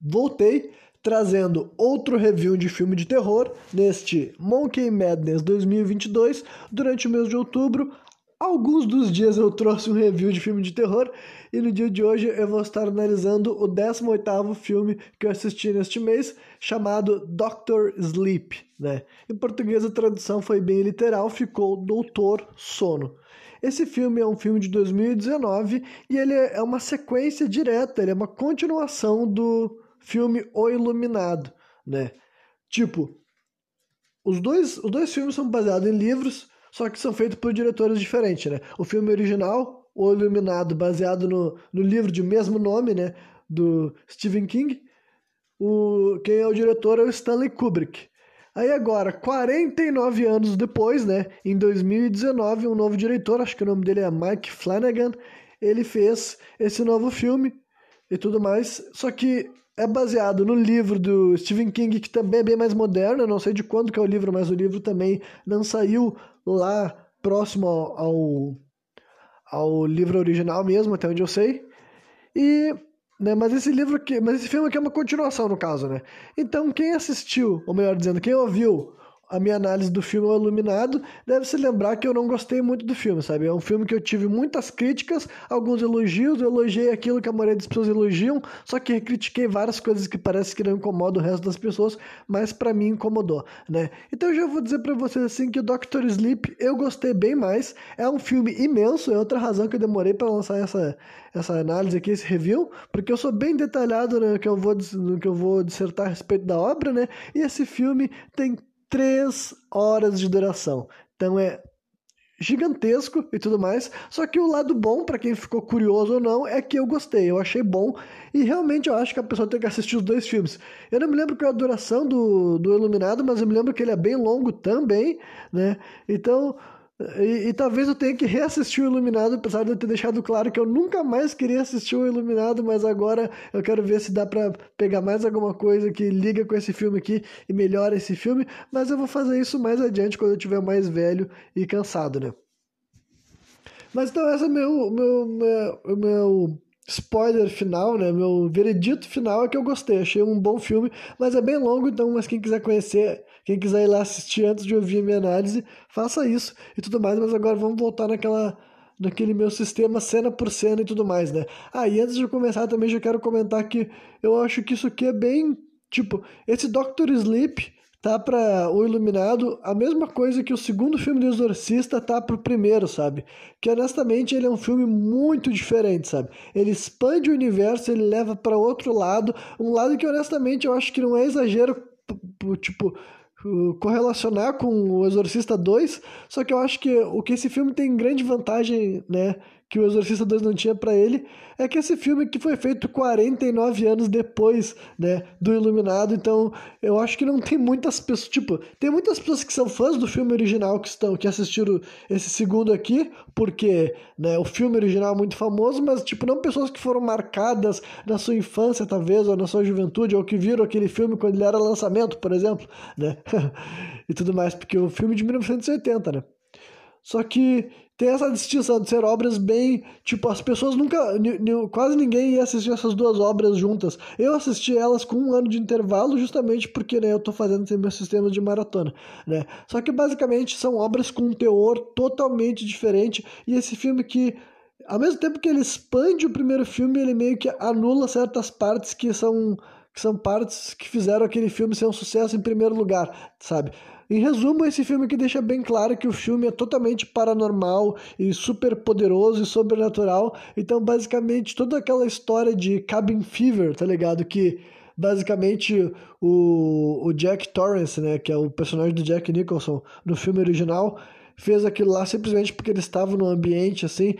voltei trazendo outro review de filme de terror neste Monkey Madness 2022 durante o mês de outubro. Alguns dos dias eu trouxe um review de filme de terror e no dia de hoje eu vou estar analisando o 18º filme que eu assisti neste mês, chamado Doctor Sleep, né? Em português a tradução foi bem literal, ficou Doutor Sono. Esse filme é um filme de 2019 e ele é uma sequência direta, ele é uma continuação do filme O Iluminado, né? Tipo, os dois, os dois filmes são baseados em livros, só que são feitos por diretores diferentes, né? O filme original, O Iluminado, baseado no, no livro de mesmo nome, né? Do Stephen King. O, quem é o diretor é o Stanley Kubrick. Aí agora, 49 anos depois, né, em 2019, um novo diretor, acho que o nome dele é Mike Flanagan, ele fez esse novo filme e tudo mais, só que é baseado no livro do Stephen King, que também é bem mais moderno, eu não sei de quando que é o livro, mas o livro também não saiu lá próximo ao, ao, livro original mesmo, até onde eu sei. E né? Mas esse livro aqui, mas esse filme aqui é uma continuação no caso, né? Então quem assistiu, ou melhor dizendo, quem ouviu a minha análise do filme O Iluminado, deve se lembrar que eu não gostei muito do filme, sabe? É um filme que eu tive muitas críticas, alguns elogios, eu elogiei aquilo que a maioria das pessoas elogiam, só que critiquei várias coisas que parece que não incomodam o resto das pessoas, mas para mim incomodou, né? Então eu já vou dizer para vocês assim que o Doctor Sleep eu gostei bem mais, é um filme imenso, é outra razão que eu demorei para lançar essa, essa análise aqui, esse review, porque eu sou bem detalhado no que eu vou, no que eu vou dissertar a respeito da obra, né? E esse filme tem três horas de duração. Então é gigantesco e tudo mais. Só que o lado bom, para quem ficou curioso ou não, é que eu gostei, eu achei bom. E realmente eu acho que a pessoa tem que assistir os dois filmes. Eu não me lembro qual é a duração do, do Iluminado, mas eu me lembro que ele é bem longo também, né? Então e, e, talvez eu tenha que reassistir o Iluminado, apesar de eu ter deixado claro que eu nunca mais queria assistir o Iluminado, mas agora eu quero ver se dá pra pegar mais alguma coisa que liga com esse filme aqui e melhora esse filme, mas eu vou fazer isso mais adiante quando eu estiver mais velho e cansado, né? Mas então esse é meu, meu, meu, meu spoiler final, né? Meu veredito final é que eu gostei, achei um bom filme, mas é bem longo, então, mas quem quiser conhecer, quem quiser ir lá assistir antes de ouvir a minha análise, faça isso e tudo mais, mas agora vamos voltar naquela naquele meu sistema cena por cena e tudo mais, né? Ah, e antes de começar também já quero comentar que eu acho que isso aqui é bem, tipo, esse Doctor Sleep tá para o Iluminado a mesma coisa que o segundo filme do Exorcista tá pro primeiro, sabe? Que honestamente ele é um filme muito diferente, sabe? Ele expande o universo, ele leva para outro lado, um lado que honestamente eu acho que não é exagero, tipo correlacionar com o Exorcista 2, só que eu acho que o que esse filme tem grande vantagem, né, que o Exorcista 2 não tinha para ele, é que esse filme que foi feito 49 anos depois, né, do Iluminado, então eu acho que não tem muitas pessoas, tipo, tem muitas pessoas que são fãs do filme original que estão que assistiram esse segundo aqui, porque, né, o filme original é muito famoso, mas tipo, não pessoas que foram marcadas na sua infância, talvez, ou na sua juventude, ou que viram aquele filme quando ele era lançamento, por exemplo, né? e tudo mais, porque o filme é de 1980, né? Só que tem essa distinção de ser obras bem. Tipo, as pessoas nunca. Quase ninguém ia assistir essas duas obras juntas. Eu assisti elas com um ano de intervalo, justamente porque né, eu tô fazendo esse meu sistema de maratona. Né? Só que basicamente são obras com um teor totalmente diferente. E esse filme que. Ao mesmo tempo que ele expande o primeiro filme, ele meio que anula certas partes que são que são partes que fizeram aquele filme ser um sucesso em primeiro lugar, sabe? Em resumo, esse filme que deixa bem claro que o filme é totalmente paranormal e super poderoso e sobrenatural. Então, basicamente, toda aquela história de cabin fever, tá ligado? Que basicamente o, o Jack Torrance, né, que é o personagem do Jack Nicholson no filme original, fez aquilo lá simplesmente porque ele estava num ambiente assim.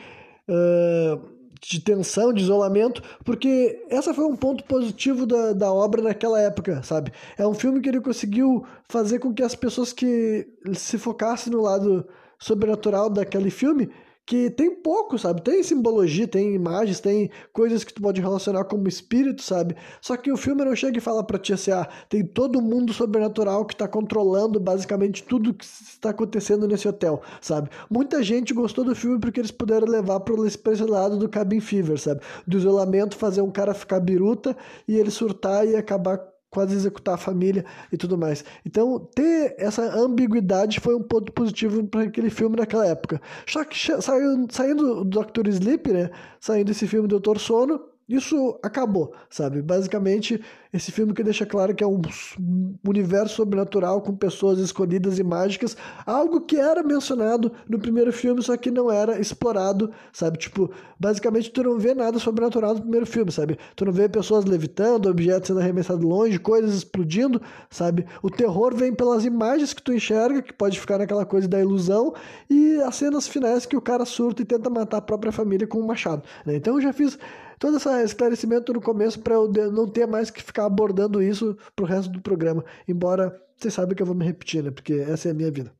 Uh, de tensão, de isolamento, porque essa foi um ponto positivo da, da obra naquela época, sabe? É um filme que ele conseguiu fazer com que as pessoas que se focassem no lado sobrenatural daquele filme que tem pouco, sabe? Tem simbologia, tem imagens, tem coisas que tu pode relacionar como espírito, sabe? Só que o filme não chega e fala pra ti assim, ah, tem todo mundo sobrenatural que tá controlando basicamente tudo que está acontecendo nesse hotel, sabe? Muita gente gostou do filme porque eles puderam levar pro esse lado do cabin fever, sabe? Do isolamento, fazer um cara ficar biruta e ele surtar e acabar quase executar a família e tudo mais. Então, ter essa ambiguidade foi um ponto positivo para aquele filme naquela época. Só que saindo, saindo do Dr. Sleep, né? Saindo esse filme Doutor Sono, isso acabou, sabe? Basicamente, esse filme que deixa claro que é um universo sobrenatural com pessoas escolhidas e mágicas, algo que era mencionado no primeiro filme, só que não era explorado, sabe? Tipo, basicamente tu não vê nada sobrenatural no primeiro filme, sabe? Tu não vê pessoas levitando, objetos sendo arremessados longe, coisas explodindo, sabe? O terror vem pelas imagens que tu enxerga, que pode ficar naquela coisa da ilusão, e as cenas finais que o cara surta e tenta matar a própria família com um machado, né? Então eu já fiz todo esse esclarecimento no começo para eu não ter mais que ficar abordando isso pro resto do programa. Embora vocês sabem que eu vou me repetir, né? Porque essa é a minha vida.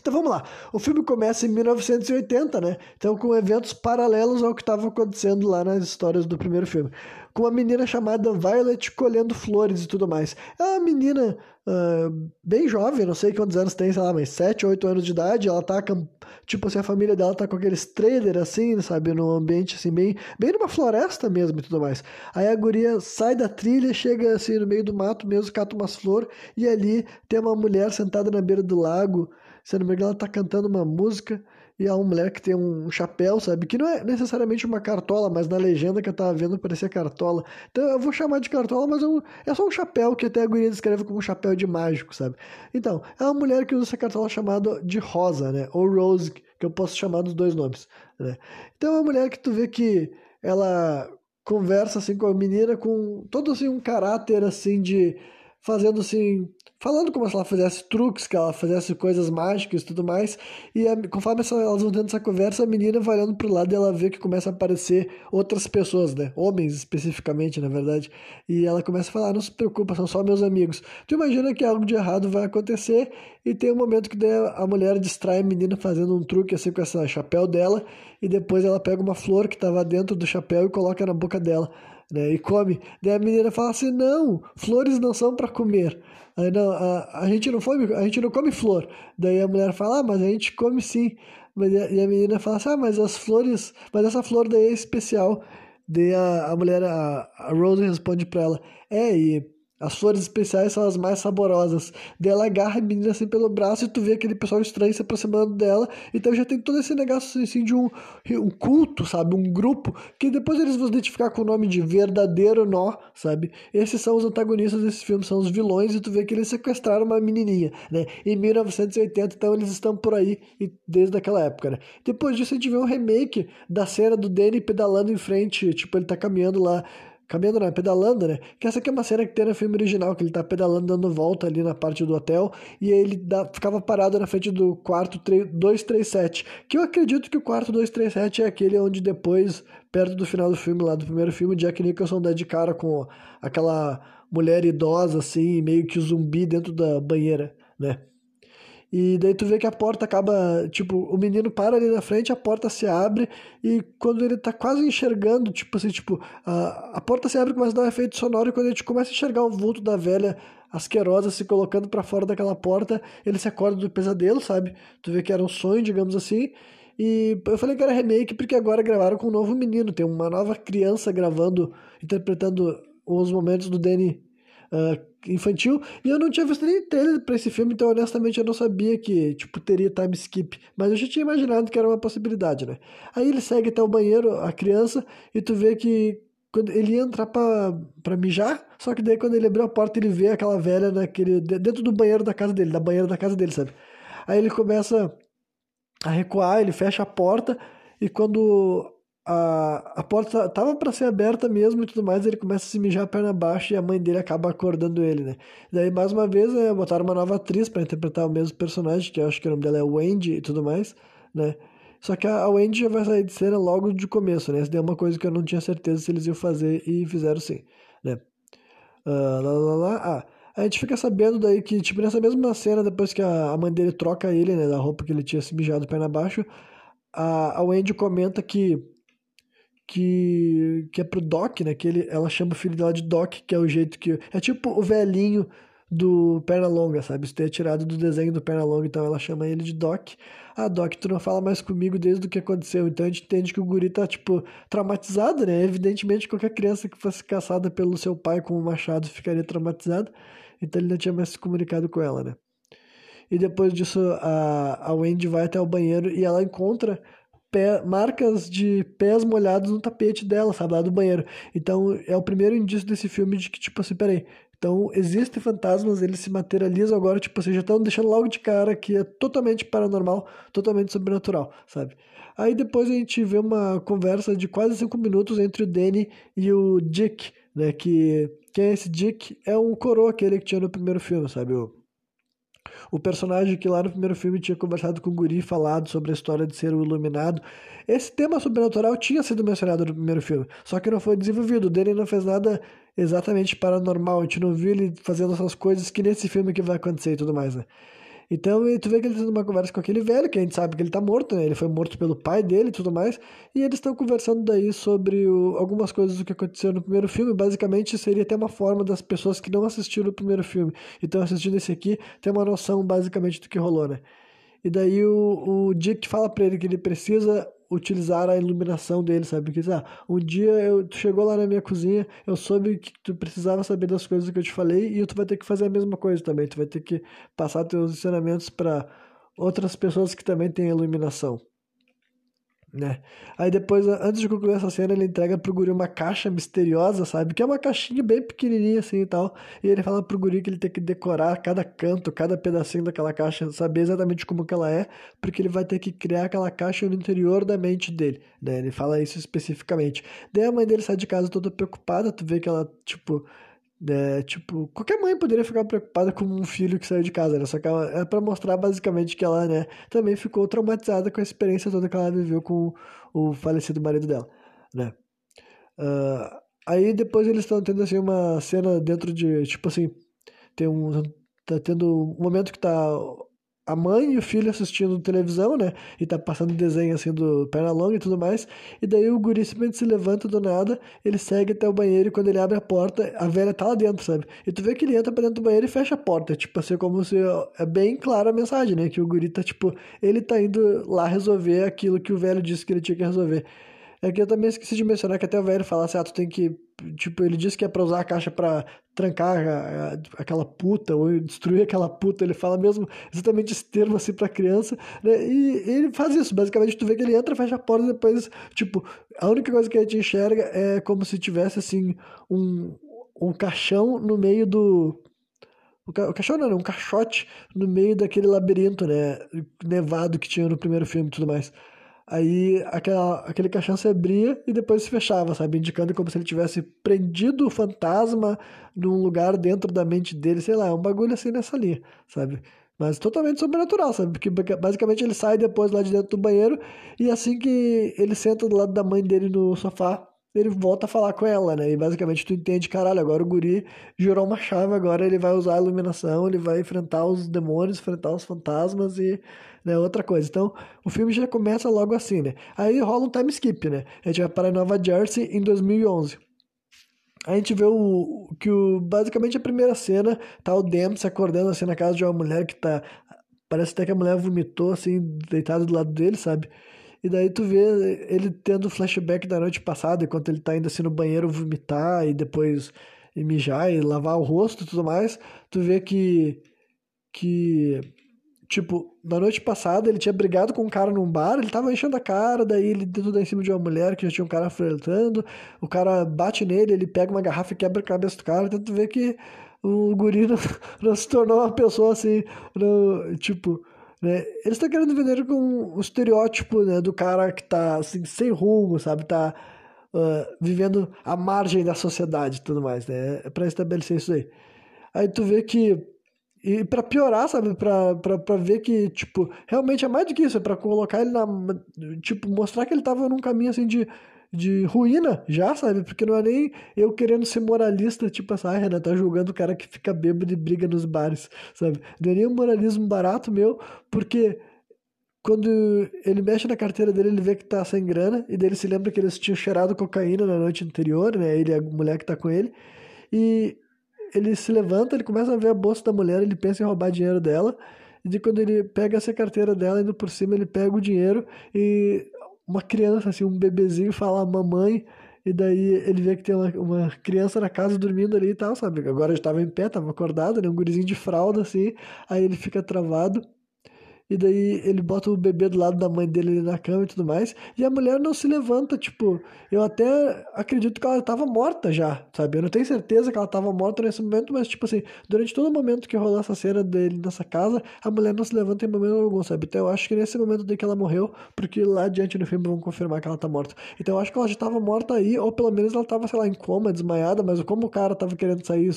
Então vamos lá. O filme começa em 1980, né? Então com eventos paralelos ao que estava acontecendo lá nas histórias do primeiro filme. Com uma menina chamada Violet colhendo flores e tudo mais. É uma menina uh, bem jovem, não sei quantos anos tem, sei lá, mas 7, 8 anos de idade. Ela tá, tipo assim, a família dela tá com aqueles trailers assim, sabe? Num ambiente assim, bem, bem numa floresta mesmo e tudo mais. Aí a guria sai da trilha, chega assim no meio do mato mesmo, cata umas flores e ali tem uma mulher sentada na beira do lago se não me engano, ela tá cantando uma música e há uma mulher que tem um chapéu, sabe? Que não é necessariamente uma cartola, mas na legenda que eu tava vendo parecia cartola. Então eu vou chamar de cartola, mas é, um, é só um chapéu que até a guria descreve como um chapéu de mágico, sabe? Então, é uma mulher que usa essa cartola chamada de rosa, né? Ou rose, que eu posso chamar dos dois nomes, né? Então é uma mulher que tu vê que ela conversa assim com a menina com todo assim um caráter assim de fazendo assim falando como se ela fizesse truques, que ela fizesse coisas mágicas e tudo mais. E a, conforme elas vão tendo essa conversa, a menina vai olhando pro lado e ela vê que começa a aparecer outras pessoas, né? Homens especificamente, na verdade. E ela começa a falar: não se preocupa, são só meus amigos. Tu imagina que algo de errado vai acontecer e tem um momento que a mulher distrai a menina fazendo um truque assim com essa chapéu dela e depois ela pega uma flor que estava dentro do chapéu e coloca na boca dela. Né, e come. Daí a menina fala assim: não, flores não são para comer. Aí não, a, a, gente não come, a gente não come flor. Daí a mulher fala, ah, mas a gente come sim. Mas, e a menina fala assim, ah, mas as flores, mas essa flor daí é especial. Daí a, a mulher, a, a Rose responde pra ela, é, e as flores especiais são as mais saborosas. Daí ela agarra a menina assim pelo braço e tu vê aquele pessoal estranho se aproximando dela. Então já tem todo esse negócio assim de um, um culto, sabe? Um grupo que depois eles vão identificar com o nome de verdadeiro nó, sabe? Esses são os antagonistas desse filme, são os vilões e tu vê que eles sequestraram uma menininha, né? Em 1980, então eles estão por aí desde aquela época, né? Depois disso a gente vê um remake da cena do Danny pedalando em frente, tipo ele tá caminhando lá caminhando, né? Pedalando, né? Que essa aqui é uma cena que tem no filme original, que ele tá pedalando, dando volta ali na parte do hotel, e ele dá, ficava parado na frente do quarto 237, que eu acredito que o quarto 237 é aquele onde depois, perto do final do filme, lá do primeiro filme, Jack Nicholson dá de cara com aquela mulher idosa, assim, meio que zumbi dentro da banheira, né? E daí tu vê que a porta acaba, tipo, o menino para ali na frente, a porta se abre e quando ele tá quase enxergando, tipo assim, tipo, a, a porta se abre e começa a dar um efeito sonoro e quando a gente começa a enxergar o vulto da velha asquerosa se colocando para fora daquela porta, ele se acorda do pesadelo, sabe? Tu vê que era um sonho, digamos assim. E eu falei que era remake porque agora gravaram com um novo menino, tem uma nova criança gravando, interpretando os momentos do Danny uh, infantil. E eu não tinha visto nem trailer pra esse filme, então honestamente eu não sabia que, tipo, teria time skip. Mas eu já tinha imaginado que era uma possibilidade, né? Aí ele segue até o banheiro, a criança, e tu vê que quando ele ia entrar pra, pra mijar, só que daí quando ele abriu a porta ele vê aquela velha naquele, dentro do banheiro da casa dele, da banheira da casa dele, sabe? Aí ele começa a recuar, ele fecha a porta, e quando a, a porta tava para ser aberta mesmo e tudo mais, ele começa a se mijar a perna abaixo e a mãe dele acaba acordando ele, né? Daí, mais uma vez, né, botaram uma nova atriz para interpretar o mesmo personagem, que eu acho que o nome dela é Wendy e tudo mais, né? Só que a Wendy já vai sair de cena logo de começo, né? Essa é uma coisa que eu não tinha certeza se eles iam fazer e fizeram sim, né? Uh, lá, lá, lá. Ah, a gente fica sabendo daí que, tipo, nessa mesma cena, depois que a, a mãe dele troca ele, né, da roupa que ele tinha se mijado perna abaixo, a, a Wendy comenta que que, que é pro Doc, né? Que ele, ela chama o filho dela de Doc, que é o jeito que. É tipo o velhinho do Pernalonga, sabe? Isso é tirado do desenho do Pernalonga, então ela chama ele de Doc. Ah, Doc, tu não fala mais comigo desde o que aconteceu. Então a gente entende que o guri tá, tipo, traumatizado, né? Evidentemente, qualquer criança que fosse caçada pelo seu pai com um machado ficaria traumatizada. Então ele não tinha mais se comunicado com ela, né? E depois disso, a, a Wendy vai até o banheiro e ela encontra pé, marcas de pés molhados no tapete dela, sabe? Lá do banheiro. Então é o primeiro indício desse filme de que, tipo assim, peraí. Então, existem fantasmas, eles se materializam agora, tipo assim, já estão deixando logo de cara que é totalmente paranormal, totalmente sobrenatural, sabe? Aí depois a gente vê uma conversa de quase cinco minutos entre o Danny e o Dick, né? Que quem é esse Dick? É um coroa, aquele que tinha no primeiro filme, sabe? O, o personagem que lá no primeiro filme tinha conversado com o Guri, falado sobre a história de ser o iluminado. Esse tema sobrenatural tinha sido mencionado no primeiro filme, só que não foi desenvolvido. O Danny não fez nada exatamente paranormal. A gente não viu ele fazendo essas coisas que nesse filme que vai acontecer e tudo mais, né? Então, tu vê que ele tá tendo uma conversa com aquele velho, que a gente sabe que ele tá morto, né? Ele foi morto pelo pai dele e tudo mais. E eles estão conversando daí sobre o, algumas coisas do que aconteceu no primeiro filme. Basicamente, seria até uma forma das pessoas que não assistiram o primeiro filme e estão assistindo esse aqui ter uma noção, basicamente, do que rolou, né? E daí o, o Dick fala pra ele que ele precisa utilizar a iluminação dele, sabe? Porque, ah, um dia eu, tu chegou lá na minha cozinha, eu soube que tu precisava saber das coisas que eu te falei e tu vai ter que fazer a mesma coisa também. Tu vai ter que passar teus ensinamentos para outras pessoas que também têm iluminação né? Aí depois, antes de concluir essa cena, ele entrega pro guri uma caixa misteriosa, sabe? Que é uma caixinha bem pequenininha assim e tal. E ele fala pro guri que ele tem que decorar cada canto, cada pedacinho daquela caixa, saber exatamente como que ela é, porque ele vai ter que criar aquela caixa no interior da mente dele, né? Ele fala isso especificamente. Daí a mãe dele sai de casa toda preocupada, tu vê que ela, tipo, é, tipo, qualquer mãe poderia ficar preocupada com um filho que saiu de casa, né? Só que ela, é para mostrar basicamente que ela, né, também ficou traumatizada com a experiência toda que ela viveu com o falecido marido dela, né? Uh, aí depois eles estão tendo assim uma cena dentro de, tipo assim, tem um tá tendo um momento que tá a mãe e o filho assistindo televisão, né? E tá passando desenho assim do Pernalonga e tudo mais. E daí o guri simplesmente se levanta do nada, ele segue até o banheiro e quando ele abre a porta, a velha tá lá dentro, sabe? E tu vê que ele entra pra dentro do banheiro e fecha a porta. Tipo assim, como se. É bem clara a mensagem, né? Que o guri tá, tipo, ele tá indo lá resolver aquilo que o velho disse que ele tinha que resolver. É que eu também esqueci de mencionar que até o velho falasse, ah, tu tem que. Tipo, ele disse que é pra usar a caixa pra trancar a, a, aquela puta, ou destruir aquela puta. Ele fala mesmo exatamente esse termo assim pra criança, né? E ele faz isso. Basicamente, tu vê que ele entra, fecha a porta e depois, tipo, a única coisa que a gente enxerga é como se tivesse assim um, um caixão no meio do. O caixão não, um caixote no meio daquele labirinto, né? Nevado que tinha no primeiro filme e tudo mais. Aí aquela, aquele caixão se abria e depois se fechava, sabe? Indicando como se ele tivesse prendido o fantasma num lugar dentro da mente dele, sei lá, é um bagulho assim nessa linha, sabe? Mas totalmente sobrenatural, sabe? Porque basicamente ele sai depois lá de dentro do banheiro e assim que ele senta do lado da mãe dele no sofá, ele volta a falar com ela, né? E basicamente tu entende, caralho, agora o guri girou uma chave, agora ele vai usar a iluminação, ele vai enfrentar os demônios, enfrentar os fantasmas e né, outra coisa. Então, o filme já começa logo assim, né? Aí rola um time skip, né? A gente vai para Nova Jersey em 2011. A gente vê o, que o, basicamente a primeira cena tá o Dempsey acordando assim na casa de uma mulher que tá. Parece até que a mulher vomitou assim, deitada do lado dele, sabe? E daí tu vê ele tendo flashback da noite passada, enquanto ele tá indo assim no banheiro vomitar e depois mijar e lavar o rosto e tudo mais. Tu vê que. que Tipo, na noite passada ele tinha brigado com um cara num bar, ele tava enchendo a cara, daí ele dentro em cima de uma mulher que já tinha um cara flertando, o cara bate nele, ele pega uma garrafa e quebra a cabeça do cara, tu vê que o guri não, não se tornou uma pessoa assim, não, tipo, né? Eles estão querendo vender com o estereótipo né, do cara que tá assim, sem rumo, sabe? Tá uh, vivendo à margem da sociedade e tudo mais, né? É pra estabelecer isso aí. Aí tu vê que e para piorar, sabe? Pra, ver que, tipo, realmente é mais do que isso. É pra colocar ele na. Tipo, mostrar que ele tava num caminho assim de, de ruína já, sabe? Porque não é nem eu querendo ser moralista, tipo assim, ah, Renan, tá julgando o cara que fica bêbado e briga nos bares, sabe? Não é nem um moralismo barato meu, porque quando ele mexe na carteira dele, ele vê que tá sem grana, e daí ele se lembra que eles tinham cheirado cocaína na noite anterior, né? Ele e a mulher que tá com ele. E ele se levanta, ele começa a ver a bolsa da mulher, ele pensa em roubar dinheiro dela. E de quando ele pega essa carteira dela, indo por cima, ele pega o dinheiro e uma criança, assim, um bebezinho fala mamãe, e daí ele vê que tem uma, uma criança na casa dormindo ali e tal, sabe? Agora já estava em pé, estava acordado, né? Um gurizinho de fralda, assim, aí ele fica travado. E daí ele bota o bebê do lado da mãe dele ali na cama e tudo mais. E a mulher não se levanta, tipo, eu até acredito que ela tava morta já, sabe? Eu não tenho certeza que ela tava morta nesse momento, mas, tipo assim, durante todo o momento que rolou essa cena dele nessa casa, a mulher não se levanta em momento algum, sabe? Então eu acho que nesse momento de que ela morreu, porque lá adiante no filme vão confirmar que ela tá morta. Então eu acho que ela já tava morta aí, ou pelo menos ela tava, sei lá, em coma, desmaiada, mas como o cara tava querendo sair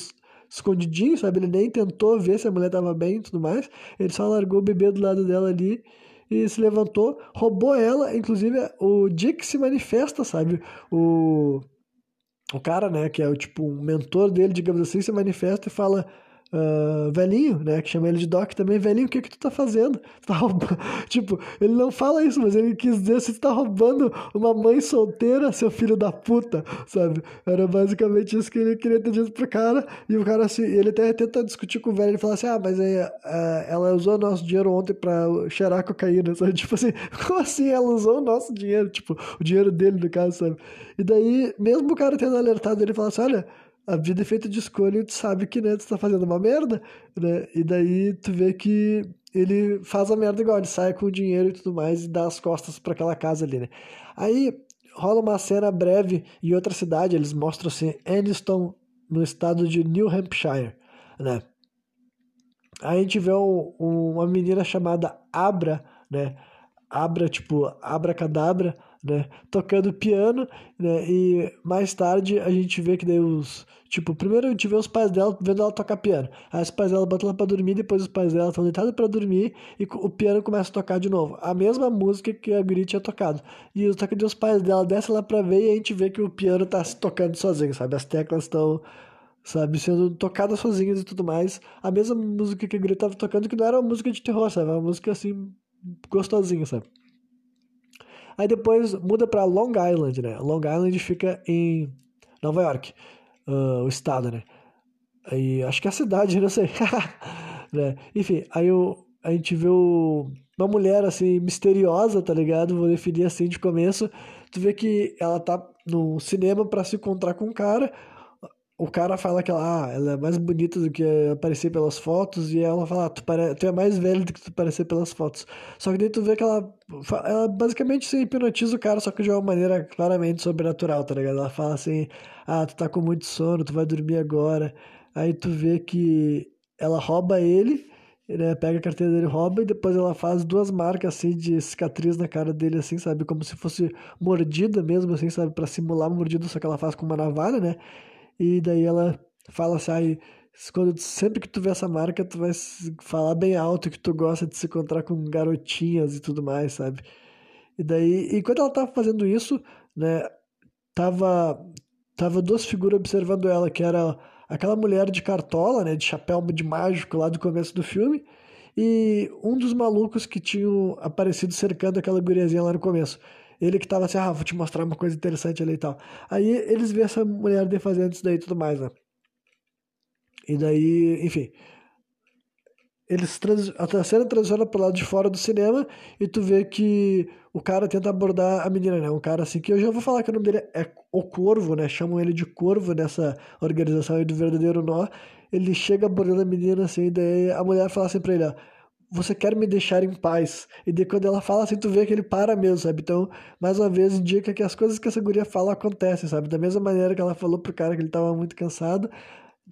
escondidinho, sabe? Ele nem tentou ver se a mulher tava bem e tudo mais. Ele só largou o bebê do lado dela ali e se levantou, roubou ela. Inclusive, o Dick se manifesta, sabe? O, o cara, né, que é o tipo um mentor dele, digamos assim, se manifesta e fala: uh, velhinho, né? Que chama ele de Doc também, velhinho, o que que tu tá fazendo? Tu tá roubando. Tipo, ele não fala isso, mas ele quis dizer se tu tá roubando uma mãe solteira, seu filho da puta, sabe? Era basicamente isso que ele queria ter dito pro cara. E o cara assim, ele até tenta discutir com o velho, ele fala assim: ah, mas aí, uh, ela usou nosso dinheiro ontem pra cheirar cocaína, sabe? Tipo assim, como assim ela usou o nosso dinheiro? Tipo, o dinheiro dele, no caso, sabe? E daí, mesmo o cara tendo alertado, ele fala assim: olha a vida é feita de escolha e tu sabe que né, tu tá fazendo uma merda, né? E daí tu vê que ele faz a merda igual, ele sai com o dinheiro e tudo mais e dá as costas para aquela casa ali, né? Aí rola uma cena breve em outra cidade, eles mostram assim, Aniston, no estado de New Hampshire, né? Aí a gente vê um, um, uma menina chamada Abra, né? Abra, tipo, Abra Cadabra, né? Tocando piano, né? E mais tarde a gente vê que daí os. Tipo, primeiro a gente vê os pais dela vendo ela tocar piano. Aí os pais dela botam ela pra dormir, depois os pais dela estão deitados para dormir e o piano começa a tocar de novo. A mesma música que a Grit tinha tocado. E os, que os pais dela descem lá pra ver e a gente vê que o piano tá se tocando sozinho, sabe? As teclas estão sabe, sendo tocadas sozinhas e tudo mais. A mesma música que a Grit tava tocando, que não era uma música de terror, sabe? Uma música assim, gostosinha, sabe? Aí depois muda para Long Island, né? Long Island fica em Nova York, uh, o estado, né? Aí, acho que é a cidade, não sei. né? Enfim, aí a gente vê o, uma mulher assim misteriosa, tá ligado? Vou definir assim de começo. Tu vê que ela tá no cinema para se encontrar com um cara o cara fala que ela, ah, ela é mais bonita do que aparecer pelas fotos, e ela fala, ah, tu, pare... tu é mais velho do que tu parecer pelas fotos. Só que daí tu vê que ela, ela basicamente se hipnotiza o cara, só que de uma maneira claramente sobrenatural, tá ligado? Ela fala assim, ah, tu tá com muito sono, tu vai dormir agora. Aí tu vê que ela rouba ele, né, pega a carteira dele, rouba, e depois ela faz duas marcas, assim, de cicatriz na cara dele, assim, sabe? Como se fosse mordida mesmo, assim, sabe? Pra simular mordida, só que ela faz com uma navalha, né? E daí ela fala assim, quando, sempre que tu vê essa marca, tu vai falar bem alto que tu gosta de se encontrar com garotinhas e tudo mais, sabe? E daí, enquanto ela tava fazendo isso, né, tava, tava duas figuras observando ela, que era aquela mulher de cartola, né, de chapéu de mágico lá do começo do filme, e um dos malucos que tinham aparecido cercando aquela guriazinha lá no começo. Ele que tava assim, ah, vou te mostrar uma coisa interessante ali e tal. Aí eles vê essa mulher de fazendo isso daí e tudo mais, né? E daí, enfim. Eles trans... A cena transiciona pro lado de fora do cinema e tu vê que o cara tenta abordar a menina, né? Um cara assim que eu já vou falar que o nome dele é o Corvo, né? Chamam ele de Corvo nessa organização aí do Verdadeiro Nó. Ele chega abordando a menina assim, e daí a mulher fala assim pra ele, ó você quer me deixar em paz. E de quando ela fala assim, tu vê que ele para mesmo, sabe? Então, mais uma vez, indica que as coisas que essa guria fala acontecem, sabe? Da mesma maneira que ela falou pro cara que ele tava muito cansado,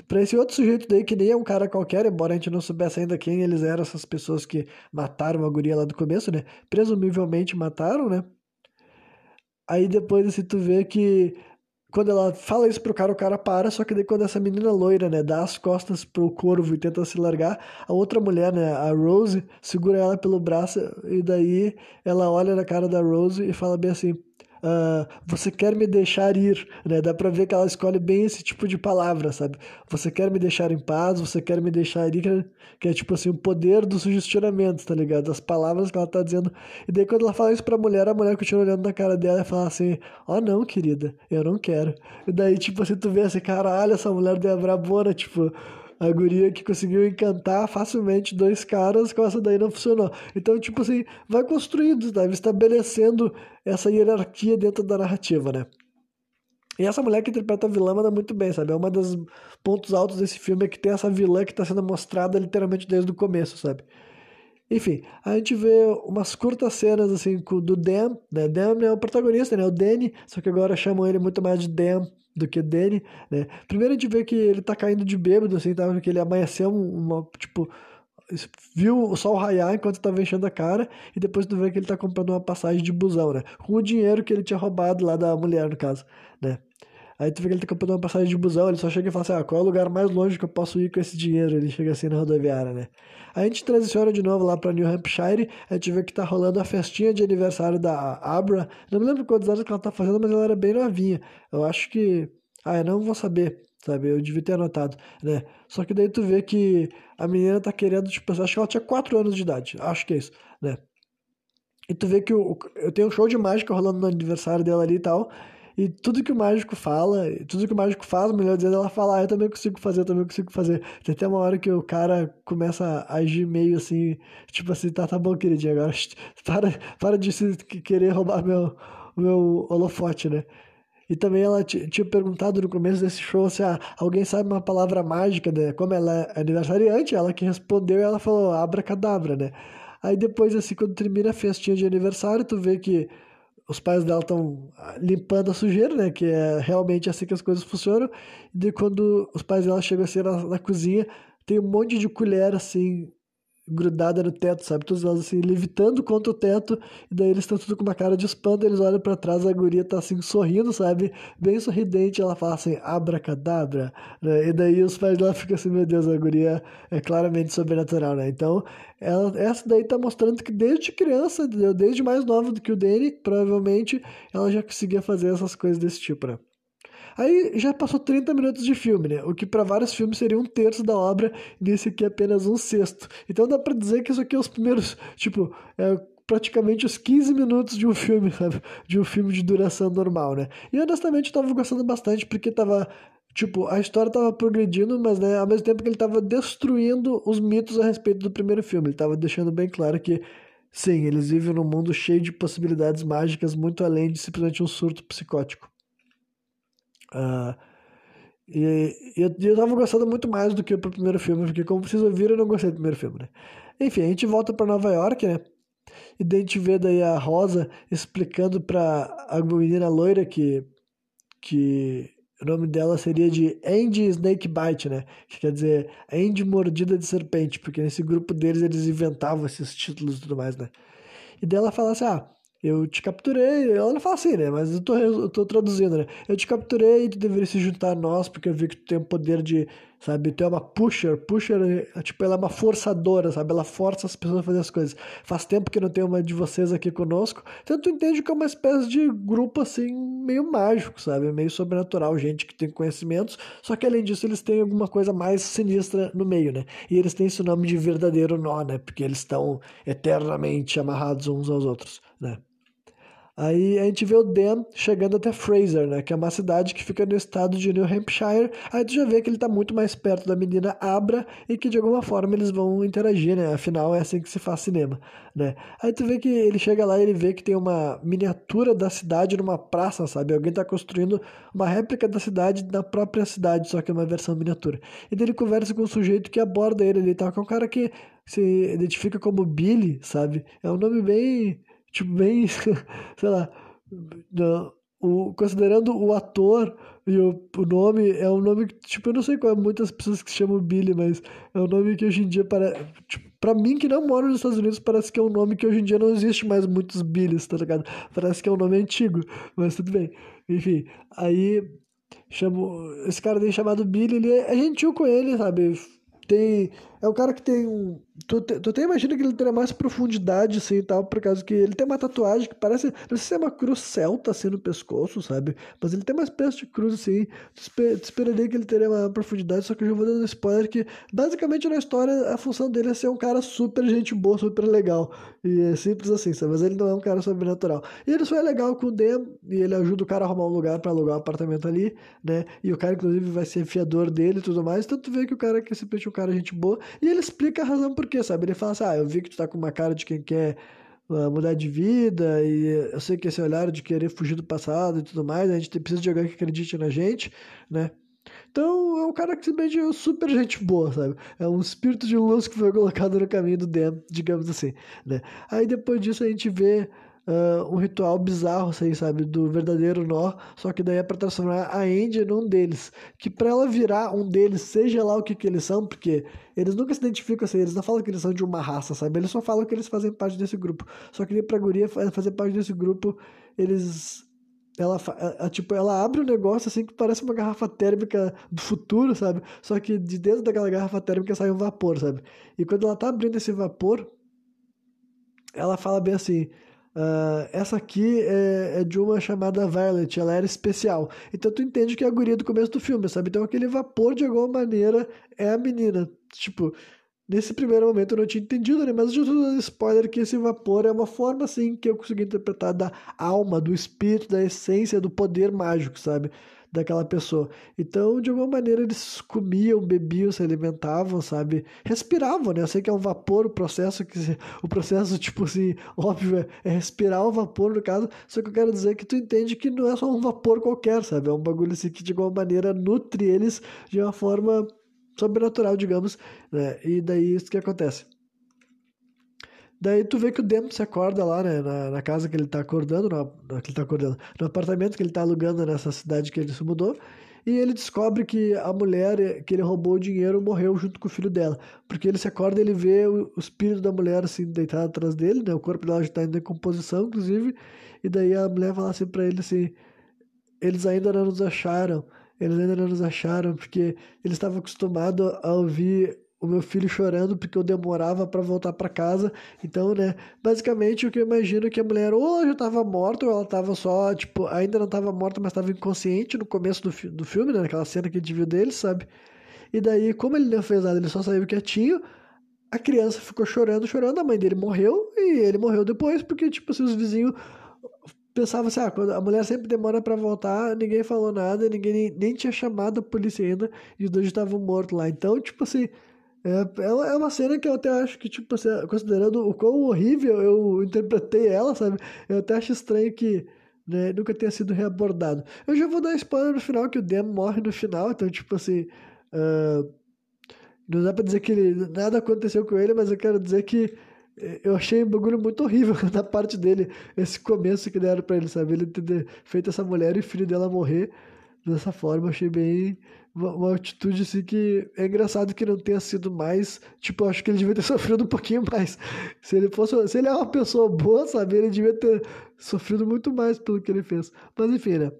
pra esse outro sujeito daí, que nem é um cara qualquer, embora a gente não soubesse ainda quem eles eram, essas pessoas que mataram a guria lá do começo, né? Presumivelmente mataram, né? Aí depois, assim, tu vê que quando ela fala isso pro cara, o cara para, só que daí quando essa menina loira, né, dá as costas pro corvo e tenta se largar, a outra mulher, né, a Rose, segura ela pelo braço e daí ela olha na cara da Rose e fala bem assim: uh, você quer me deixar ir, né? Dá pra ver que ela escolhe bem esse tipo de palavra, sabe? Você quer me deixar em paz, você quer me deixar ir, que é tipo assim, o poder do sugestionamento, tá ligado? As palavras que ela tá dizendo. E daí quando ela fala isso pra mulher, a mulher continua olhando na cara dela e fala assim, ó oh, não, querida, eu não quero. E daí, tipo assim, tu vê assim, caralho, essa mulher deu a brabona, tipo a guria que conseguiu encantar facilmente dois caras, com essa daí não funcionou. Então, tipo assim, vai construindo, tá? estabelecendo essa hierarquia dentro da narrativa, né? E essa mulher que interpreta a vilã manda muito bem, sabe? É uma dos pontos altos desse filme é que tem essa vilã que está sendo mostrada literalmente desde o começo, sabe? Enfim, a gente vê umas curtas cenas assim do Dan, né? Dan é o protagonista, né? O Danny, só que agora chamam ele muito mais de Dan do que Danny, né? Primeiro a gente vê que ele tá caindo de bêbado, assim, tá? Porque ele amanheceu uma, tipo, viu o sol raiar enquanto estava enchendo a cara, e depois tu vê que ele tá comprando uma passagem de busão, né? Com o dinheiro que ele tinha roubado lá da mulher, no caso, né? Aí tu vê que ele tá comprando uma passagem de busão, ele só chega e fala assim, ah, qual é o lugar mais longe que eu posso ir com esse dinheiro? Ele chega assim na rodoviária, né? Aí a gente transiciona de novo lá para New Hampshire, a gente vê que tá rolando a festinha de aniversário da Abra. Não me lembro quantos anos que ela tá fazendo, mas ela era bem novinha. Eu acho que. Ah, eu não vou saber, sabe? Eu devia ter anotado, né? Só que daí tu vê que a menina tá querendo, tipo, acho que ela tinha 4 anos de idade. Acho que é isso, né? E tu vê que eu, eu tenho um show de mágica rolando no aniversário dela ali e tal. E tudo que o mágico fala, tudo que o mágico faz, melhor dizendo, ela fala, ah, eu também consigo fazer, eu também consigo fazer. Tem até uma hora que o cara começa a agir meio assim, tipo assim, tá, tá bom, queridinho, agora para, para de querer roubar meu, meu holofote, né? E também ela tinha perguntado no começo desse show se ah, alguém sabe uma palavra mágica, né? Como ela é aniversariante, ela que respondeu ela falou abracadabra, né? Aí depois, assim, quando termina a festinha de aniversário, tu vê que os pais dela estão limpando a sujeira, né? Que é realmente assim que as coisas funcionam. E quando os pais dela chegam assim na, na cozinha, tem um monte de colher assim grudada no teto, sabe? Todos elas assim, levitando contra o teto, e daí eles estão tudo com uma cara de espanto, eles olham para trás, a guria tá assim, sorrindo, sabe? Bem sorridente, ela fala assim, abracadabra, né? E daí os pais dela ficam assim, meu Deus, a guria é claramente sobrenatural, né? Então, ela, essa daí tá mostrando que desde criança, desde mais nova do que o Danny, provavelmente, ela já conseguia fazer essas coisas desse tipo, né? Aí já passou 30 minutos de filme, né? O que para vários filmes seria um terço da obra, nesse aqui é apenas um sexto. Então dá pra dizer que isso aqui é os primeiros, tipo, é praticamente os 15 minutos de um filme, sabe? De um filme de duração normal, né? E honestamente eu tava gostando bastante porque tava Tipo, a história tava progredindo, mas né, ao mesmo tempo que ele tava destruindo os mitos a respeito do primeiro filme. Ele tava deixando bem claro que, sim, eles vivem num mundo cheio de possibilidades mágicas, muito além de simplesmente um surto psicótico. Uh, e, e eu, tava gostando muito mais do que o primeiro filme, porque como vocês ouviram, eu não gostei do primeiro filme, né? Enfim, a gente volta para Nova York, né? E daí a gente vê daí a Rosa explicando pra a menina loira que, que o nome dela seria de Andy Snakebite, né? Que quer dizer Andy Mordida de Serpente, porque nesse grupo deles eles inventavam esses títulos e tudo mais, né? E daí ela fala assim, ah, eu te capturei, ela não fala assim, né? Mas eu tô, eu tô traduzindo, né? Eu te capturei tu deveria se juntar a nós, porque eu vi que tu tem o poder de, sabe? Tu é uma pusher. Pusher, é, tipo, ela é uma forçadora, sabe? Ela força as pessoas a fazer as coisas. Faz tempo que não tem uma de vocês aqui conosco. Então tu entende que é uma espécie de grupo, assim, meio mágico, sabe? Meio sobrenatural, gente que tem conhecimentos. Só que além disso, eles têm alguma coisa mais sinistra no meio, né? E eles têm esse nome de verdadeiro nó, né? Porque eles estão eternamente amarrados uns aos outros, né? Aí a gente vê o Dan chegando até Fraser, né? Que é uma cidade que fica no estado de New Hampshire. Aí tu já vê que ele tá muito mais perto da menina Abra e que de alguma forma eles vão interagir, né? Afinal, é assim que se faz cinema, né? Aí tu vê que ele chega lá e ele vê que tem uma miniatura da cidade numa praça, sabe? Alguém tá construindo uma réplica da cidade na própria cidade, só que é uma versão miniatura. E daí ele conversa com um sujeito que aborda ele ali, tá? Que é um cara que se identifica como Billy, sabe? É um nome bem tipo, bem, sei lá, o, considerando o ator e o, o nome, é um nome que, tipo, eu não sei qual é muitas pessoas que chamam Billy, mas é um nome que hoje em dia, para, tipo, pra mim que não moro nos Estados Unidos, parece que é um nome que hoje em dia não existe mais muitos Billys, tá ligado? Parece que é um nome antigo, mas tudo bem. Enfim, aí chamo, esse cara daí chamado Billy, ele é gentil com ele, sabe? Tem é um cara que tem um. Tu, tu até imagina que ele teria mais profundidade, assim e tal, por causa que ele tem uma tatuagem que parece. Não sei se é uma cruz celta, assim, no pescoço, sabe? Mas ele tem uma espécie de cruz, assim. Tu, esper, tu esperaria que ele teria uma profundidade, só que eu já vou dando spoiler que, basicamente, na história, a função dele é ser um cara super gente boa, super legal. E é simples assim, sabe? Mas ele não é um cara sobrenatural. E ele só é legal com o Dem, e ele ajuda o cara a arrumar um lugar para alugar um apartamento ali, né? E o cara, inclusive, vai ser fiador dele e tudo mais. Então tu vê que o cara é simplesmente um cara gente boa. E ele explica a razão por quê, sabe? Ele fala assim: ah, eu vi que tu tá com uma cara de quem quer uh, mudar de vida, e eu sei que esse olhar de querer fugir do passado e tudo mais, a gente precisa de alguém que acredite na gente, né? Então é um cara que simplesmente é super gente boa, sabe? É um espírito de luz que foi colocado no caminho do Dem, digamos assim, né? Aí depois disso a gente vê uh, um ritual bizarro, assim, sabe? Do verdadeiro nó, só que daí é pra transformar a Andy num deles. Que pra ela virar um deles, seja lá o que que eles são, porque eles nunca se identificam assim, eles não falam que eles são de uma raça, sabe? Eles só falam que eles fazem parte desse grupo. Só que pra guria fazer parte desse grupo, eles ela, tipo, ela abre um negócio assim que parece uma garrafa térmica do futuro, sabe? Só que de dentro daquela garrafa térmica sai um vapor, sabe? E quando ela tá abrindo esse vapor, ela fala bem assim: Uh, essa aqui é, é, de uma chamada Violet, ela era especial. Então tu entende que é a guria do começo do filme, sabe? Então aquele vapor de alguma maneira é a menina. Tipo, nesse primeiro momento eu não tinha entendido, né? Mas eu tô dando spoiler que esse vapor é uma forma assim que eu consegui interpretar da alma, do espírito, da essência, do poder mágico, sabe? Daquela pessoa. Então, de alguma maneira, eles comiam, bebiam, se alimentavam, sabe? Respiravam, né? Eu sei que é um vapor o processo, que o processo, tipo assim, óbvio, é, é respirar o vapor, no caso, só que eu quero dizer que tu entende que não é só um vapor qualquer, sabe? É um bagulho assim que, de alguma maneira, nutre eles de uma forma sobrenatural, digamos, né? E daí isso que acontece. Daí tu vê que o Demo se acorda lá, né, na, na casa que ele tá acordando, na, na, que ele tá acordando, no apartamento que ele tá alugando nessa cidade que ele se mudou, e ele descobre que a mulher que ele roubou o dinheiro morreu junto com o filho dela. Porque ele se acorda e ele vê o, o espírito da mulher assim deitado atrás dele, né? O corpo dela já está em decomposição, inclusive. E daí a mulher fala assim para ele assim: "Eles ainda não nos acharam. Eles ainda não nos acharam porque eles estavam acostumados a ouvir o meu filho chorando porque eu demorava para voltar para casa. Então, né, basicamente o que eu imagino é que a mulher ou já estava morta ou ela estava só, tipo, ainda não estava morta, mas estava inconsciente no começo do, fi do filme, né, naquela cena que a gente viu dele, sabe? E daí, como ele não fez nada, ele só saiu quietinho, a criança ficou chorando, chorando, a mãe dele morreu e ele morreu depois porque, tipo, assim, os vizinhos pensavam assim, ah, quando a mulher sempre demora para voltar, ninguém falou nada, ninguém nem, nem tinha chamado a polícia ainda e os dois estavam mortos lá. Então, tipo assim, é, é uma cena que eu até acho que, tipo, assim, considerando o quão horrível eu interpretei ela, sabe? Eu até acho estranho que né, nunca tenha sido reabordado. Eu já vou dar spoiler no final, que o Demo morre no final, então, tipo assim. Uh, não dá pra dizer que ele, nada aconteceu com ele, mas eu quero dizer que eh, eu achei um bagulho muito horrível da parte dele, esse começo que deram pra ele, sabe? Ele ter feito essa mulher e o filho dela morrer dessa forma, achei bem uma, uma, atitude assim que é engraçado que não tenha sido mais. Tipo, acho que ele devia ter sofrido um pouquinho mais. Se ele fosse. Se ele é uma pessoa boa, sabe? Ele devia ter sofrido muito mais pelo que ele fez. Mas enfim, né?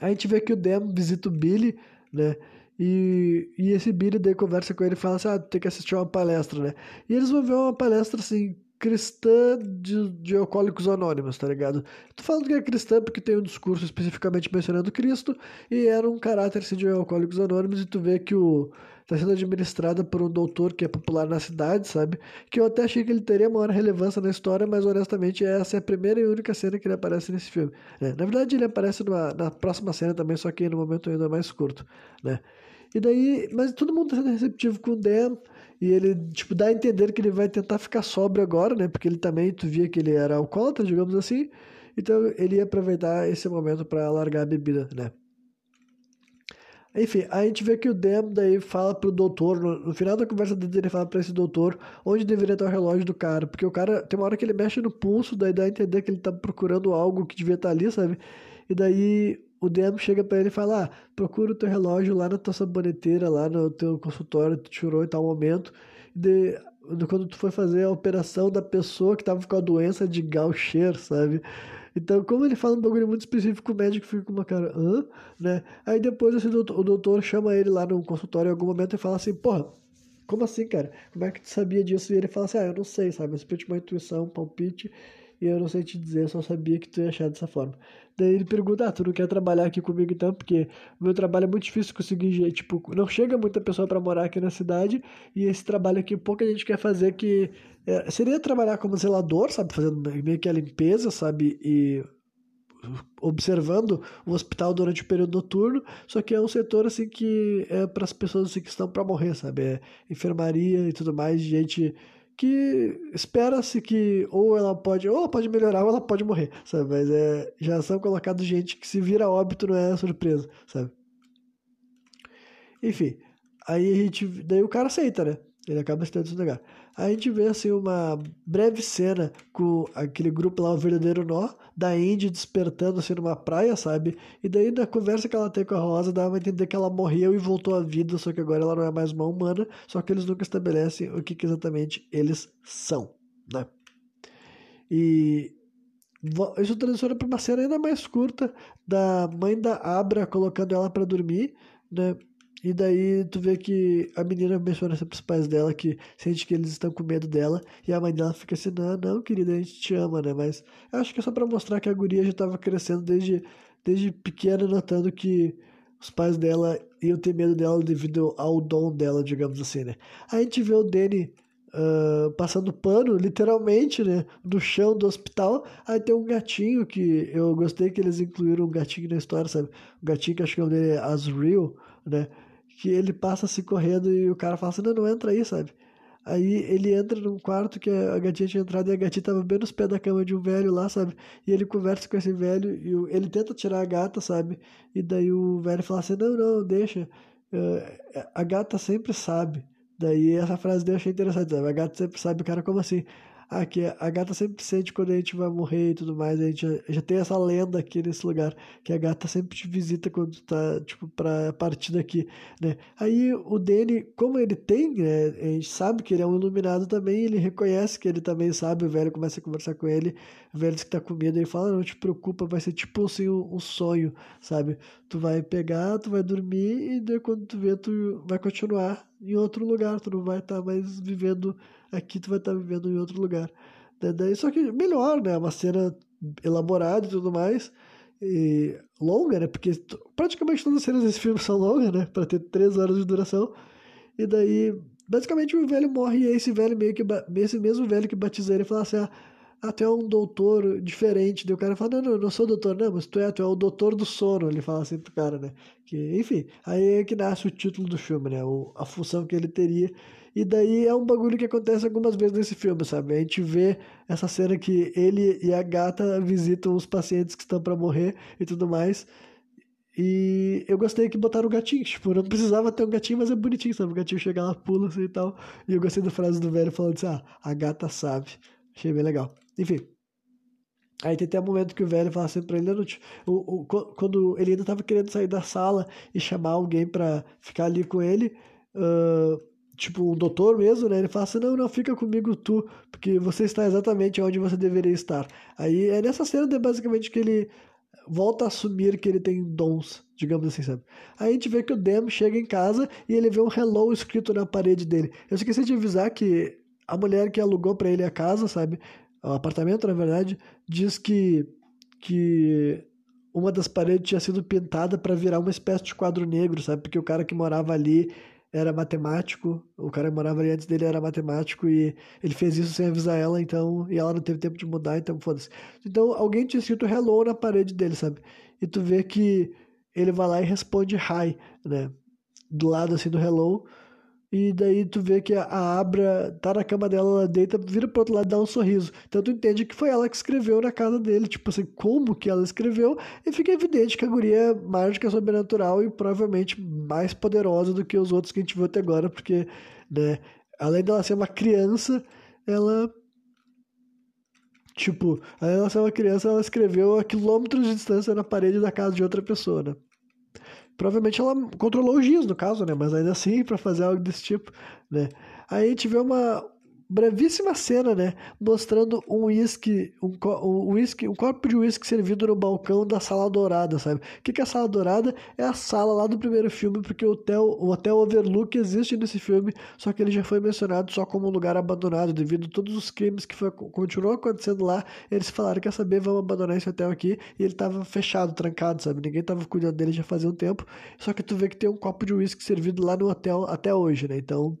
A gente vê que o Demo visita o Billy, né? E, e esse Billy daí conversa com ele e fala assim: ah, tem que assistir uma palestra, né? E eles vão ver uma palestra assim cristã de, de alcoólicos anônimos, tá ligado? Tô falando que é cristã porque tem um discurso especificamente mencionando Cristo e era um caráter assim, de alcoólicos anônimos e tu vê que o tá sendo administrada por um doutor que é popular na cidade, sabe? Que eu até achei que ele teria maior relevância na história, mas honestamente essa é a primeira e única cena que ele aparece nesse filme. Né? Na verdade ele aparece numa, na próxima cena também, só que no momento ainda mais curto, né? E daí, mas todo mundo tá sendo receptivo com o Dan, e ele, tipo, dá a entender que ele vai tentar ficar sóbrio agora, né? Porque ele também, tu via que ele era alcoólatra, digamos assim. Então ele ia aproveitar esse momento para largar a bebida, né? Enfim, a gente vê que o Dem daí fala pro doutor, no, no final da conversa dele, ele fala para esse doutor onde deveria estar o relógio do cara, porque o cara, tem uma hora que ele mexe no pulso, daí dá a entender que ele tá procurando algo que devia estar ali, sabe? E daí o DM chega para ele e fala: ah, procura o teu relógio lá na tua saboneteira, lá no teu consultório, tu tirou em tal momento. De, quando tu foi fazer a operação da pessoa que tava com a doença de Gaucher, sabe? Então, como ele fala um bagulho muito específico, o médico fica com uma cara, hã? Né? Aí depois o doutor chama ele lá no consultório em algum momento e fala assim, porra, como assim, cara? Como é que tu sabia disso? E ele fala assim, ah, eu não sei, sabe? Eu simplesmente uma intuição, um palpite, e eu não sei te dizer, eu só sabia que tu ia achar dessa forma. Daí ele pergunta, ah, tu não quer trabalhar aqui comigo então? Porque o meu trabalho é muito difícil conseguir, tipo, não chega muita pessoa para morar aqui na cidade, e esse trabalho aqui pouca gente quer fazer que... É, seria trabalhar como zelador, sabe? Fazendo meio que a limpeza, sabe? E observando o hospital durante o período noturno, só que é um setor assim que é para as pessoas assim, que estão para morrer, sabe? É enfermaria e tudo mais, gente que espera-se que ou ela pode ou ela pode melhorar ou ela pode morrer, sabe? Mas é, já são colocados gente que se vira óbito não é surpresa, sabe? Enfim, aí a gente, daí o cara aceita, né? Ele acaba estando esse lugar. A gente vê assim uma breve cena com aquele grupo lá, o verdadeiro nó, da Indy despertando assim numa praia, sabe? E daí na conversa que ela tem com a Rosa, dá a entender que ela morreu e voltou à vida, só que agora ela não é mais uma humana, só que eles nunca estabelecem o que, que exatamente eles são, né? E isso transiciona para uma cena ainda mais curta da mãe da Abra colocando ela para dormir, né? E daí tu vê que a menina menciona os pais dela que sente que eles estão com medo dela. E a mãe dela fica assim, não, não, querida, a gente te ama, né? Mas acho que é só pra mostrar que a guria já tava crescendo desde, desde pequena, notando que os pais dela iam ter medo dela devido ao dom dela, digamos assim, né? Aí a gente vê o Danny uh, passando pano, literalmente, né? No chão do hospital. Aí tem um gatinho que eu gostei que eles incluíram um gatinho na história, sabe? Um gatinho que acho que o nome dele é Asriel, né? Que ele passa se correndo e o cara fala assim, não, não entra aí, sabe? Aí ele entra num quarto que a gatinha tinha entrado e a gatinha tava bem nos pés da cama de um velho lá, sabe? E ele conversa com esse velho e ele tenta tirar a gata, sabe? E daí o velho fala assim, não, não, deixa. Uh, a gata sempre sabe. Daí essa frase eu achei interessante, sabe? A gata sempre sabe, o cara, como assim? Ah, que a gata sempre sente quando a gente vai morrer e tudo mais. A gente já, já, tem essa lenda aqui nesse lugar, que a gata sempre te visita quando tá, tipo, pra partir daqui, né? Aí o Danny, como ele tem, né, a gente sabe que ele é um iluminado também, ele reconhece que ele também sabe, o velho começa a conversar com ele, o velho diz que tá com medo, ele fala, não te preocupa, vai ser tipo assim um, um sonho, sabe? Tu vai pegar, tu vai dormir e daí quando tu vê, tu vai continuar em outro lugar, tu não vai estar tá mais vivendo aqui, tu vai estar tá vivendo em outro lugar. Daí, só que melhor, né? Uma cena elaborada e tudo mais. E longa, né? Porque praticamente todas as cenas desse filme são longas, né? Pra ter três horas de duração. E daí, basicamente, o velho morre e esse velho meio que. Esse mesmo velho que batiza ele fala assim: ah, até um doutor diferente. Daí o cara fala, não, não, não sou doutor, não, mas tu é, tu é o doutor do sono. Ele fala assim pro cara, né? Que, enfim, aí é que nasce o título do filme, né? O, a função que ele teria. E daí é um bagulho que acontece algumas vezes nesse filme, sabe? A gente vê essa cena que ele e a gata visitam os pacientes que estão para morrer e tudo mais. E eu gostei que botaram o gatinho, tipo, não precisava ter um gatinho, mas é bonitinho, sabe? O gatinho chega lá, pula assim e tal. E eu gostei da frase do velho falando assim, ah, a gata sabe. Achei bem legal. Enfim. Aí tem até um momento que o velho fala assim pra ele, o, o, quando ele ainda tava querendo sair da sala e chamar alguém pra ficar ali com ele, uh, tipo um doutor mesmo, né? Ele fala assim, não, não, fica comigo tu, porque você está exatamente onde você deveria estar. Aí é nessa cena basicamente que ele volta a assumir que ele tem dons, digamos assim, sabe? Aí a gente vê que o Dem chega em casa e ele vê um hello escrito na parede dele. Eu esqueci de avisar que a mulher que alugou para ele a casa, sabe? O apartamento, na verdade, diz que, que uma das paredes tinha sido pintada para virar uma espécie de quadro negro, sabe? Porque o cara que morava ali era matemático, o cara que morava ali antes dele era matemático e ele fez isso sem avisar ela, então, e ela não teve tempo de mudar, então foda-se. Então, alguém tinha escrito hello na parede dele, sabe? E tu vê que ele vai lá e responde hi, né? Do lado assim do hello, e daí tu vê que a Abra tá na cama dela, ela deita, vira pro outro lado e dá um sorriso. Então tu entende que foi ela que escreveu na casa dele, tipo assim, como que ela escreveu, e fica evidente que a guria é mágica, sobrenatural e provavelmente mais poderosa do que os outros que a gente viu até agora, porque, né, além dela ser uma criança, ela Tipo, além dela ser uma criança, ela escreveu a quilômetros de distância na parede da casa de outra pessoa, né? Provavelmente ela controlou o giz, no caso, né? Mas ainda assim, para fazer algo desse tipo, né? Aí vê uma, brevíssima cena, né? Mostrando um uísque, um, um, whisky, um copo de uísque servido no balcão da sala dourada, sabe? O que, que é a sala dourada? É a sala lá do primeiro filme, porque o hotel, o hotel Overlook existe nesse filme, só que ele já foi mencionado só como um lugar abandonado, devido a todos os crimes que foi, continuou acontecendo lá. Eles falaram, quer saber, vamos abandonar esse hotel aqui, e ele tava fechado, trancado, sabe? Ninguém tava cuidando dele já fazia um tempo, só que tu vê que tem um copo de uísque servido lá no hotel até hoje, né? Então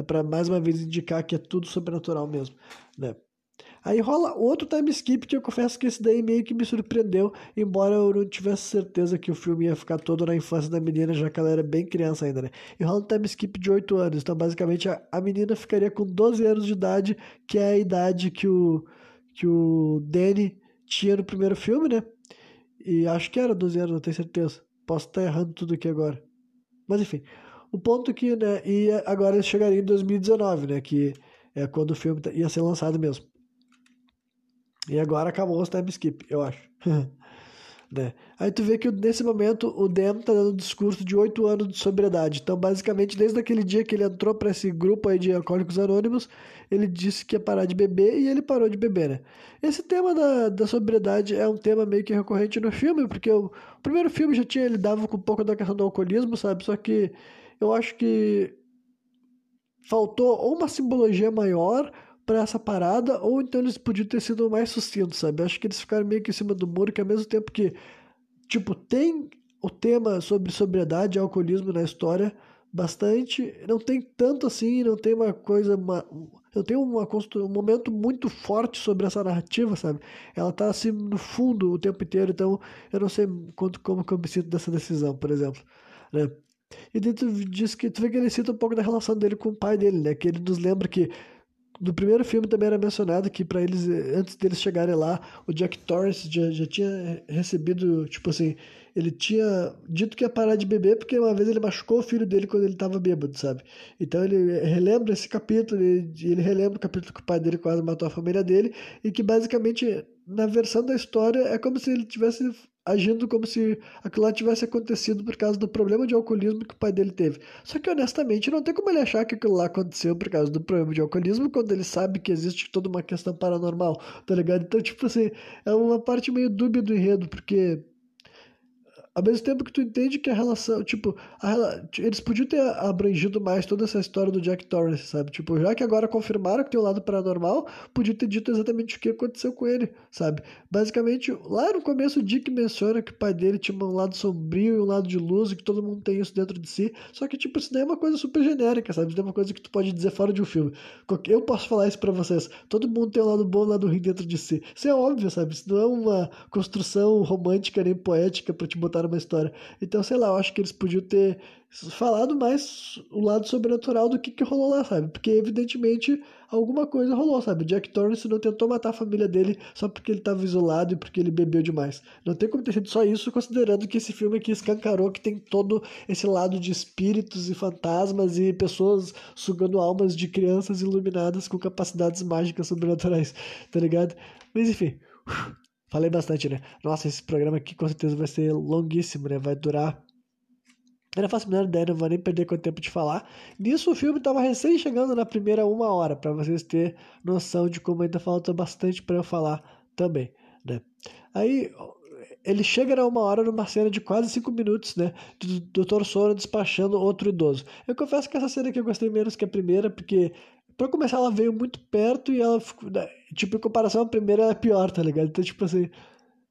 é para mais uma vez indicar que é tudo sobrenatural mesmo, né? Aí rola outro time skip que eu confesso que esse daí meio que me surpreendeu, embora eu não tivesse certeza que o filme ia ficar todo na infância da menina, já que ela era bem criança ainda, né? E rola um time skip de 8 anos, então basicamente a, a menina ficaria com 12 anos de idade, que é a idade que o, que o Danny tinha no primeiro filme, né? E acho que era 12 anos, não tenho certeza. Posso estar errando tudo aqui agora. Mas enfim, o ponto que, né, e agora chegaria em 2019, né, que é quando o filme tá, ia ser lançado mesmo. E agora acabou o time skip, eu acho. né? Aí tu vê que nesse momento o Dem tá dando um discurso de 8 anos de sobriedade. Então, basicamente, desde aquele dia que ele entrou para esse grupo aí de alcoólicos anônimos, ele disse que ia parar de beber e ele parou de beber, né? Esse tema da, da sobriedade é um tema meio que recorrente no filme, porque o, o primeiro filme já tinha lidado com um pouco da questão do alcoolismo, sabe? Só que eu acho que faltou ou uma simbologia maior para essa parada, ou então eles podiam ter sido mais sucintos, sabe? Acho que eles ficaram meio que em cima do muro, que ao mesmo tempo que, tipo, tem o tema sobre sobriedade e alcoolismo na história bastante, não tem tanto assim, não tem uma coisa, uma, eu tenho uma, um momento muito forte sobre essa narrativa, sabe? Ela tá assim no fundo o tempo inteiro, então eu não sei quanto, como que eu me sinto dessa decisão, por exemplo, né? E dentro disso que tu vê que ele cita um pouco da relação dele com o pai dele, né? Que ele nos lembra que no primeiro filme também era mencionado que para eles, antes deles chegarem lá, o Jack Torrance já, já tinha recebido, tipo assim, ele tinha dito que ia parar de beber porque uma vez ele machucou o filho dele quando ele estava bêbado, sabe? Então ele relembra esse capítulo, ele, ele relembra o capítulo que o pai dele quase matou a família dele e que basicamente na versão da história é como se ele tivesse agindo como se aquilo lá tivesse acontecido por causa do problema de alcoolismo que o pai dele teve. Só que honestamente não tem como ele achar que aquilo lá aconteceu por causa do problema de alcoolismo quando ele sabe que existe toda uma questão paranormal, tá ligado? Então, tipo assim, é uma parte meio dúbia do enredo, porque ao mesmo tempo que tu entende que a relação, tipo, a, eles podiam ter abrangido mais toda essa história do Jack Torrance, sabe? Tipo, já que agora confirmaram que tem um lado paranormal, podia ter dito exatamente o que aconteceu com ele, sabe? Basicamente, lá no começo o Dick menciona que o pai dele tinha um lado sombrio e um lado de luz, e que todo mundo tem isso dentro de si. Só que, tipo, isso daí é uma coisa super genérica, sabe? Isso é uma coisa que tu pode dizer fora de um filme. Eu posso falar isso para vocês. Todo mundo tem um lado bom e um lado ruim dentro de si. Isso é óbvio, sabe? Isso não é uma construção romântica nem poética para te botar uma história. Então, sei lá, eu acho que eles podiam ter falado mais o lado sobrenatural do que, que rolou lá, sabe? Porque, evidentemente, alguma coisa rolou, sabe? Jack Torrance não tentou matar a família dele só porque ele estava isolado e porque ele bebeu demais. Não tem como ter sido só isso, considerando que esse filme aqui escancarou que tem todo esse lado de espíritos e fantasmas e pessoas sugando almas de crianças iluminadas com capacidades mágicas sobrenaturais, tá ligado? Mas enfim. Falei bastante, né? Nossa, esse programa aqui com certeza vai ser longuíssimo, né? Vai durar. Eu não faço a menor ideia, não vou nem perder com o tempo de falar. Nisso o filme estava recém chegando na primeira uma hora, para vocês terem noção de como ainda falta bastante para eu falar também, né? Aí ele chega na uma hora numa cena de quase cinco minutos, né? Do Dr. Sora despachando outro idoso. Eu confesso que essa cena aqui eu gostei menos que a primeira, porque Pra começar, ela veio muito perto e ela ficou. Né, tipo, em comparação à primeira, é pior, tá ligado? Então, tipo assim.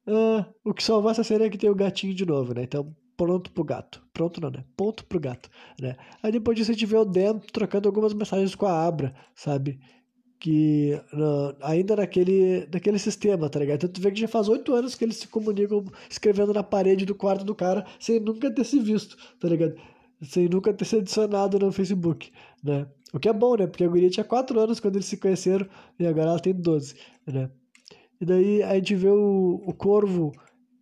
Uh, o que salvou essa cena é que tem o gatinho de novo, né? Então, pronto pro gato. Pronto não, né? Ponto pro gato, né? Aí depois disso a gente vê o Dan trocando algumas mensagens com a Abra, sabe? Que ainda naquele, naquele sistema, tá ligado? Então tu vê que já faz oito anos que eles se comunicam escrevendo na parede do quarto do cara sem nunca ter se visto, tá ligado? Sem nunca ter se adicionado no Facebook, né? O que é bom, né? Porque a guria tinha 4 anos quando eles se conheceram e agora ela tem 12, né? E daí a gente vê o, o corvo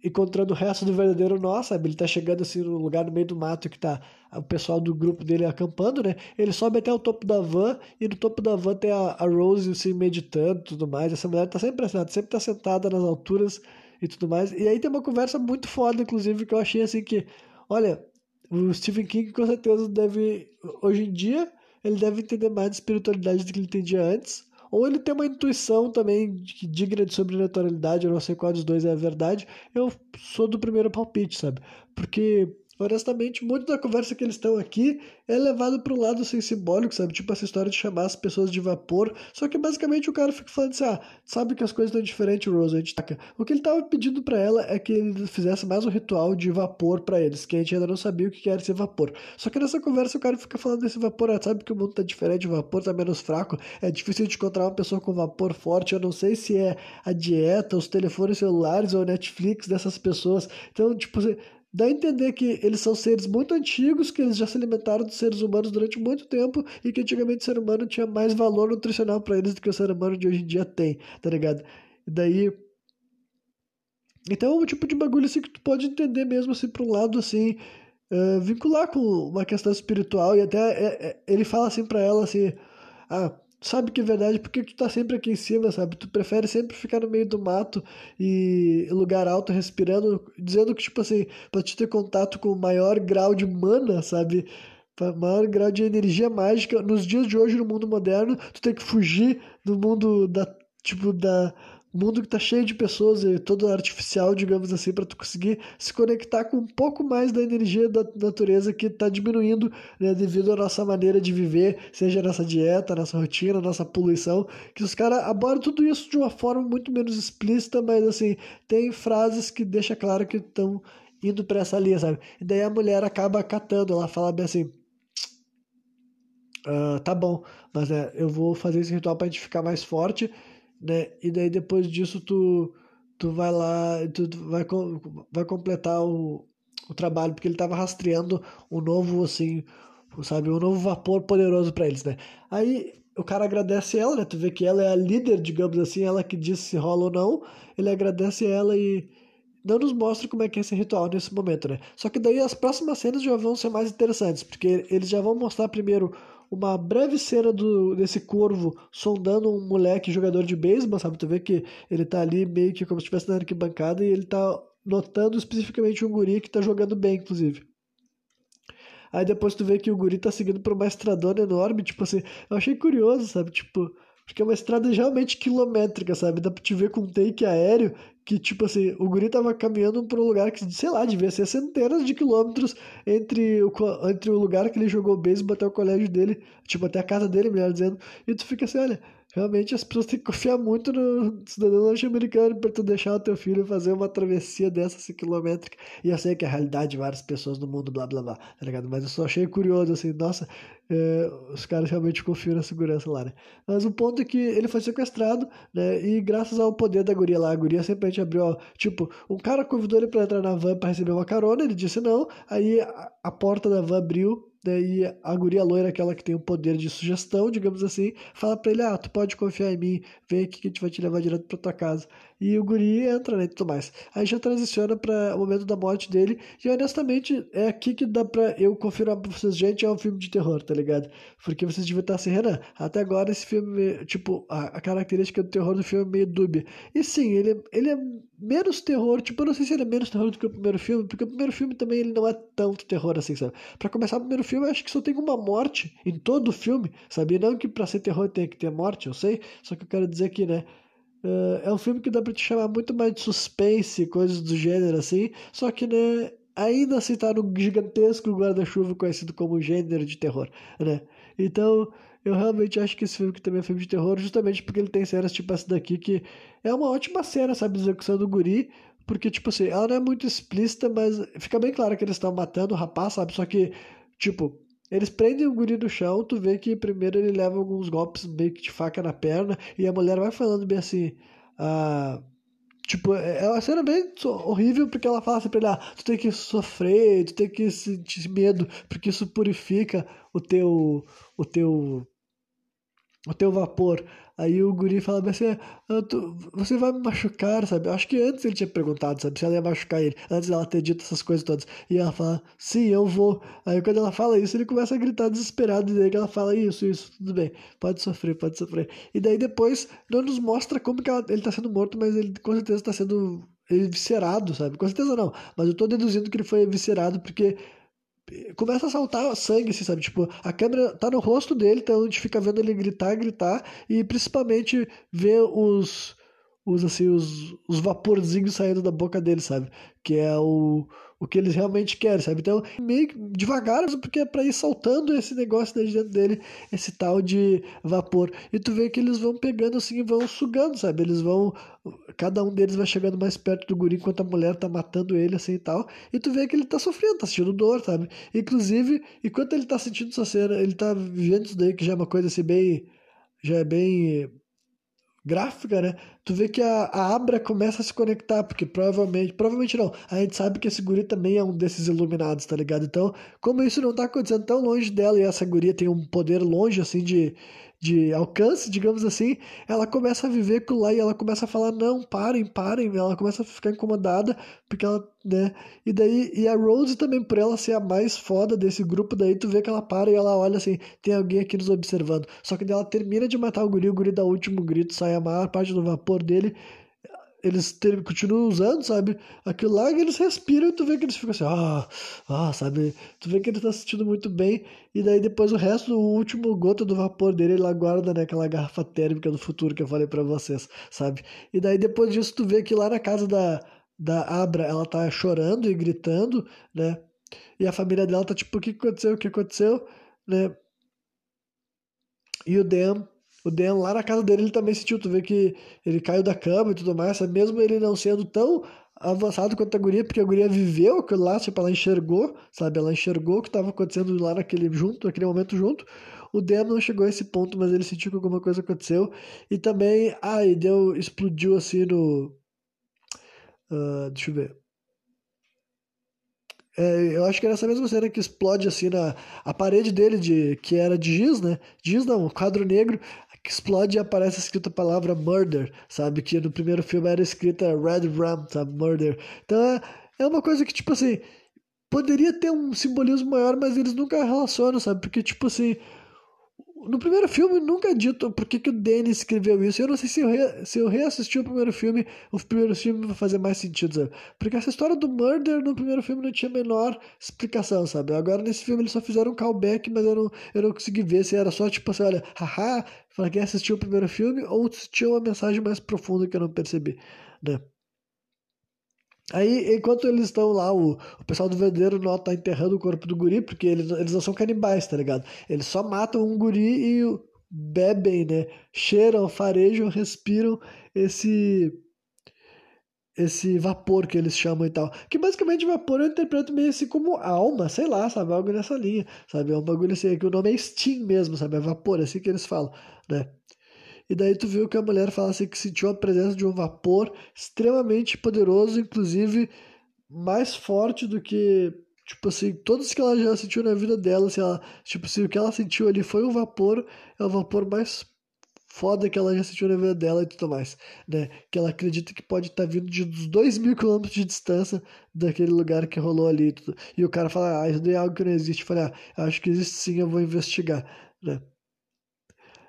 encontrando o resto do verdadeiro nó, sabe? Ele tá chegando assim no lugar no meio do mato que tá o pessoal do grupo dele acampando, né? Ele sobe até o topo da van e no topo da van tem a, a Rose assim meditando e tudo mais. Essa mulher tá sempre pressionada, sempre tá sentada nas alturas e tudo mais. E aí tem uma conversa muito foda, inclusive, que eu achei assim que, olha, o Stephen King com certeza deve, hoje em dia, ele deve entender mais de espiritualidade do que ele entendia antes. Ou ele tem uma intuição também digna de sobrenaturalidade, eu não sei qual dos dois é a verdade. Eu sou do primeiro palpite, sabe? Porque honestamente, muito da conversa que eles estão aqui é levado para um lado assim, simbólico, sabe? Tipo essa história de chamar as pessoas de vapor. Só que basicamente o cara fica falando assim: ah, sabe que as coisas estão diferentes, Rose, a gente taca. O que ele tava pedindo para ela é que ele fizesse mais um ritual de vapor para eles, que a gente ainda não sabia o que era esse vapor. Só que nessa conversa o cara fica falando desse vapor, ah, sabe que o mundo tá diferente, o vapor tá menos fraco, é difícil de encontrar uma pessoa com vapor forte. Eu não sei se é a dieta, os telefones celulares ou Netflix dessas pessoas. Então, tipo, dá a entender que eles são seres muito antigos, que eles já se alimentaram dos seres humanos durante muito tempo e que antigamente o ser humano tinha mais valor nutricional para eles do que o ser humano de hoje em dia tem, tá ligado? E daí. Então é um tipo de bagulho assim que tu pode entender mesmo assim para um lado assim. Uh, vincular com uma questão espiritual e até é, é, ele fala assim para ela assim ah sabe que é verdade, porque tu tá sempre aqui em cima, sabe? Tu prefere sempre ficar no meio do mato e lugar alto respirando, dizendo que, tipo assim, pra te ter contato com o maior grau de mana, sabe? maior grau de energia mágica. Nos dias de hoje, no mundo moderno, tu tem que fugir do mundo da, tipo, da mundo que tá cheio de pessoas e todo artificial, digamos assim, para tu conseguir se conectar com um pouco mais da energia da natureza que tá diminuindo, né, devido à nossa maneira de viver, seja nossa dieta, nossa rotina, nossa poluição, que os caras abordam tudo isso de uma forma muito menos explícita, mas assim, tem frases que deixa claro que estão indo para essa linha, sabe? E daí a mulher acaba catando, ela fala bem assim, Uh, tá bom, mas é, eu vou fazer esse ritual pra gente ficar mais forte né? E daí depois disso tu, tu vai lá, tu vai, vai completar o, o trabalho, porque ele estava rastreando um novo, assim, sabe, um novo vapor poderoso para eles, né? Aí o cara agradece ela, né? Tu vê que ela é a líder, digamos assim, ela que diz se rola ou não. Ele agradece ela e não nos mostra como é que é esse ritual nesse momento, né? Só que daí as próximas cenas já vão ser mais interessantes, porque eles já vão mostrar primeiro uma breve cena do, desse corvo sondando um moleque jogador de beisebol, sabe? Tu vê que ele tá ali meio que como se estivesse na arquibancada e ele tá notando especificamente um guri que tá jogando bem, inclusive. Aí depois tu vê que o guri tá seguindo por uma estradona enorme, tipo assim, eu achei curioso, sabe? Tipo, porque é uma estrada realmente quilométrica, sabe? Dá pra te ver com um take aéreo que, tipo assim, o guri tava caminhando para um lugar que, sei lá, devia ser centenas de quilômetros entre o, entre o lugar que ele jogou beisebol até o colégio dele, tipo, até a casa dele, melhor dizendo. E tu fica assim, olha, Realmente as pessoas têm que confiar muito no cidadão norte-americano para tu deixar o teu filho fazer uma travessia dessa assim, quilométrica. E eu sei que é a realidade de várias pessoas no mundo, blá blá blá, tá ligado? Mas eu só achei curioso, assim, nossa, é, os caras realmente confiam na segurança lá, né? Mas o ponto é que ele foi sequestrado, né? E graças ao poder da guria lá, a guria simplesmente abriu, ó, tipo, um cara convidou ele para entrar na van para receber uma carona, ele disse não, aí a, a porta da van abriu Daí a guria loira, aquela que tem o poder de sugestão, digamos assim, fala pra ele: Ah, tu pode confiar em mim, vem aqui que a gente vai te levar direto pra tua casa. E o guri entra, né, e tudo mais. Aí já transiciona para o momento da morte dele. E honestamente, é aqui que dá pra eu confirmar pra vocês: gente, é um filme de terror, tá ligado? Porque vocês deviam estar assim, Renan, até agora esse filme, tipo, a, a característica do terror do filme é meio dúbia. E sim, ele, ele é menos terror, tipo, eu não sei se ele é menos terror do que o primeiro filme, porque o primeiro filme também ele não é tanto terror assim, sabe? Pra começar o primeiro filme, eu acho que só tem uma morte em todo o filme, sabe? Não que pra ser terror tem que ter morte, eu sei, só que eu quero dizer que, né? Uh, é um filme que dá pra te chamar muito mais de suspense, coisas do gênero assim, só que, né? Ainda assim tá no gigantesco guarda-chuva conhecido como gênero de terror, né? Então, eu realmente acho que esse filme que também é filme de terror, justamente porque ele tem cenas tipo essa daqui, que é uma ótima cena, sabe, execução do guri, porque, tipo assim, ela não é muito explícita, mas fica bem claro que eles estão matando o rapaz, sabe? Só que, tipo, eles prendem o guri no chão, tu vê que primeiro ele leva alguns golpes meio que de faca na perna, e a mulher vai falando bem assim, ah, Tipo, é, é uma cena bem horrível porque ela fala assim pra ele, ah, tu tem que sofrer, tu tem que sentir medo, porque isso purifica o teu, o teu o teu vapor. Aí o guri fala assim, tu, você vai me machucar, sabe? Eu acho que antes ele tinha perguntado, sabe, se ela ia machucar ele, antes dela ter dito essas coisas todas. E ela fala, sim, eu vou. Aí quando ela fala isso, ele começa a gritar desesperado, e daí ela fala, isso, isso, tudo bem, pode sofrer, pode sofrer. E daí depois não nos mostra como que ela, ele tá sendo morto, mas ele com certeza tá sendo viscerado, sabe? Com certeza não, mas eu tô deduzindo que ele foi viscerado porque começa a saltar sangue, assim, sabe? Tipo, a câmera tá no rosto dele, então a gente fica vendo ele gritar, gritar, e principalmente ver os, os assim, os, os vaporzinhos saindo da boca dele, sabe? Que é o, o que eles realmente querem, sabe? Então, meio devagar, porque é pra ir soltando esse negócio dentro dele, esse tal de vapor. E tu vê que eles vão pegando assim e vão sugando, sabe? Eles vão. Cada um deles vai chegando mais perto do guri enquanto a mulher tá matando ele, assim e tal. E tu vê que ele tá sofrendo, tá sentindo dor, sabe? Inclusive, enquanto ele tá sentindo essa cena, ele tá vivendo isso daí, que já é uma coisa assim bem. Já é bem gráfica, né? Tu vê que a, a Abra começa a se conectar, porque provavelmente, provavelmente não, a gente sabe que esse guri também é um desses iluminados, tá ligado? Então, como isso não tá acontecendo tão longe dela e essa guria tem um poder longe, assim, de, de alcance, digamos assim, ela começa a viver com lá e ela começa a falar, não, parem, parem, ela começa a ficar incomodada, porque ela, né, e daí, e a Rose também, por ela ser a mais foda desse grupo, daí tu vê que ela para e ela olha assim, tem alguém aqui nos observando, só que daí ela termina de matar o guri, o guri dá o último grito, sai a maior parte do vapor dele, eles ter, continuam usando, sabe? Aquilo lá que eles respiram e tu vê que eles ficam assim, ah, ah, sabe? Tu vê que ele tá se sentindo muito bem. E daí depois o resto, o último gota do vapor dele, ele aguarda naquela né, garrafa térmica do futuro que eu falei para vocês, sabe? E daí depois disso tu vê que lá na casa da, da Abra, ela tá chorando e gritando, né? E a família dela tá tipo, o que aconteceu? O que aconteceu? Né? E o Dan o Dan lá na casa dele ele também sentiu, tu vê que ele caiu da cama e tudo mais, mesmo ele não sendo tão avançado quanto a guria, porque a guria viveu aquilo lá, tipo, ela enxergou, sabe? Ela enxergou o que estava acontecendo lá naquele junto, naquele momento junto. O Dan não chegou a esse ponto, mas ele sentiu que alguma coisa aconteceu. E também, ah, e deu, explodiu assim no. Uh, deixa eu ver. É, eu acho que era essa mesma cena que explode assim na a parede dele, de, que era de giz, né? Giz não, um quadro negro que explode e aparece escrita a palavra murder, sabe? Que no primeiro filme era escrita Red Ram, sabe? Murder. Então é, é uma coisa que, tipo assim, poderia ter um simbolismo maior, mas eles nunca relacionam, sabe? Porque, tipo assim, no primeiro filme nunca é dito por que, que o Danny escreveu isso. Eu não sei se eu, re, se eu reassistir o primeiro filme, o primeiro filme vai fazer mais sentido, sabe? Porque essa história do murder no primeiro filme não tinha a menor explicação, sabe? Agora nesse filme eles só fizeram um callback, mas eu não, eu não consegui ver se era só tipo assim, olha, haha, para quem assistiu o primeiro filme, ou se tinha uma mensagem mais profunda que eu não percebi, né? Aí, enquanto eles estão lá, o, o pessoal do vendeiro não tá enterrando o corpo do guri, porque eles, eles não são canibais, tá ligado? Eles só matam um guri e bebem, né? Cheiram, farejam, respiram esse esse vapor que eles chamam e tal. Que basicamente vapor eu interpreto meio assim como alma, sei lá, sabe? Algo nessa linha, sabe? É um bagulho assim, que o nome é Steam mesmo, sabe? É vapor, é assim que eles falam, né? E daí tu viu que a mulher fala assim que sentiu a presença de um vapor extremamente poderoso, inclusive mais forte do que, tipo assim, todos que ela já sentiu na vida dela, se ela, tipo, se o que ela sentiu ali foi um vapor, é o vapor mais foda que ela já sentiu na vida dela e tudo mais, né? Que ela acredita que pode estar tá vindo de uns 2 mil quilômetros de distância daquele lugar que rolou ali e tudo. E o cara fala, ah, isso daí é algo que não existe. Eu falei, ah, acho que existe sim, eu vou investigar, né?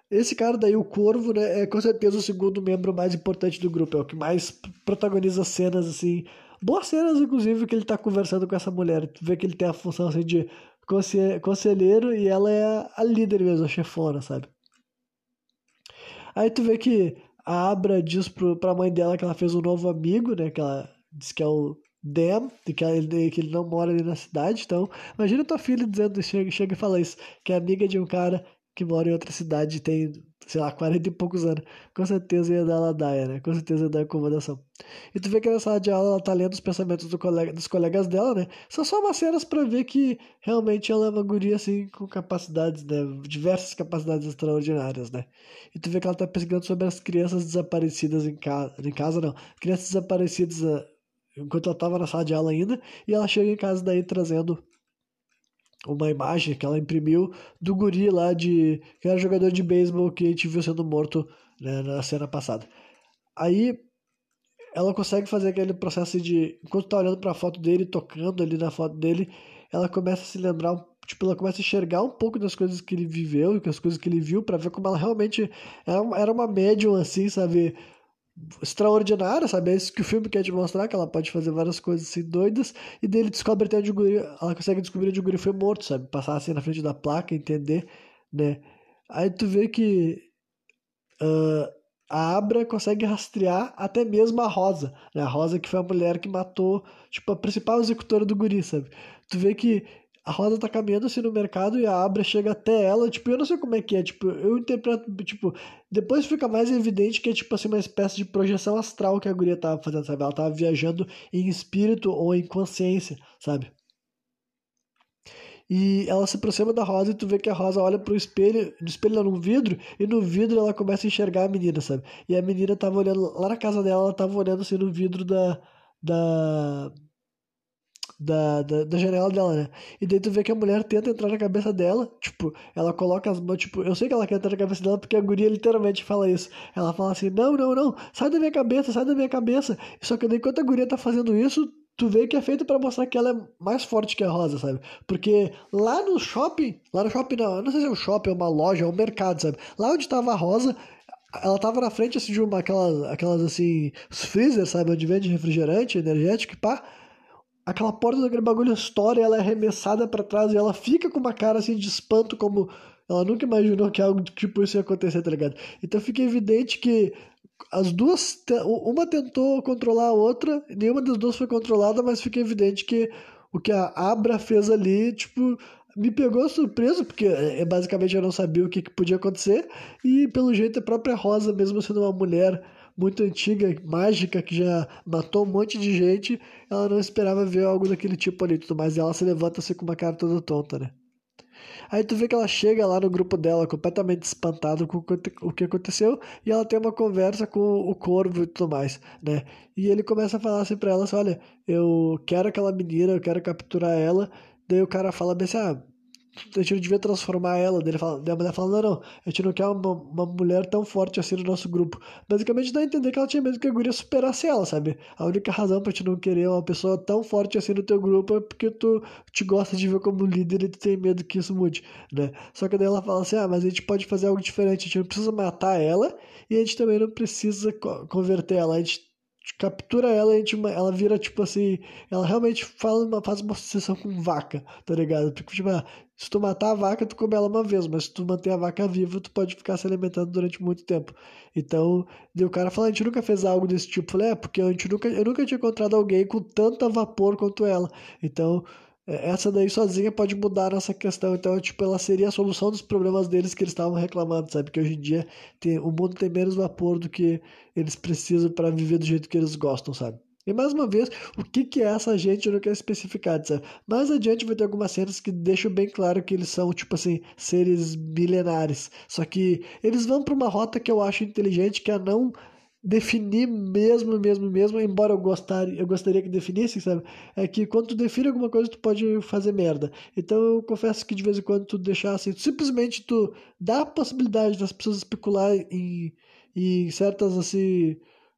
Esse cara daí, o Corvo, né, é com certeza o segundo membro mais importante do grupo, é o que mais protagoniza cenas, assim, boas cenas, inclusive, que ele tá conversando com essa mulher. Tu vê que ele tem a função, assim, de conselheiro e ela é a líder mesmo, a chefona, sabe? Aí tu vê que a Abra diz pro, pra mãe dela que ela fez um novo amigo, né, que ela diz que é o Dan, que ele, que ele não mora ali na cidade, então imagina tua filha dizendo, chega, chega e fala isso, que é amiga de um cara que mora em outra cidade tem, sei lá, 40 e poucos anos. Com certeza ia dar ladaia, né? Com certeza ia dar acomodação. E tu vê que na sala de aula ela tá lendo os pensamentos do colega, dos colegas dela, né? São só umas cenas pra ver que realmente ela é uma guria, assim, com capacidades, né? Diversas capacidades extraordinárias, né? E tu vê que ela tá pesquisando sobre as crianças desaparecidas em casa. Em casa, não. Crianças desaparecidas uh, enquanto ela tava na sala de aula ainda. E ela chega em casa daí trazendo uma imagem que ela imprimiu do guri lá de. que era jogador de beisebol que a gente viu sendo morto né, na cena passada. Aí ela consegue fazer aquele processo de. enquanto tá olhando para a foto dele, tocando ali na foto dele, ela começa a se lembrar, tipo, ela começa a enxergar um pouco das coisas que ele viveu e das coisas que ele viu para ver como ela realmente era uma médium assim, sabe? Extraordinária, sabe? É isso que o filme quer te mostrar, que ela pode fazer várias coisas assim doidas, e dele descobre até onde o guri, ela consegue descobrir onde o guri foi morto, sabe? Passar assim na frente da placa, entender, né? Aí tu vê que uh, a Abra consegue rastrear até mesmo a Rosa, né? A Rosa que foi a mulher que matou, tipo, a principal executora do guri, sabe? Tu vê que a Rosa tá caminhando assim no mercado e a Abra chega até ela, tipo, eu não sei como é que é, tipo, eu interpreto, tipo, depois fica mais evidente que é tipo assim uma espécie de projeção astral que a guria tava fazendo, sabe? Ela tava viajando em espírito ou em consciência, sabe? E ela se aproxima da Rosa e tu vê que a Rosa olha pro espelho, no espelho no vidro, e no vidro ela começa a enxergar a menina, sabe? E a menina tava olhando, lá na casa dela, ela tava olhando assim no vidro da, da da, da, da, janela dela, né? E daí tu vê que a mulher tenta entrar na cabeça dela, tipo, ela coloca as mãos, tipo, eu sei que ela quer entrar na cabeça dela porque a guria literalmente fala isso. Ela fala assim: não, não, não, sai da minha cabeça, sai da minha cabeça. Só que daí enquanto a guria tá fazendo isso, tu vê que é feito para mostrar que ela é mais forte que a Rosa, sabe? Porque lá no shopping, lá no shopping não, eu não sei se é um shopping, é uma loja, é um mercado, sabe? Lá onde tava a Rosa, ela tava na frente assim, de uma, aquelas, aquelas assim, freezer, sabe? Onde vende refrigerante, energético e pá aquela porta daquele bagulho estoura ela é arremessada para trás e ela fica com uma cara assim de espanto, como ela nunca imaginou que algo tipo isso ia acontecer, tá ligado? Então fica evidente que as duas, uma tentou controlar a outra, nenhuma das duas foi controlada, mas fica evidente que o que a Abra fez ali, tipo, me pegou surpreso, porque é, basicamente eu não sabia o que, que podia acontecer, e pelo jeito a própria Rosa, mesmo sendo uma mulher muito antiga, mágica, que já matou um monte de gente, ela não esperava ver algo daquele tipo ali tudo mais. E ela se levanta assim com uma cara toda tonta, né? Aí tu vê que ela chega lá no grupo dela completamente espantada com o que aconteceu e ela tem uma conversa com o corvo e tudo mais, né? E ele começa a falar assim pra ela assim, olha, eu quero aquela menina, eu quero capturar ela. Daí o cara fala bem assim, ah, a gente não devia transformar ela. Daí, fala, a mulher fala, não, não, a gente não quer uma, uma mulher tão forte assim no nosso grupo. Basicamente dá a entender que ela tinha medo que a guria superasse ela, sabe? A única razão pra gente não querer uma pessoa tão forte assim no teu grupo é porque tu te gosta de ver como líder e tu tem medo que isso mude, né? Só que daí ela fala assim, ah, mas a gente pode fazer algo diferente, a gente não precisa matar ela e a gente também não precisa converter ela, a gente captura ela e ela vira tipo assim. Ela realmente fala uma, faz uma associação com vaca, tá ligado? Porque, tipo, ah, se tu matar a vaca, tu come ela uma vez, mas se tu manter a vaca viva, tu pode ficar se alimentando durante muito tempo. Então, o cara fala, a gente nunca fez algo desse tipo. Eu falei, é, porque a gente nunca, eu nunca tinha encontrado alguém com tanto vapor quanto ela. Então, é, essa daí sozinha pode mudar essa questão. Então, tipo, ela seria a solução dos problemas deles que eles estavam reclamando, sabe? Que hoje em dia tem, o mundo tem menos vapor do que eles precisam para viver do jeito que eles gostam, sabe? E mais uma vez, o que, que é essa gente não quero especificar, sabe? Mais adiante vai ter algumas cenas que deixam bem claro que eles são, tipo assim, seres milenares. Só que eles vão para uma rota que eu acho inteligente, que é não definir mesmo, mesmo, mesmo, embora eu, gostar, eu gostaria que definisse, sabe? É que quando tu define alguma coisa, tu pode fazer merda. Então eu confesso que de vez em quando tu deixar assim, simplesmente tu dá a possibilidade das pessoas especular em, em certas assim.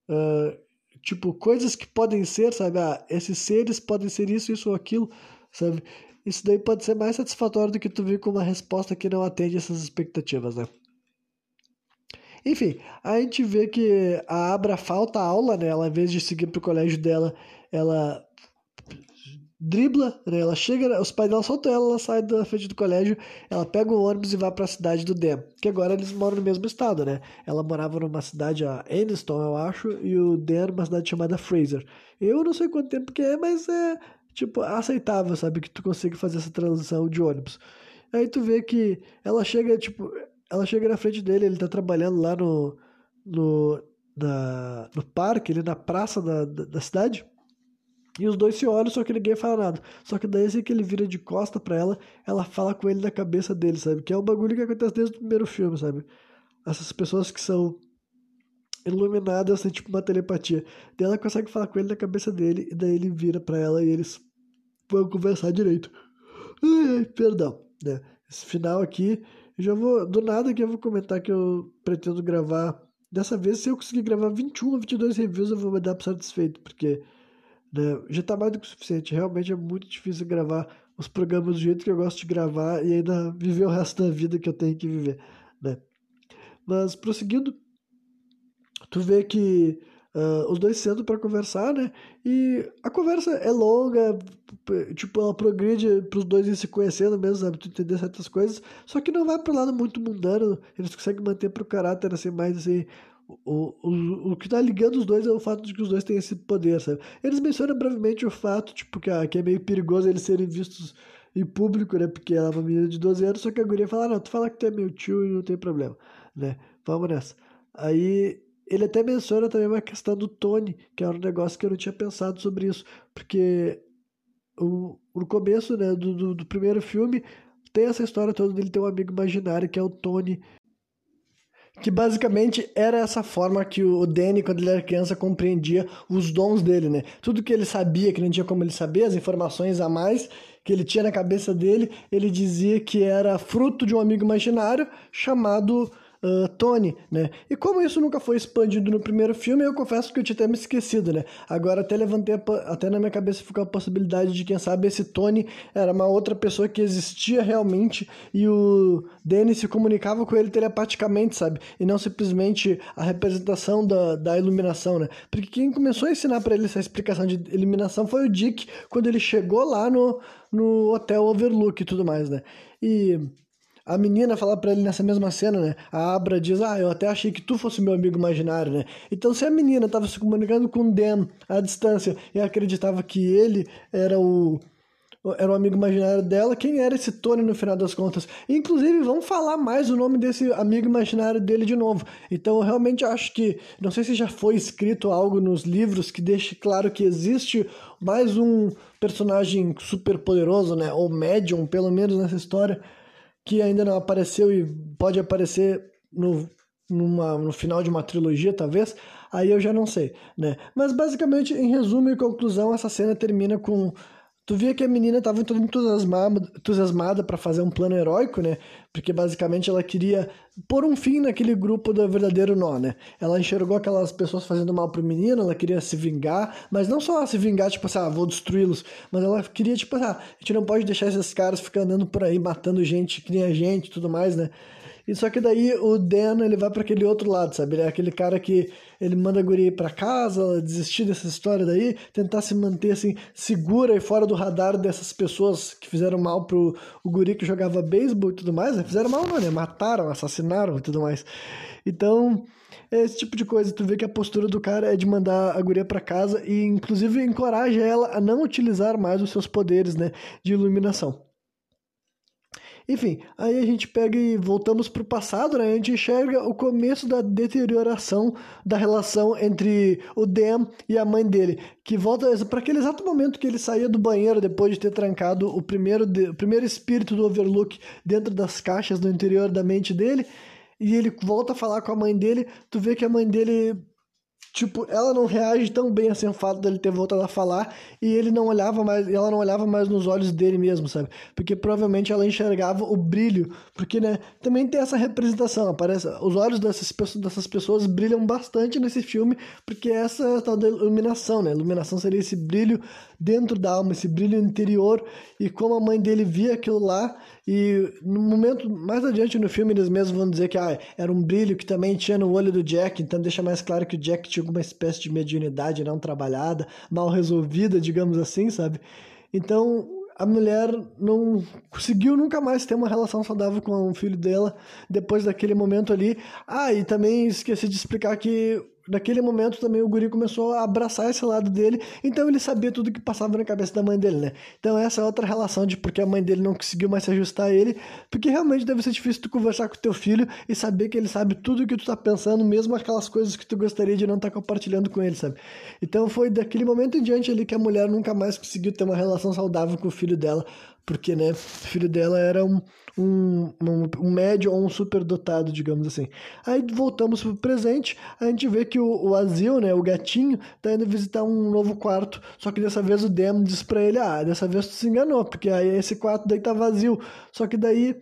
Uh, tipo, coisas que podem ser, sabe? Ah, esses seres podem ser isso, isso ou aquilo, sabe? Isso daí pode ser mais satisfatório do que tu vir com uma resposta que não atende essas expectativas, né? Enfim, a gente vê que a Abra falta aula, né? Ela, ao invés de seguir pro colégio dela, ela dribla, né? Ela chega, os pais dela soltam ela, ela sai da frente do colégio, ela pega o ônibus e vai para a cidade do Dan, que agora eles moram no mesmo estado, né? Ela morava numa cidade, a Aniston, eu acho, e o Dan numa cidade chamada Fraser. Eu não sei quanto tempo que é, mas é, tipo, aceitável, sabe? Que tu consiga fazer essa transição de ônibus. Aí tu vê que ela chega, tipo, ela chega na frente dele, ele tá trabalhando lá no, no, na, no parque, ali na praça da, da, da, cidade. E os dois se olham, só que ninguém fala nada. Só que daí assim que ele vira de costa pra ela, ela fala com ele na cabeça dele, sabe? Que é um bagulho que acontece desde o primeiro filme, sabe? Essas pessoas que são iluminadas, tem tipo uma telepatia. Daí ela consegue falar com ele na cabeça dele, e daí ele vira pra ela e eles vão conversar direito. Ai, perdão, né? Esse final aqui já vou, do nada que eu vou comentar que eu pretendo gravar. Dessa vez, se eu conseguir gravar 21 ou 22 reviews, eu vou me dar satisfeito, porque né, já tá mais do que o suficiente. Realmente é muito difícil gravar os programas do jeito que eu gosto de gravar e ainda viver o resto da vida que eu tenho que viver, né? Mas prosseguindo, tu vê que Uh, os dois sentam para conversar, né? E a conversa é longa, tipo, ela progride para os dois se conhecendo mesmo, sabe? Tu entender certas coisas, só que não vai para lado muito mundano, eles conseguem manter pro caráter assim, mais assim. O, o, o que tá ligando os dois é o fato de que os dois têm esse poder, sabe? Eles mencionam brevemente o fato, tipo, que, ah, que é meio perigoso eles serem vistos em público, né? Porque ela é uma menina de 12 anos, só que a guria fala, ah, não, tu fala que tu é meu tio e não tem problema, né? Vamos nessa. Aí ele até menciona também uma questão do Tony, que era um negócio que eu não tinha pensado sobre isso, porque o, no começo né, do, do, do primeiro filme tem essa história toda dele ter um amigo imaginário que é o Tony, que basicamente era essa forma que o Danny, quando ele era criança, compreendia os dons dele, né? Tudo que ele sabia, que não tinha como ele saber, as informações a mais que ele tinha na cabeça dele, ele dizia que era fruto de um amigo imaginário chamado uh, Tony, né? E como isso nunca foi expandido no primeiro filme, eu confesso que eu tinha até me esquecido, né? Agora até levantei, até na minha cabeça ficou a possibilidade de, quem sabe, esse Tony era uma outra pessoa que existia realmente e o Danny se comunicava com ele telepaticamente, sabe? E não simplesmente a representação da, da iluminação, né? Porque quem começou a ensinar para ele essa explicação de iluminação foi o Dick, quando ele chegou lá no, no Hotel Overlook e tudo mais, né? E a menina fala para ele nessa mesma cena, né? A Abra diz: Ah, eu até achei que tu fosse meu amigo imaginário, né? Então, se a menina estava se comunicando com o Dan à distância e acreditava que ele era o era o amigo imaginário dela, quem era esse Tony no final das contas? Inclusive, vamos falar mais o nome desse amigo imaginário dele de novo. Então, eu realmente acho que, não sei se já foi escrito algo nos livros que deixe claro que existe mais um personagem super poderoso, né? Ou médium, pelo menos nessa história, que ainda não apareceu e pode aparecer no, numa, no final de uma trilogia, talvez, aí eu já não sei, né? Mas basicamente, em resumo e conclusão, essa cena termina com Tu via que a menina estava toda entusiasmada, para fazer um plano heróico, né? Porque basicamente ela queria pôr um fim naquele grupo do verdadeiro nó, né? Ela enxergou aquelas pessoas fazendo mal pro menino, ela queria se vingar, mas não só se vingar, tipo assim, ah, vou destruí-los, mas ela queria, tipo, ah, a gente não pode deixar esses caras ficar andando por aí matando gente que nem a gente tudo mais, né? E só que daí o Dan, ele vai para aquele outro lado, sabe? Ele é aquele cara que ele manda a guria ir pra casa, desistir dessa história daí, tentar se manter assim, segura e fora do radar dessas pessoas que fizeram mal pro o guri que jogava beisebol e tudo mais, né? Fizeram mal não, né? Mataram, assassinaram e tudo mais. Então, é esse tipo de coisa. Tu vê que a postura do cara é de mandar a guria para casa e, inclusive, encoraja ela a não utilizar mais os seus poderes, né, de iluminação. Enfim, aí a gente pega e voltamos para o passado, né? A gente enxerga o começo da deterioração da relação entre o Dan e a mãe dele, que volta para aquele exato momento que ele saía do banheiro depois de ter trancado o primeiro, de, o primeiro espírito do Overlook dentro das caixas no interior da mente dele. E ele volta a falar com a mãe dele, tu vê que a mãe dele tipo, ela não reage tão bem assim ao fato dele ter voltado a falar e ele não olhava mais, ela não olhava mais nos olhos dele mesmo, sabe? Porque provavelmente ela enxergava o brilho, porque né, também tem essa representação, aparece, os olhos dessas pessoas, dessas pessoas brilham bastante nesse filme, porque essa é a tal da iluminação, né? Iluminação seria esse brilho dentro da alma, esse brilho interior, e como a mãe dele via aquilo lá, e no momento mais adiante no filme eles mesmos vão dizer que ah, era um brilho que também tinha no olho do Jack, então deixa mais claro que o Jack tinha alguma espécie de mediunidade não trabalhada, mal resolvida, digamos assim, sabe? Então a mulher não conseguiu nunca mais ter uma relação saudável com o filho dela depois daquele momento ali. Ah, e também esqueci de explicar que naquele momento também o guri começou a abraçar esse lado dele, então ele sabia tudo que passava na cabeça da mãe dele, né? Então essa é outra relação de porque a mãe dele não conseguiu mais se ajustar a ele, porque realmente deve ser difícil tu conversar com teu filho e saber que ele sabe tudo o que tu tá pensando, mesmo aquelas coisas que tu gostaria de não estar tá compartilhando com ele, sabe? Então foi daquele momento em diante ali que a mulher nunca mais conseguiu ter uma relação saudável com o filho dela, porque né, o filho dela era um, um, um, um médio ou um superdotado, digamos assim. Aí voltamos pro presente, a gente vê que o, o Azil, né, o gatinho, tá indo visitar um novo quarto, só que dessa vez o Demo diz pra ele, ah, dessa vez tu se enganou, porque aí esse quarto daí tá vazio. Só que daí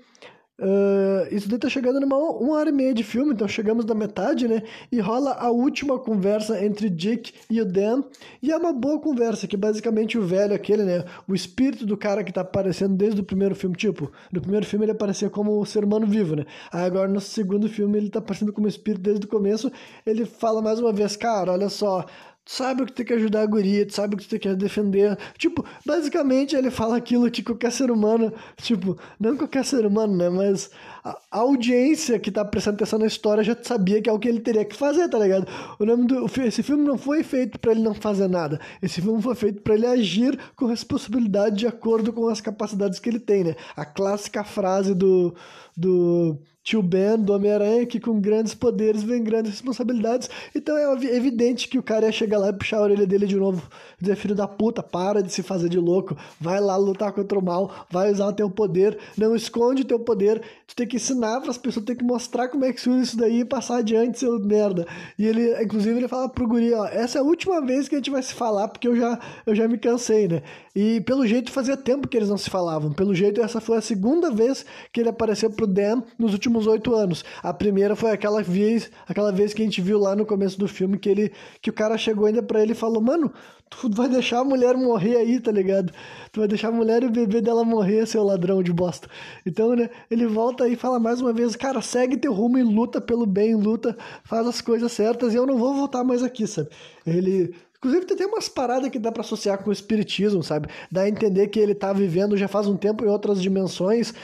Uh, isso daí tá chegando numa uma hora e meia de filme, então chegamos na metade, né? E rola a última conversa entre Dick e o Dan. E é uma boa conversa, que basicamente o velho, aquele, né? O espírito do cara que tá aparecendo desde o primeiro filme. Tipo, no primeiro filme ele aparecia como ser humano vivo, né? Aí agora no segundo filme ele tá aparecendo como espírito desde o começo. Ele fala mais uma vez, cara, olha só, Tu sabe o que tem que ajudar a guria, tu sabe o que tu tem que defender. Tipo, basicamente ele fala aquilo que qualquer ser humano, tipo, não qualquer ser humano, né? Mas a audiência que tá prestando atenção na história já sabia que é o que ele teria que fazer, tá ligado? O nome do esse filme não foi feito para ele não fazer nada. Esse filme foi feito para ele agir com responsabilidade de acordo com as capacidades que ele tem, né? A clássica frase do do tio Ben, do Homem-Aranha, que com grandes poderes vem grandes responsabilidades. Então é evidente que o cara ia chegar lá e puxar a orelha dele de novo. Dizer, filho da puta, para de se fazer de louco, vai lá lutar contra o mal, vai usar o teu poder, não esconde o teu poder. Tu tem que ensinar para as pessoas, tem que mostrar como é que se usa isso daí e passar adiante, seu merda. E ele, inclusive, ele fala pro guri, ó, essa é a última vez que a gente vai se falar, porque eu já, eu já me cansei, né? E pelo jeito fazia tempo que eles não se falavam. Pelo jeito, essa foi a segunda vez que ele apareceu pro Dan nos últimos últimos oito anos. A primeira foi aquela vez, aquela vez que a gente viu lá no começo do filme que ele que o cara chegou ainda para ele e falou: "Mano, tu vai deixar a mulher morrer aí, tá ligado? Tu vai deixar a mulher e o bebê dela morrer, seu ladrão de bosta". Então, né, ele volta aí e fala mais uma vez: "Cara, segue teu rumo e luta pelo bem, luta, faz as coisas certas e eu não vou voltar mais aqui", sabe? Ele Inclusive, tem umas paradas que dá para associar com o espiritismo, sabe? Dá a entender que ele tá vivendo já faz um tempo em outras dimensões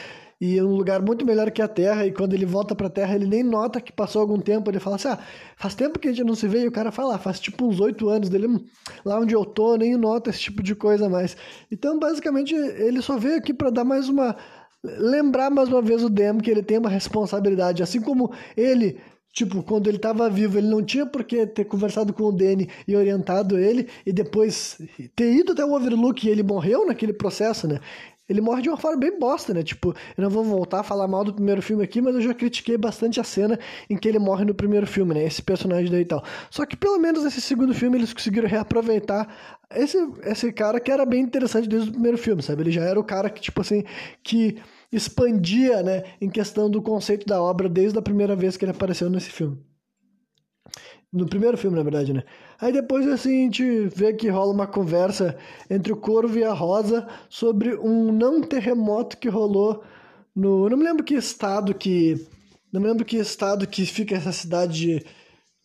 e um lugar muito melhor que a Terra, e quando ele volta para a Terra, ele nem nota que passou algum tempo, ele fala assim, ah, faz tempo que a gente não se vê, e o cara fala, ah, faz tipo uns oito anos dele, hum, lá onde eu tô, nem nota esse tipo de coisa mais. Então, basicamente, ele só veio aqui para dar mais uma... lembrar mais uma vez o Dem que ele tem uma responsabilidade, assim como ele Tipo, quando ele estava vivo, ele não tinha por que ter conversado com o Danny e orientado ele, e depois ter ido até o Overlook e ele morreu naquele processo, né? Ele morre de uma forma bem bosta, né? Tipo, eu não vou voltar a falar mal do primeiro filme aqui, mas eu já critiquei bastante a cena em que ele morre no primeiro filme, né? Esse personagem daí e tal. Só que pelo menos nesse segundo filme eles conseguiram reaproveitar esse, esse cara que era bem interessante desde o primeiro filme, sabe? Ele já era o cara que, tipo assim, que expandia, né, em questão do conceito da obra desde a primeira vez que ele apareceu nesse filme. No primeiro filme, na verdade, né? Aí depois assim a gente vê que rola uma conversa entre o Corvo e a Rosa sobre um não terremoto que rolou no. Não me lembro que estado que. Não me lembro que estado que fica essa cidade de.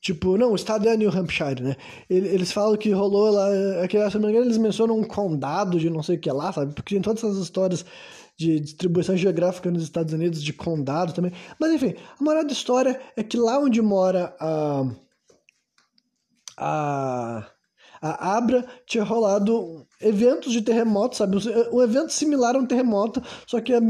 Tipo, não, o estado é New Hampshire, né? Eles falam que rolou lá. Aqui, se não me engano, eles mencionam um condado de não sei o que lá, sabe? Porque tem todas essas histórias de distribuição geográfica nos Estados Unidos, de condado também. Mas enfim, a moral da história é que lá onde mora a a, a Abra tinha rolado eventos de terremoto, sabe? Um evento similar a um terremoto, só que a,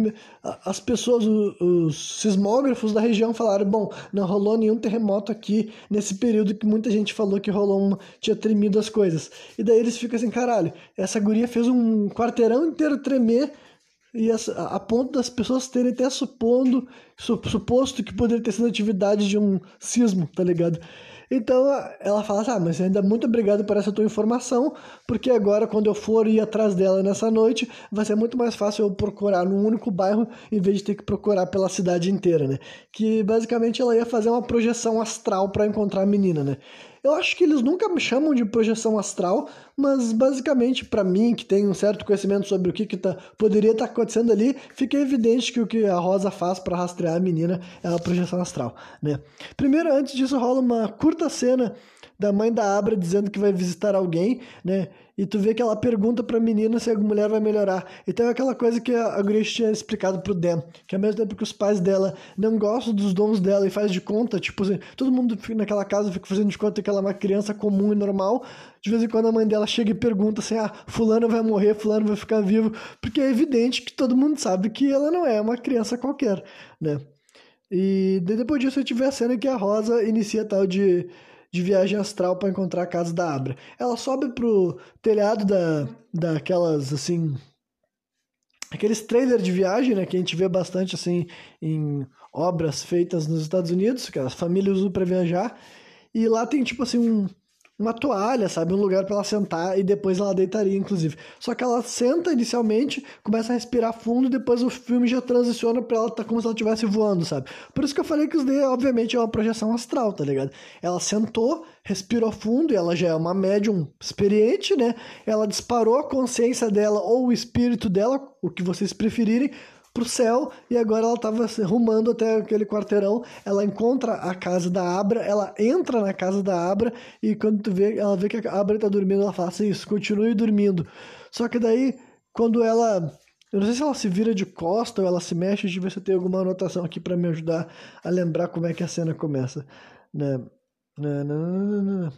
a, as pessoas, os, os sismógrafos da região falaram, bom, não rolou nenhum terremoto aqui nesse período que muita gente falou que rolou uma, tinha tremido as coisas. E daí eles ficam assim, caralho, essa guria fez um quarteirão inteiro tremer e a, a ponto das pessoas terem até supondo, suposto que poderia ter sido atividade de um sismo, tá ligado? Então ela fala assim: Ah, mas ainda muito obrigado por essa tua informação, porque agora, quando eu for ir atrás dela nessa noite, vai ser muito mais fácil eu procurar num único bairro em vez de ter que procurar pela cidade inteira, né? Que basicamente ela ia fazer uma projeção astral para encontrar a menina, né? Eu acho que eles nunca me chamam de projeção astral, mas basicamente para mim, que tem um certo conhecimento sobre o que, que tá, poderia estar tá acontecendo ali, fica evidente que o que a Rosa faz para rastrear a menina é a projeção astral, né? Primeiro, antes disso, rola uma curta cena da mãe da Abra dizendo que vai visitar alguém, né? E tu vê que ela pergunta pra menina se a mulher vai melhorar. Então é aquela coisa que a Grace tinha explicado pro Dan, que ao mesmo tempo que os pais dela não gostam dos dons dela e faz de conta, tipo assim, todo mundo naquela casa fica fazendo de conta que ela é uma criança comum e normal, de vez em quando a mãe dela chega e pergunta assim, ah, fulano vai morrer, fulano vai ficar vivo, porque é evidente que todo mundo sabe que ela não é uma criança qualquer, né? E depois disso gente vê a cena que a Rosa inicia tal de de viagem astral para encontrar a casa da Abra. Ela sobe pro telhado da, daquelas, assim, aqueles trailers de viagem, né, que a gente vê bastante, assim, em obras feitas nos Estados Unidos, que as famílias usam para viajar, e lá tem, tipo assim, um, uma toalha, sabe? Um lugar para ela sentar e depois ela deitaria, inclusive. Só que ela senta inicialmente, começa a respirar fundo e depois o filme já transiciona pra ela tá como se ela estivesse voando, sabe? Por isso que eu falei que os D, obviamente, é uma projeção astral, tá ligado? Ela sentou, respirou fundo e ela já é uma médium experiente, né? Ela disparou a consciência dela ou o espírito dela, o que vocês preferirem, pro céu e agora ela estava rumando até aquele quarteirão. Ela encontra a casa da Abra, ela entra na casa da Abra e quando tu vê, ela vê que a Abra está dormindo, ela fala assim, isso, continue dormindo. Só que daí, quando ela eu não sei se ela se vira de costa ou ela se mexe, deixa eu ver se eu tenho alguma anotação aqui para me ajudar a lembrar como é que a cena começa. Né? Não, não, não, não,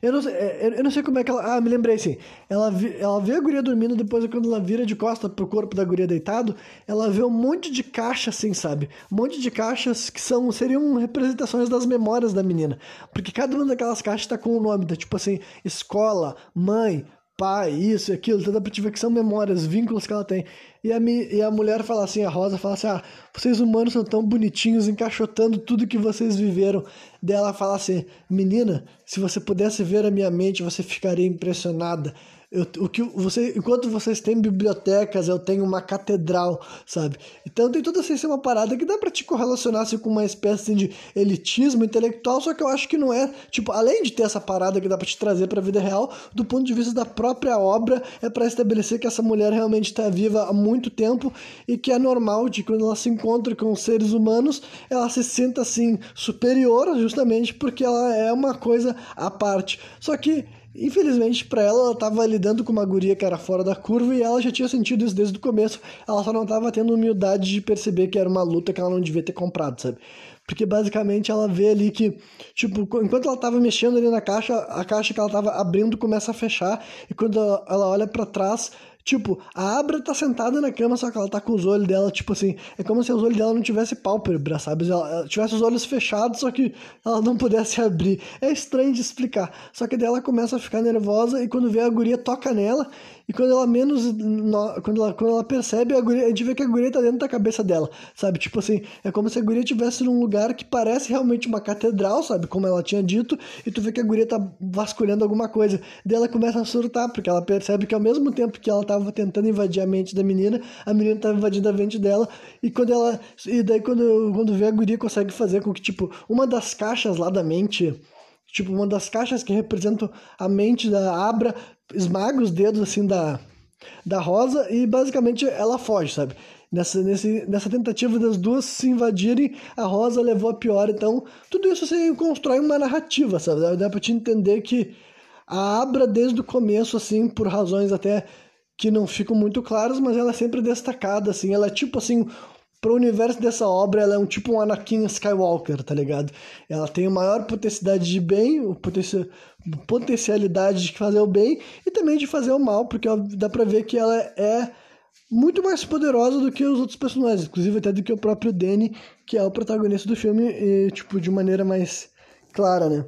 eu não, sei, é, eu não sei como é que ela. Ah, me lembrei sim. Ela, ela vê a guria dormindo, depois quando ela vira de costa pro corpo da guria deitado, ela vê um monte de caixa assim, sabe? Um monte de caixas que são seriam representações das memórias da menina. Porque cada uma daquelas caixas tá com o um nome, tá? tipo assim, escola, mãe, pai, isso e aquilo, ver que são memórias, vínculos que ela tem. E a, e a mulher fala assim, a Rosa fala assim, ah, vocês humanos são tão bonitinhos, encaixotando tudo que vocês viveram. Daí ela fala assim, menina, se você pudesse ver a minha mente, você ficaria impressionada. Eu, o que você, enquanto vocês têm bibliotecas, eu tenho uma catedral, sabe? Então tem toda essa uma parada que dá para te correlacionar assim, com uma espécie assim, de elitismo intelectual, só que eu acho que não é, tipo, além de ter essa parada que dá para te trazer para a vida real, do ponto de vista da própria obra, é para estabelecer que essa mulher realmente está viva há muito tempo e que é normal de quando ela se encontra com os seres humanos, ela se sinta assim superior, justamente porque ela é uma coisa à parte. Só que Infelizmente para ela, ela estava lidando com uma guria que era fora da curva e ela já tinha sentido isso desde o começo. Ela só não estava tendo humildade de perceber que era uma luta que ela não devia ter comprado, sabe? Porque basicamente ela vê ali que, tipo, enquanto ela estava mexendo ali na caixa, a caixa que ela estava abrindo começa a fechar e quando ela olha para trás, Tipo, a Abra tá sentada na cama, só que ela tá com os olhos dela, tipo assim, é como se os olhos dela não tivesse pálpebra, sabe? Ela, ela tivesse os olhos fechados, só que ela não pudesse abrir. É estranho de explicar. Só que daí ela começa a ficar nervosa e quando vê a guria toca nela e quando ela menos. No, quando, ela, quando ela percebe, a, guria, a gente vê que a guria tá dentro da cabeça dela, sabe? Tipo assim, é como se a guria estivesse num lugar que parece realmente uma catedral, sabe? Como ela tinha dito, e tu vê que a guria tá vasculhando alguma coisa. Daí ela começa a surtar, porque ela percebe que ao mesmo tempo que ela tava tentando invadir a mente da menina, a menina tava invadindo a mente dela, e quando ela. E daí quando, quando vê a guria consegue fazer com que, tipo, uma das caixas lá da mente tipo uma das caixas que representam a mente da Abra esmaga os dedos assim da, da Rosa e basicamente ela foge, sabe? Nessa, nesse, nessa tentativa das duas se invadirem, a Rosa levou a pior. Então, tudo isso você constrói uma narrativa, sabe? Dá pra te entender que a Abra, desde o começo, assim, por razões até que não ficam muito claras, mas ela é sempre destacada, assim. Ela é tipo, assim, pro universo dessa obra, ela é um tipo um Anakin Skywalker, tá ligado? Ela tem maior potencialidade de bem, potencialidade de fazer o bem e também de fazer o mal, porque dá pra ver que ela é muito mais poderosa do que os outros personagens, inclusive até do que o próprio Danny, que é o protagonista do filme, e, tipo, de maneira mais clara, né?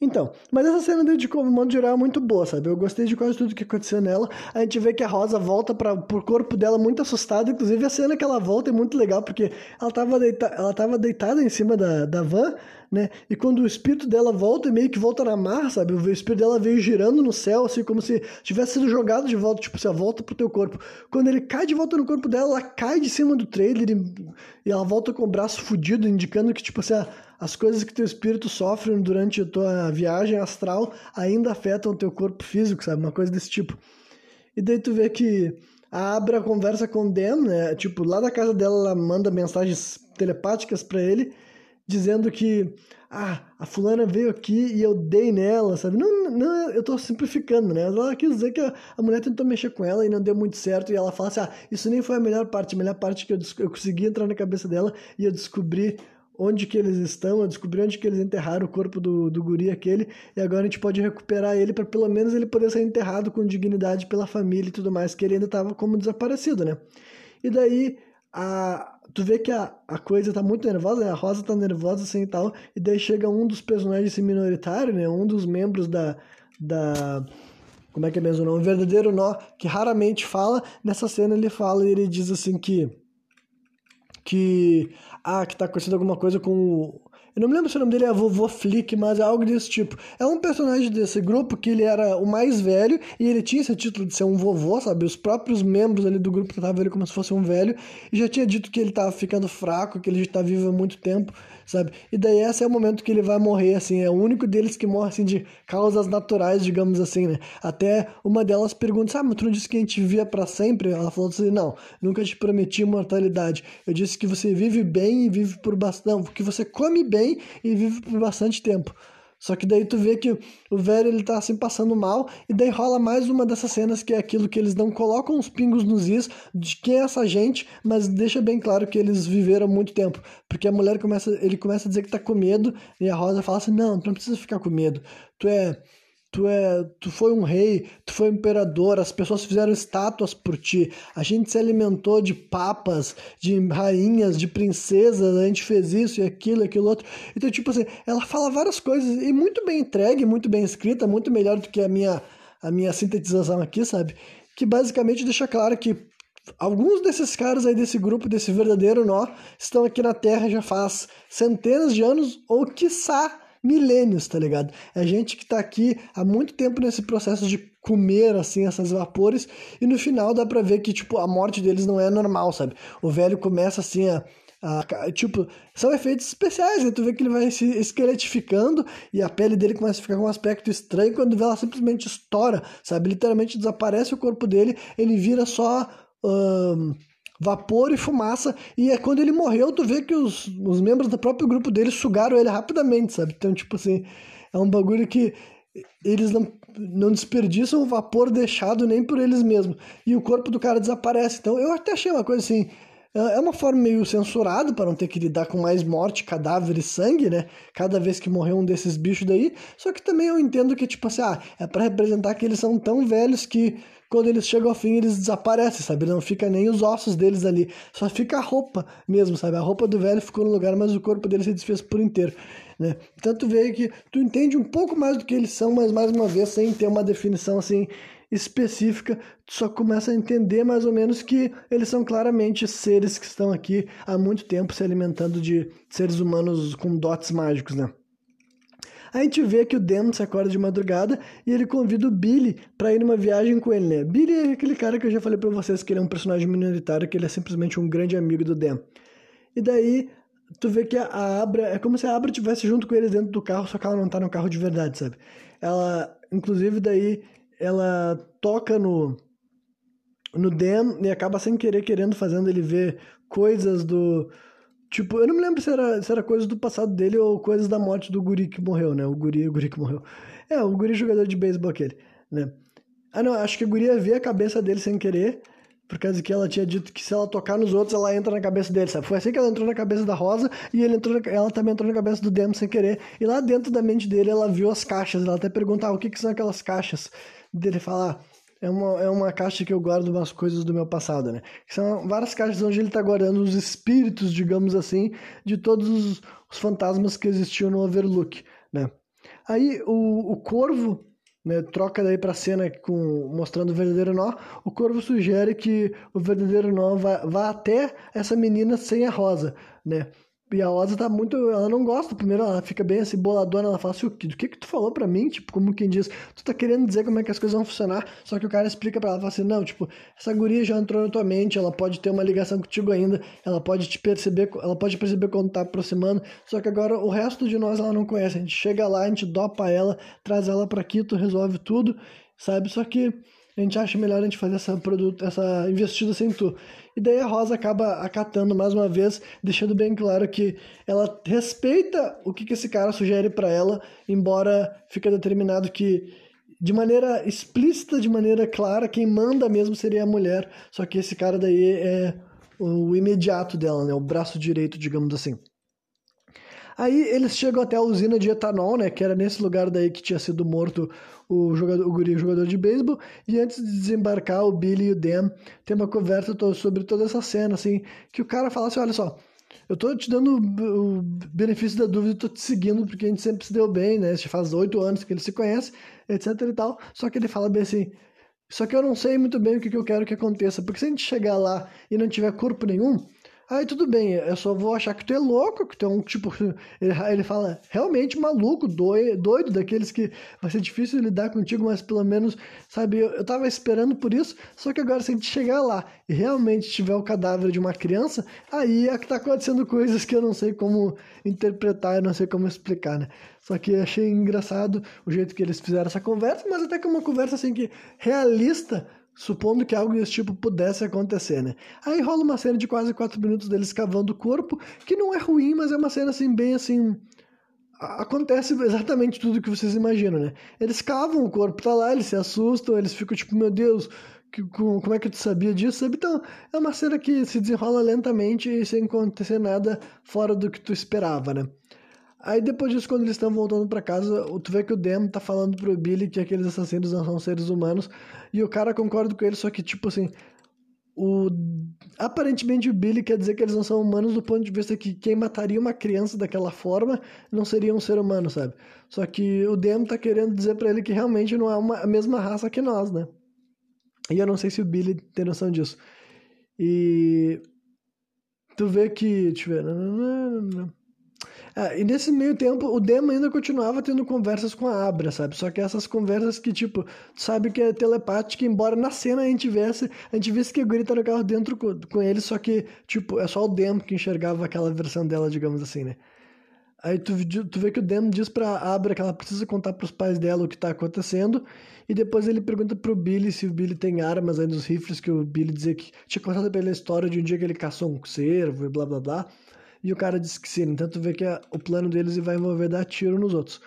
Então, mas essa cena de, modo geral é muito boa, sabe? Eu gostei de quase tudo que aconteceu nela. A gente vê que a Rosa volta para pro corpo dela muito assustada, inclusive a cena que ela volta é muito legal, porque ela tava, deita, ela tava deitada em cima da, da van, né? E quando o espírito dela volta, meio que volta na mar, sabe? O espírito dela veio girando no céu, assim, como se tivesse sido jogado de volta, tipo, você volta pro teu corpo. Quando ele cai de volta no corpo dela, ela cai de cima do trailer e, e ela volta com o braço fudido, indicando que, tipo, assim, as coisas que teu espírito sofre durante a tua viagem astral ainda afetam o teu corpo físico, sabe? Uma coisa desse tipo. E daí tu vê que a Abra conversa com Dan, né? Tipo, lá da casa dela ela manda mensagens telepáticas para ele, dizendo que ah, a fulana veio aqui e eu dei nela, sabe? Não, não, eu tô simplificando, né? Ela quis dizer que a, a, mulher tentou mexer com ela e não deu muito certo, e ela fala assim, ah, isso nem foi a melhor parte, a melhor parte que eu, eu consegui entrar na cabeça dela e eu descobri onde que eles estão, eu descobri onde que eles enterraram o corpo do, do guri aquele, e agora a gente pode recuperar ele para pelo menos ele poder ser enterrado com dignidade pela família e tudo mais, que ele ainda estava como desaparecido, né? E daí, a, tu vê que a, a coisa tá muito nervosa, né? a Rosa tá nervosa assim e tal, e daí chega um dos personagens minoritários, né? Um dos membros da... da como é que é mesmo não? Um verdadeiro nó, que raramente fala, nessa cena ele fala e ele diz assim que que. Ah, que tá acontecendo alguma coisa com o. Eu não me lembro se o nome dele é Vovô Flick, mas é algo desse tipo. É um personagem desse grupo que ele era o mais velho e ele tinha esse título de ser um vovô, sabe? Os próprios membros ali do grupo tratavam ele como se fosse um velho e já tinha dito que ele tava ficando fraco, que ele já tá vivo há muito tempo sabe? E daí esse é o momento que ele vai morrer, assim, é o único deles que morre, assim, de causas naturais, digamos assim, né? Até uma delas pergunta, sabe, mas tu não disse que a gente vivia para sempre? Ela falou assim, não, nunca te prometi imortalidade. Eu disse que você vive bem e vive por bastante... Não, que você come bem e vive por bastante tempo. Só que daí tu vê que o velho ele tá assim passando mal, e daí rola mais uma dessas cenas que é aquilo que eles não colocam os pingos nos is de quem é essa gente, mas deixa bem claro que eles viveram muito tempo. Porque a mulher começa, ele começa a dizer que tá com medo, e a Rosa fala assim: "Não, tu não precisa ficar com medo. Tu é Tu, é, tu foi um rei, tu foi um imperador, as pessoas fizeram estátuas por ti, a gente se alimentou de papas, de rainhas, de princesas, a gente fez isso e aquilo, aquilo outro. Então, tipo assim, ela fala várias coisas e muito bem entregue, muito bem escrita, muito melhor do que a minha, a minha sintetização aqui, sabe? Que basicamente deixa claro que alguns desses caras aí desse grupo, desse verdadeiro nó, estão aqui na Terra já faz centenas de anos ou quiçá milênios, tá ligado? É gente que tá aqui há muito tempo nesse processo de comer, assim, essas vapores, e no final dá pra ver que, tipo, a morte deles não é normal, sabe? O velho começa, assim, a... a tipo, são efeitos especiais, né? Tu vê que ele vai se esqueletificando e a pele dele começa a ficar com um aspecto estranho quando ela simplesmente estoura, sabe? Literalmente desaparece o corpo dele, ele vira só... Um vapor e fumaça. E é quando ele morreu, tu vê que os, os membros do próprio grupo dele sugaram ele rapidamente, sabe? Então, tipo assim, é um bagulho que eles não, não desperdiçam o vapor deixado nem por eles mesmos. E o corpo do cara desaparece. Então, eu até achei uma coisa assim. É, é uma forma meio censurada para não ter que lidar com mais morte, cadáver e sangue, né? Cada vez que morrer um desses bichos daí. Só que também eu entendo que, tipo assim, ah, é para representar que eles são tão velhos que quando eles chegam ao fim, eles desaparecem, sabe? Não fica nem os ossos deles ali. Só fica a roupa mesmo, sabe? A roupa do velho ficou no lugar, mas o corpo dele se desfez por inteiro. Né? Então tu que tu entende um pouco mais do que eles são, mas mais uma vez, sem ter uma definição assim específica, tu só começa a entender mais ou menos que eles são claramente seres que estão aqui há muito tempo se alimentando de seres humanos com dotes mágicos, né? A gente vê que o Dem se acorda de madrugada e ele convida o Billy para ir numa viagem com ele, né? Billy é aquele cara que eu já falei para vocês que ele é um personagem minoritário, que ele é simplesmente um grande amigo do Dem. E daí tu vê que a Abra, é como se a Abra tivesse junto com eles dentro do carro, só que ela não tá no carro de verdade, sabe? Ela, inclusive daí, ela toca no no Dem e acaba sem querer querendo fazendo ele ver coisas do Tipo, eu não me lembro se era, se era coisa do passado dele ou coisas da morte do guri que morreu, né? O guri, o guri que morreu. É, o guri jogador de beisebol aquele, né? Ah, não, acho que a guria vê a cabeça dele sem querer, por causa que ela tinha dito que se ela tocar nos outros, ela entra na cabeça dele, sabe? Foi assim que ela entrou na cabeça da Rosa e ele entrou ela também entrou na cabeça do Demo sem querer. E lá dentro da mente dele, ela viu as caixas. Ela até pergunta ah, o que, que são aquelas caixas. Dele falar, é uma, é uma caixa que eu guardo umas coisas do meu passado, né? São várias caixas onde ele está guardando os espíritos, digamos assim, de todos os, os, fantasmas que existiam no Overlook, né? Aí o, o Corvo, né, troca daí pra cena com, mostrando o verdadeiro nó, o Corvo sugere que o verdadeiro nó vá, vá até essa menina sem a rosa, né? E a Osa tá muito. Ela não gosta. Primeiro, ela fica bem assim, boladona. Ela fala assim: o que, do que que tu falou pra mim? Tipo, como quem diz, tu tá querendo dizer como é que as coisas vão funcionar. Só que o cara explica pra ela: fala assim, não, tipo, essa guria já entrou na tua mente. Ela pode ter uma ligação contigo ainda. Ela pode te perceber. Ela pode perceber quando tá aproximando. Só que agora o resto de nós ela não conhece. A gente chega lá, a gente dopa ela, traz ela pra aqui, tu resolve tudo, sabe? Só que a gente acha melhor a gente fazer essa, produto, essa investida sem tu. E daí a Rosa acaba acatando mais uma vez, deixando bem claro que ela respeita o que, que esse cara sugere para ela, embora fica determinado que de maneira explícita, de maneira clara, quem manda mesmo seria a mulher, só que esse cara daí é o imediato dela, né, o braço direito, digamos assim. Aí eles chegam até a usina de etanol, né? Que era nesse lugar daí que tinha sido morto o jogador, o guri, o jogador de beisebol. E antes de desembarcar, o Billy e o Dan tem uma conversa sobre toda essa cena, assim, que o cara fala assim, olha só, eu tô te dando o benefício da dúvida, tô te seguindo porque a gente sempre se deu bem, né? Já faz oito anos que ele se conhece, etc e tal. Só que ele fala bem assim, só que eu não sei muito bem o que, que eu quero que aconteça, porque se a gente chegar lá e não tiver corpo nenhum, Aí tudo bem, eu só vou achar que tu é louco, que tu é um tipo. Ele, ele fala, realmente maluco, doido, doido, daqueles que vai ser difícil lidar contigo, mas pelo menos, sabe, eu, eu tava esperando por isso, só que agora se a gente chegar lá e realmente tiver o cadáver de uma criança, aí é que tá acontecendo coisas que eu não sei como interpretar, eu não sei como explicar, né? Só que achei engraçado o jeito que eles fizeram essa conversa, mas até que uma conversa assim que realista supondo que algo desse tipo pudesse acontecer, né? Aí rola uma cena de quase quatro minutos deles cavando o corpo, que não é ruim, mas é uma cena assim, bem assim. Acontece exatamente tudo que vocês imaginam, né? Eles cavam, o corpo tá lá, eles se assustam, eles ficam tipo, meu Deus, que, como é que tu sabia disso? Então, é uma cena que se desenrola lentamente e sem acontecer nada fora do que tu esperava, né? Aí depois disso, quando eles estão voltando para casa, tu vê que o Dem tá falando pro Billy que aqueles assassinos não são seres humanos. E o cara concorda com ele, só que, tipo assim, o... aparentemente o Billy quer dizer que eles não são humanos do ponto de vista que quem mataria uma criança daquela forma não seria um ser humano, sabe? Só que o Dem tá querendo dizer para ele que realmente não é uma, a mesma raça que nós, né? E eu não sei se o Billy tem noção disso. E tu vê que. Deixa eu ver. Ah, e nesse meio tempo, o Demo ainda continuava tendo conversas com a Abra, sabe? Só que essas conversas que, tipo, sabe que é telepática, embora na cena a gente visse, a gente visse que a Guri tá no carro dentro com, com ele, só que, tipo, é só o Demo que enxergava aquela versão dela, digamos assim, né? Aí tu, tu vê que o Demo diz pra Abra que ela precisa contar pros pais dela o que tá acontecendo, e depois ele pergunta pro Billy se o Billy tem armas aí nos rifles, que o Billy dizia que tinha contado pela história de um dia que ele caçou um cervo e blá blá blá. E o cara disse que sim. Então tu vê que a, o plano deles vai envolver dar tiro nos outros.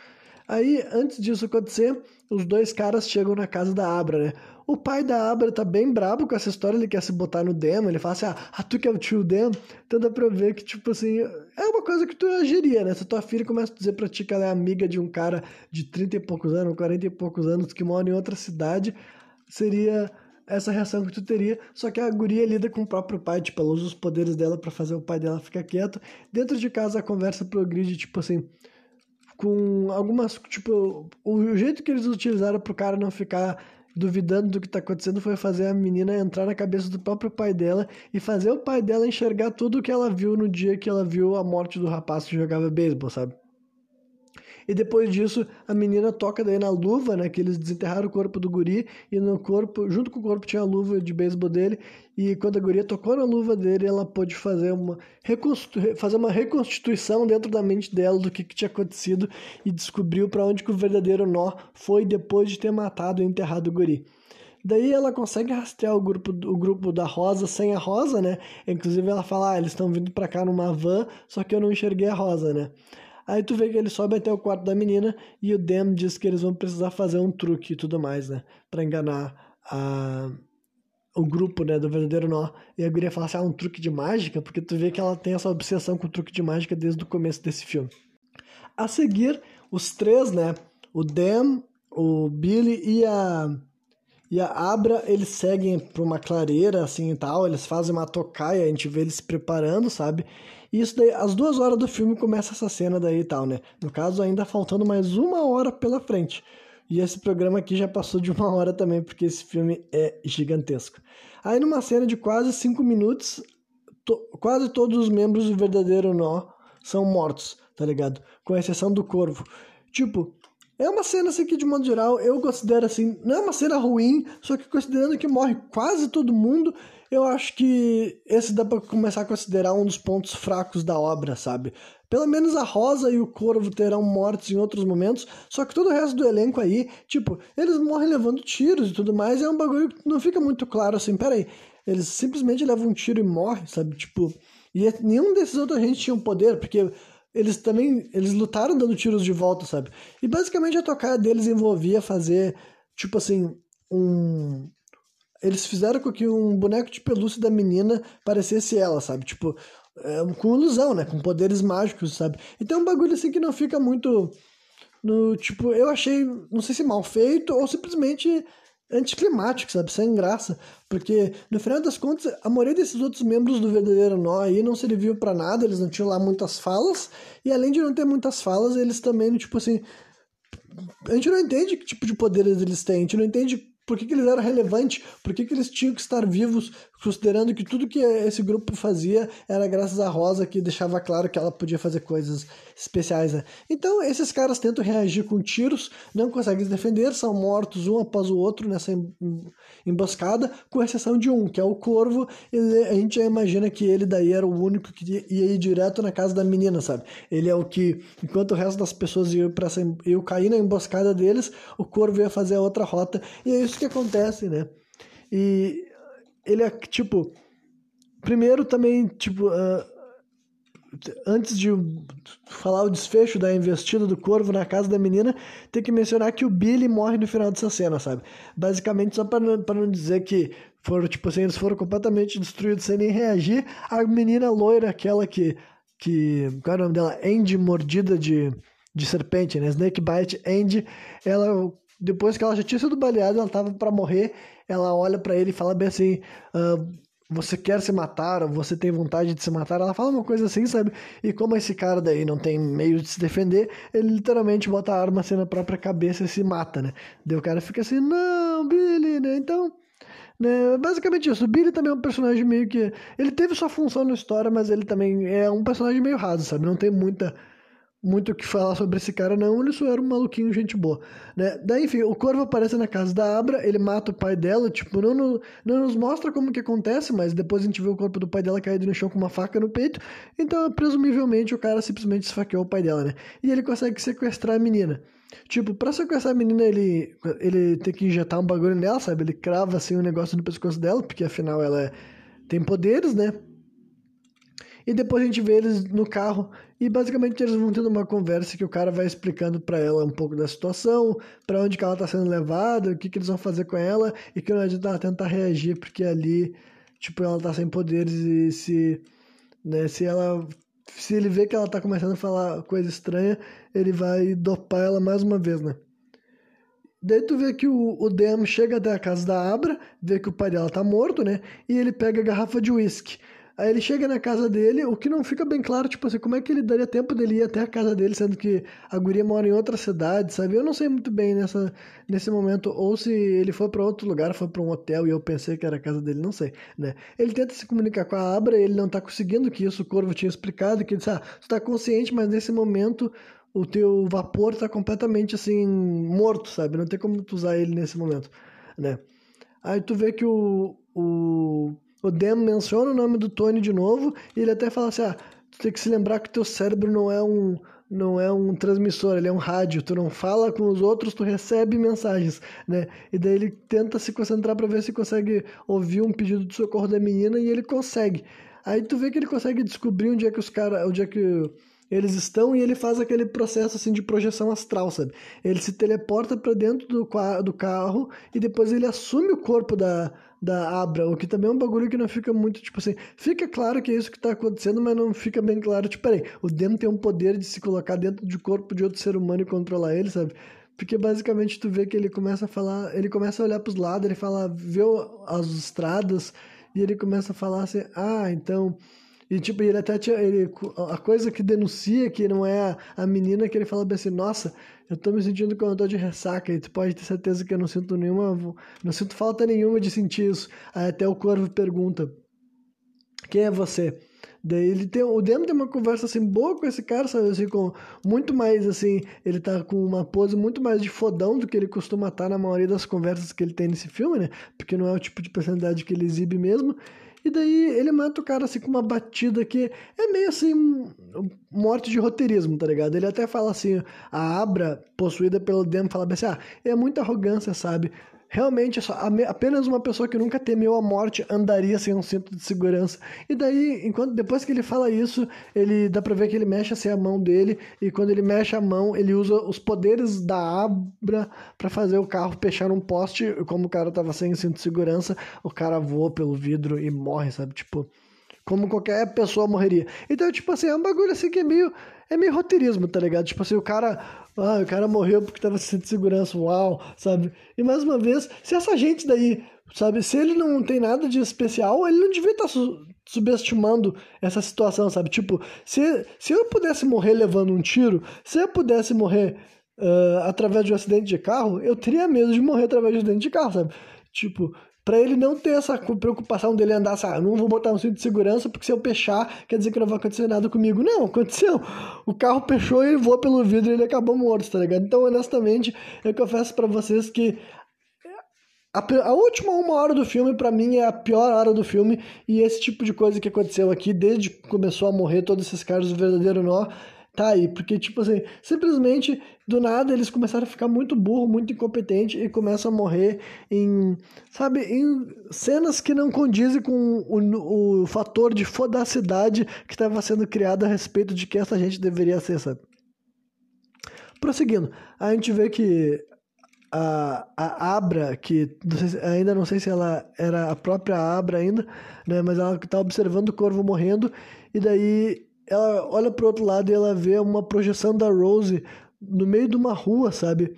Aí, antes disso acontecer, os dois caras chegam na casa da Abra, né? O pai da Abra tá bem brabo com essa história, ele quer se botar no demo, ele fala assim, ah, ah tu que é o tio demo? Então dá pra ver que, tipo assim, é uma coisa que tu agiria, né? Se tua filha começa a dizer pra ti que ela é amiga de um cara de 30 e poucos anos, 40 e poucos anos, que mora em outra cidade, seria essa reação que tu teria, só que a guria lida com o próprio pai, tipo, ela usa os poderes dela para fazer o pai dela ficar quieto. Dentro de casa a conversa progride, tipo assim, com algumas, tipo, o jeito que eles utilizaram pro cara não ficar duvidando do que tá acontecendo foi fazer a menina entrar na cabeça do próprio pai dela e fazer o pai dela enxergar tudo o que ela viu no dia que ela viu a morte do rapaz que jogava beisebol, sabe? E depois disso, a menina toca daí na luva, né? Que eles desenterraram o corpo do guri e no corpo, junto com o corpo tinha a luva de beisebol dele. E quando a guria tocou na luva dele, ela pôde fazer uma, fazer uma reconstituição dentro da mente dela do que, que tinha acontecido e descobriu para onde que o verdadeiro nó foi depois de ter matado e enterrado o guri. Daí ela consegue rastrear o grupo, o grupo da Rosa sem a Rosa, né? Inclusive ela fala, ah, eles estão vindo para cá numa van, só que eu não enxerguei a Rosa, né? Aí tu vê que ele sobe até o quarto da menina e o Dem diz que eles vão precisar fazer um truque e tudo mais, né? Pra enganar a... o grupo, né? Do verdadeiro nó. E a guria fala assim, ah, um truque de mágica? Porque tu vê que ela tem essa obsessão com o truque de mágica desde o começo desse filme. A seguir, os três, né? O Dem, o Billy e a... E a Abra, eles seguem para uma clareira, assim e tal, eles fazem uma tocaia, a gente vê eles se preparando, sabe? E isso daí, às duas horas do filme começa essa cena daí e tal, né? No caso, ainda faltando mais uma hora pela frente. E esse programa aqui já passou de uma hora também, porque esse filme é gigantesco. Aí numa cena de quase cinco minutos, to quase todos os membros do verdadeiro nó são mortos, tá ligado? Com exceção do corvo. Tipo, é uma cena assim que, de modo geral, eu considero assim, não é uma cena ruim, só que considerando que morre quase todo mundo, eu acho que esse dá para começar a considerar um dos pontos fracos da obra, sabe? Pelo menos a Rosa e o Corvo terão mortes em outros momentos, só que todo o resto do elenco aí, tipo, eles morrem levando tiros e tudo mais, e é um bagulho que não fica muito claro assim, peraí, eles simplesmente levam um tiro e morrem, sabe? Tipo, e nenhum desses outros agentes tinha um poder, porque eles também, eles lutaram dando tiros de volta, sabe? E basicamente a tocada deles envolvia fazer, tipo assim, um eles fizeram com que um boneco de pelúcia da menina parecesse ela, sabe? Tipo, é, com ilusão, né? Com poderes mágicos, sabe? Então é um bagulho assim que não fica muito. No, tipo, eu achei, não sei se mal feito ou simplesmente anticlimático, sabe? Sem graça. Porque, no final das contas, a maioria desses outros membros do Verdadeiro Nó aí não serviu para nada, eles não tinham lá muitas falas, e além de não ter muitas falas, eles também, tipo assim. A gente não entende que tipo de poderes eles têm, a gente não entende por que, que eles eram relevantes, por que, que eles tinham que estar vivos considerando que tudo que esse grupo fazia era graças à Rosa, que deixava claro que ela podia fazer coisas especiais, né? Então, esses caras tentam reagir com tiros, não conseguem se defender, são mortos um após o outro nessa emboscada, com exceção de um, que é o Corvo, ele, a gente já imagina que ele daí era o único que ia ir direto na casa da menina, sabe? Ele é o que, enquanto o resto das pessoas iam, pra essa, iam cair na emboscada deles, o Corvo ia fazer a outra rota, e é isso que acontece, né? E ele é tipo. Primeiro também, tipo. Uh, antes de falar o desfecho da investida do corvo na casa da menina, tem que mencionar que o Billy morre no final dessa cena, sabe? Basicamente, só para não, não dizer que foram, tipo assim, eles foram completamente destruídos sem nem reagir, a menina loira, aquela que. que qual é o nome dela? Andy mordida de, de serpente, né? Snake Bite Andy, ela. Depois que ela já tinha sido baleada, ela tava para morrer ela olha para ele e fala bem assim: uh, Você quer se matar? Ou você tem vontade de se matar? Ela fala uma coisa assim, sabe? E como esse cara daí não tem meio de se defender, ele literalmente bota a arma assim na própria cabeça e se mata, né? Daí o cara fica assim: Não, Billy, né? Então. Né? Basicamente isso. O Billy também é um personagem meio que. Ele teve sua função na história, mas ele também é um personagem meio raso, sabe? Não tem muita muito o que falar sobre esse cara, não. Ele só era um maluquinho, gente boa. Né? Daí, enfim, o corvo aparece na casa da Abra, ele mata o pai dela, tipo, não, não, não nos mostra como que acontece, mas depois a gente vê o corpo do pai dela caído no chão com uma faca no peito. Então, presumivelmente, o cara simplesmente esfaqueou o pai dela, né? E ele consegue sequestrar a menina. Tipo, pra sequestrar a menina, ele, ele tem que injetar um bagulho nela, sabe? Ele crava assim um negócio no pescoço dela, porque afinal ela é, tem poderes, né? E depois a gente vê eles no carro e basicamente eles vão tendo uma conversa que o cara vai explicando para ela um pouco da situação, para onde que ela tá sendo levada, o que que eles vão fazer com ela e que não adianta ela tentar reagir porque ali, tipo, ela tá sem poderes e se, né, se ela se ele vê que ela tá começando a falar coisa estranha, ele vai dopar ela mais uma vez, né? Daí tu vê que o, o Dem chega até a casa da Abra, vê que o pai dela tá morto, né? E ele pega a garrafa de uísque. Aí ele chega na casa dele, o que não fica bem claro, tipo assim, como é que ele daria tempo dele ir até a casa dele, sendo que a guria mora em outra cidade, sabe? Eu não sei muito bem nessa, nesse momento, ou se ele foi para outro lugar, foi para um hotel e eu pensei que era a casa dele, não sei, né? Ele tenta se comunicar com a Abra, ele não tá conseguindo, que isso o Corvo tinha explicado, que ele disse, ah, você tá consciente, mas nesse momento o teu vapor tá completamente, assim, morto, sabe? Não tem como tu usar ele nesse momento, né? Aí tu vê que o, o o Dem menciona o nome do Tony de novo e ele até fala assim: ah, tu tem que se lembrar que teu cérebro não é um não é um transmissor, ele é um rádio. Tu não fala com os outros, tu recebe mensagens, né? E daí ele tenta se concentrar para ver se consegue ouvir um pedido de socorro da menina e ele consegue. Aí tu vê que ele consegue descobrir onde é que os caras, onde é que eles estão e ele faz aquele processo assim de projeção astral, sabe? Ele se teleporta para dentro do, do carro e depois ele assume o corpo da, da Abra, o que também é um bagulho que não fica muito, tipo assim, fica claro que é isso que tá acontecendo, mas não fica bem claro, tipo, peraí, o Dem tem um poder de se colocar dentro do corpo de outro ser humano e controlar ele, sabe? Porque basicamente tu vê que ele começa a falar, ele começa a olhar pros lados, ele fala, vê as estradas, e ele começa a falar assim, ah, então e, tipo, ele até tinha. Ele, a coisa que denuncia que não é a, a menina que ele fala bem assim: Nossa, eu tô me sentindo com dor de ressaca. E tu pode ter certeza que eu não sinto nenhuma. Não sinto falta nenhuma de sentir isso. Aí até o corvo pergunta: Quem é você? Daí ele tem. O Demo tem uma conversa assim boa com esse cara, sabe? Assim, com muito mais assim. Ele tá com uma pose muito mais de fodão do que ele costuma estar na maioria das conversas que ele tem nesse filme, né? Porque não é o tipo de personalidade que ele exibe mesmo. E daí ele mata o cara assim com uma batida que é meio assim morte de roteirismo, tá ligado? Ele até fala assim, a Abra, possuída pelo Dem, fala assim, ah, é muita arrogância, sabe? Realmente, apenas uma pessoa que nunca temeu a morte andaria sem um cinto de segurança. E daí, enquanto depois que ele fala isso, ele dá pra ver que ele mexe assim a mão dele, e quando ele mexe a mão, ele usa os poderes da Abra para fazer o carro fechar um poste, como o cara tava sem cinto de segurança, o cara voa pelo vidro e morre, sabe? Tipo, como qualquer pessoa morreria. Então, tipo assim, é um bagulho assim que é meio é meio roteirismo, tá ligado? Tipo assim, o cara. Ah, o cara morreu porque tava sem segurança, uau, sabe? E mais uma vez, se essa gente daí, sabe, se ele não tem nada de especial, ele não devia estar tá su subestimando essa situação, sabe? Tipo, se, se eu pudesse morrer levando um tiro, se eu pudesse morrer uh, através de um acidente de carro, eu teria medo de morrer através de um acidente de carro, sabe? Tipo, Pra ele não ter essa preocupação dele andar assim, ah, não vou botar um cinto de segurança porque se eu pechar, quer dizer que não vai acontecer nada comigo. Não, aconteceu. O carro fechou e ele voou pelo vidro e ele acabou morto, tá ligado? Então, honestamente, eu confesso para vocês que a, a, última uma hora do filme, para mim, é a pior hora do filme. E esse tipo de coisa que aconteceu aqui, desde que começou a morrer todos esses caras do verdadeiro nó, tá aí. Porque, tipo assim, simplesmente do nada eles começaram a ficar muito burro, muito incompetente e começam a morrer em, sabe, em cenas que não condizem com o, o fator de fodacidade que estava sendo criado a respeito de que essa gente deveria ser, sabe? Prosseguindo, a gente vê que a, a Abra, que não se, ainda não sei se ela era a própria Abra ainda, né, mas ela está observando o corvo morrendo e daí ela olha pro outro lado e ela vê uma projeção da Rose no meio de uma rua, sabe?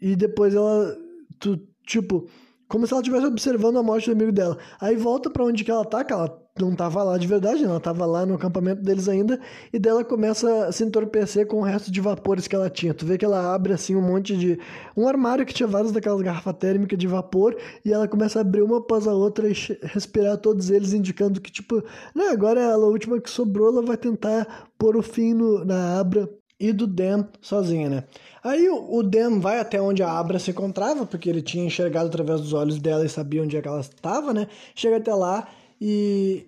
E depois ela, tu, tipo, como se ela estivesse observando a morte do amigo dela. Aí volta para onde que ela tá, que ela não tava lá de verdade, ela tava lá no acampamento deles ainda, e dela começa a se entorpecer com o resto de vapores que ela tinha. Tu vê que ela abre assim um monte de. um armário que tinha várias daquelas garrafas térmicas de vapor, e ela começa a abrir uma após a outra e respirar todos eles, indicando que, tipo, não, agora ela, a última que sobrou, ela vai tentar pôr o fim no, na Abra e do Dan sozinha, né? Aí o, o Dan vai até onde a Abra se encontrava, porque ele tinha enxergado através dos olhos dela e sabia onde é que ela estava, né? Chega até lá e,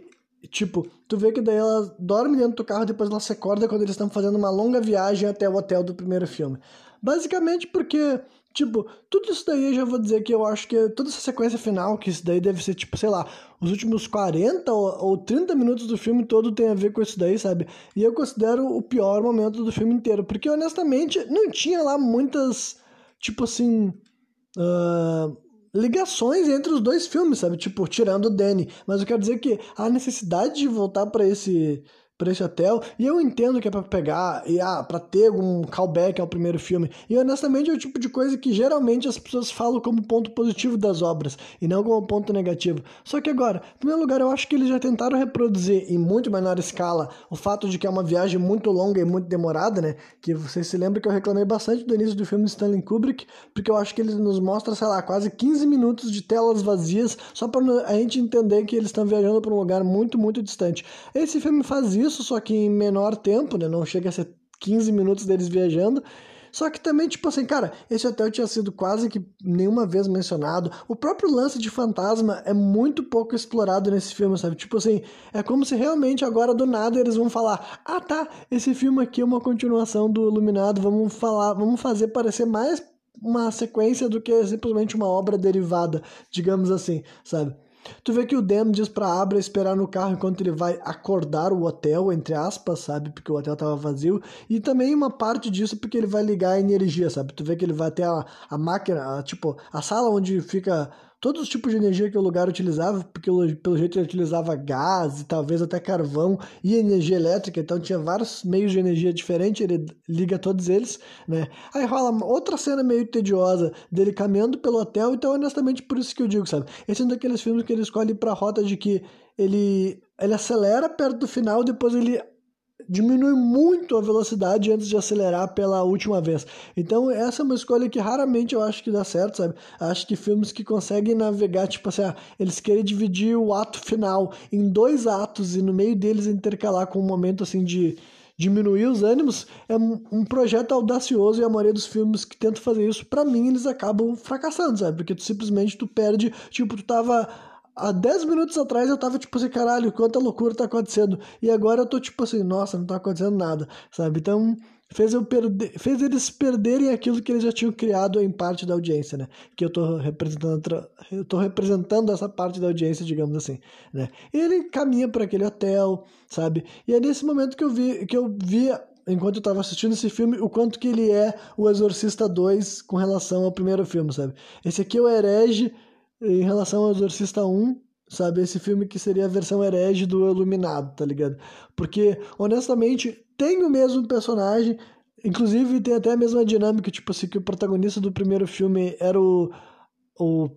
tipo, tu vê que daí ela dorme dentro do carro, depois ela se acorda quando eles estão fazendo uma longa viagem até o hotel do primeiro filme. Basicamente porque Tipo, tudo isso daí eu já vou dizer que eu acho que toda essa sequência final, que isso daí deve ser, tipo, sei lá, os últimos 40 ou, ou 30 minutos do filme todo tem a ver com isso daí, sabe? E eu considero o pior momento do filme inteiro, porque honestamente não tinha lá muitas, tipo assim, uh, ligações entre os dois filmes, sabe? Tipo, tirando o Danny. Mas eu quero dizer que a necessidade de voltar para esse hotel. E eu entendo que é para pegar e ah, para ter um callback ao primeiro filme. E honestamente é o tipo de coisa que geralmente as pessoas falam como ponto positivo das obras e não como ponto negativo. Só que agora, em primeiro lugar, eu acho que eles já tentaram reproduzir em muito menor escala o fato de que é uma viagem muito longa e muito demorada, né? Que vocês se lembram que eu reclamei bastante do início do filme de Stanley Kubrick, porque eu acho que ele nos mostra, sei lá, quase 15 minutos de telas vazias só para a gente entender que eles estão viajando para um lugar muito, muito distante. Esse filme faz isso isso, só que em menor tempo, né? Não chega a ser 15 minutos deles viajando. Só que também, tipo assim, cara, esse hotel tinha sido quase que nenhuma vez mencionado. O próprio lance de fantasma é muito pouco explorado nesse filme, sabe? Tipo assim, é como se realmente agora do nada eles vão falar: ah tá, esse filme aqui é uma continuação do Iluminado, vamos falar, vamos fazer parecer mais uma sequência do que simplesmente uma obra derivada, digamos assim, sabe? Tu vê que o Dan diz pra Abra esperar no carro enquanto ele vai acordar o hotel, entre aspas, sabe? Porque o hotel tava vazio. E também uma parte disso porque ele vai ligar a energia, sabe? Tu vê que ele vai até a, a máquina, a, tipo, a sala onde fica todos os tipos de energia que o lugar utilizava, porque pelo jeito ele utilizava gás e talvez até carvão e energia elétrica, então tinha vários meios de energia diferentes, ele liga todos eles, né? Aí rola outra cena meio tediosa dele caminhando pelo hotel, então honestamente por isso que eu digo, sabe? Esse é um daqueles filmes que ele escolhe pra rota de que ele, ele acelera perto do final, depois ele diminui muito a velocidade antes de acelerar pela última vez. Então, essa é uma escolha que raramente eu acho que dá certo, sabe? Acho que filmes que conseguem navegar, tipo assim, ah, eles querem dividir o ato final em dois atos e no meio deles intercalar com um momento assim de diminuir os ânimos, é um projeto audacioso e a maioria dos filmes que tentam fazer isso, para mim, eles acabam fracassando, sabe? Porque tu simplesmente tu perde, tipo, tu tava há 10 minutos atrás eu tava tipo assim, caralho, quanta loucura tá acontecendo. E agora eu tô tipo assim, nossa, não tá acontecendo nada, sabe? Então fez, eu perder, fez eles perderem aquilo que eles já tinham criado em parte da audiência, né? Que eu tô representando, eu tô representando essa parte da audiência, digamos assim, né? E ele caminha para aquele hotel, sabe? E é nesse momento que eu vi, que eu vi enquanto eu tava assistindo esse filme, o quanto que ele é o Exorcista 2 com relação ao primeiro filme, sabe? Esse aqui é o herege em relação ao Exorcista 1, sabe? Esse filme que seria a versão herege do Iluminado, tá ligado? Porque, honestamente, tem o mesmo personagem, inclusive tem até a mesma dinâmica, tipo assim, que o protagonista do primeiro filme era o, o,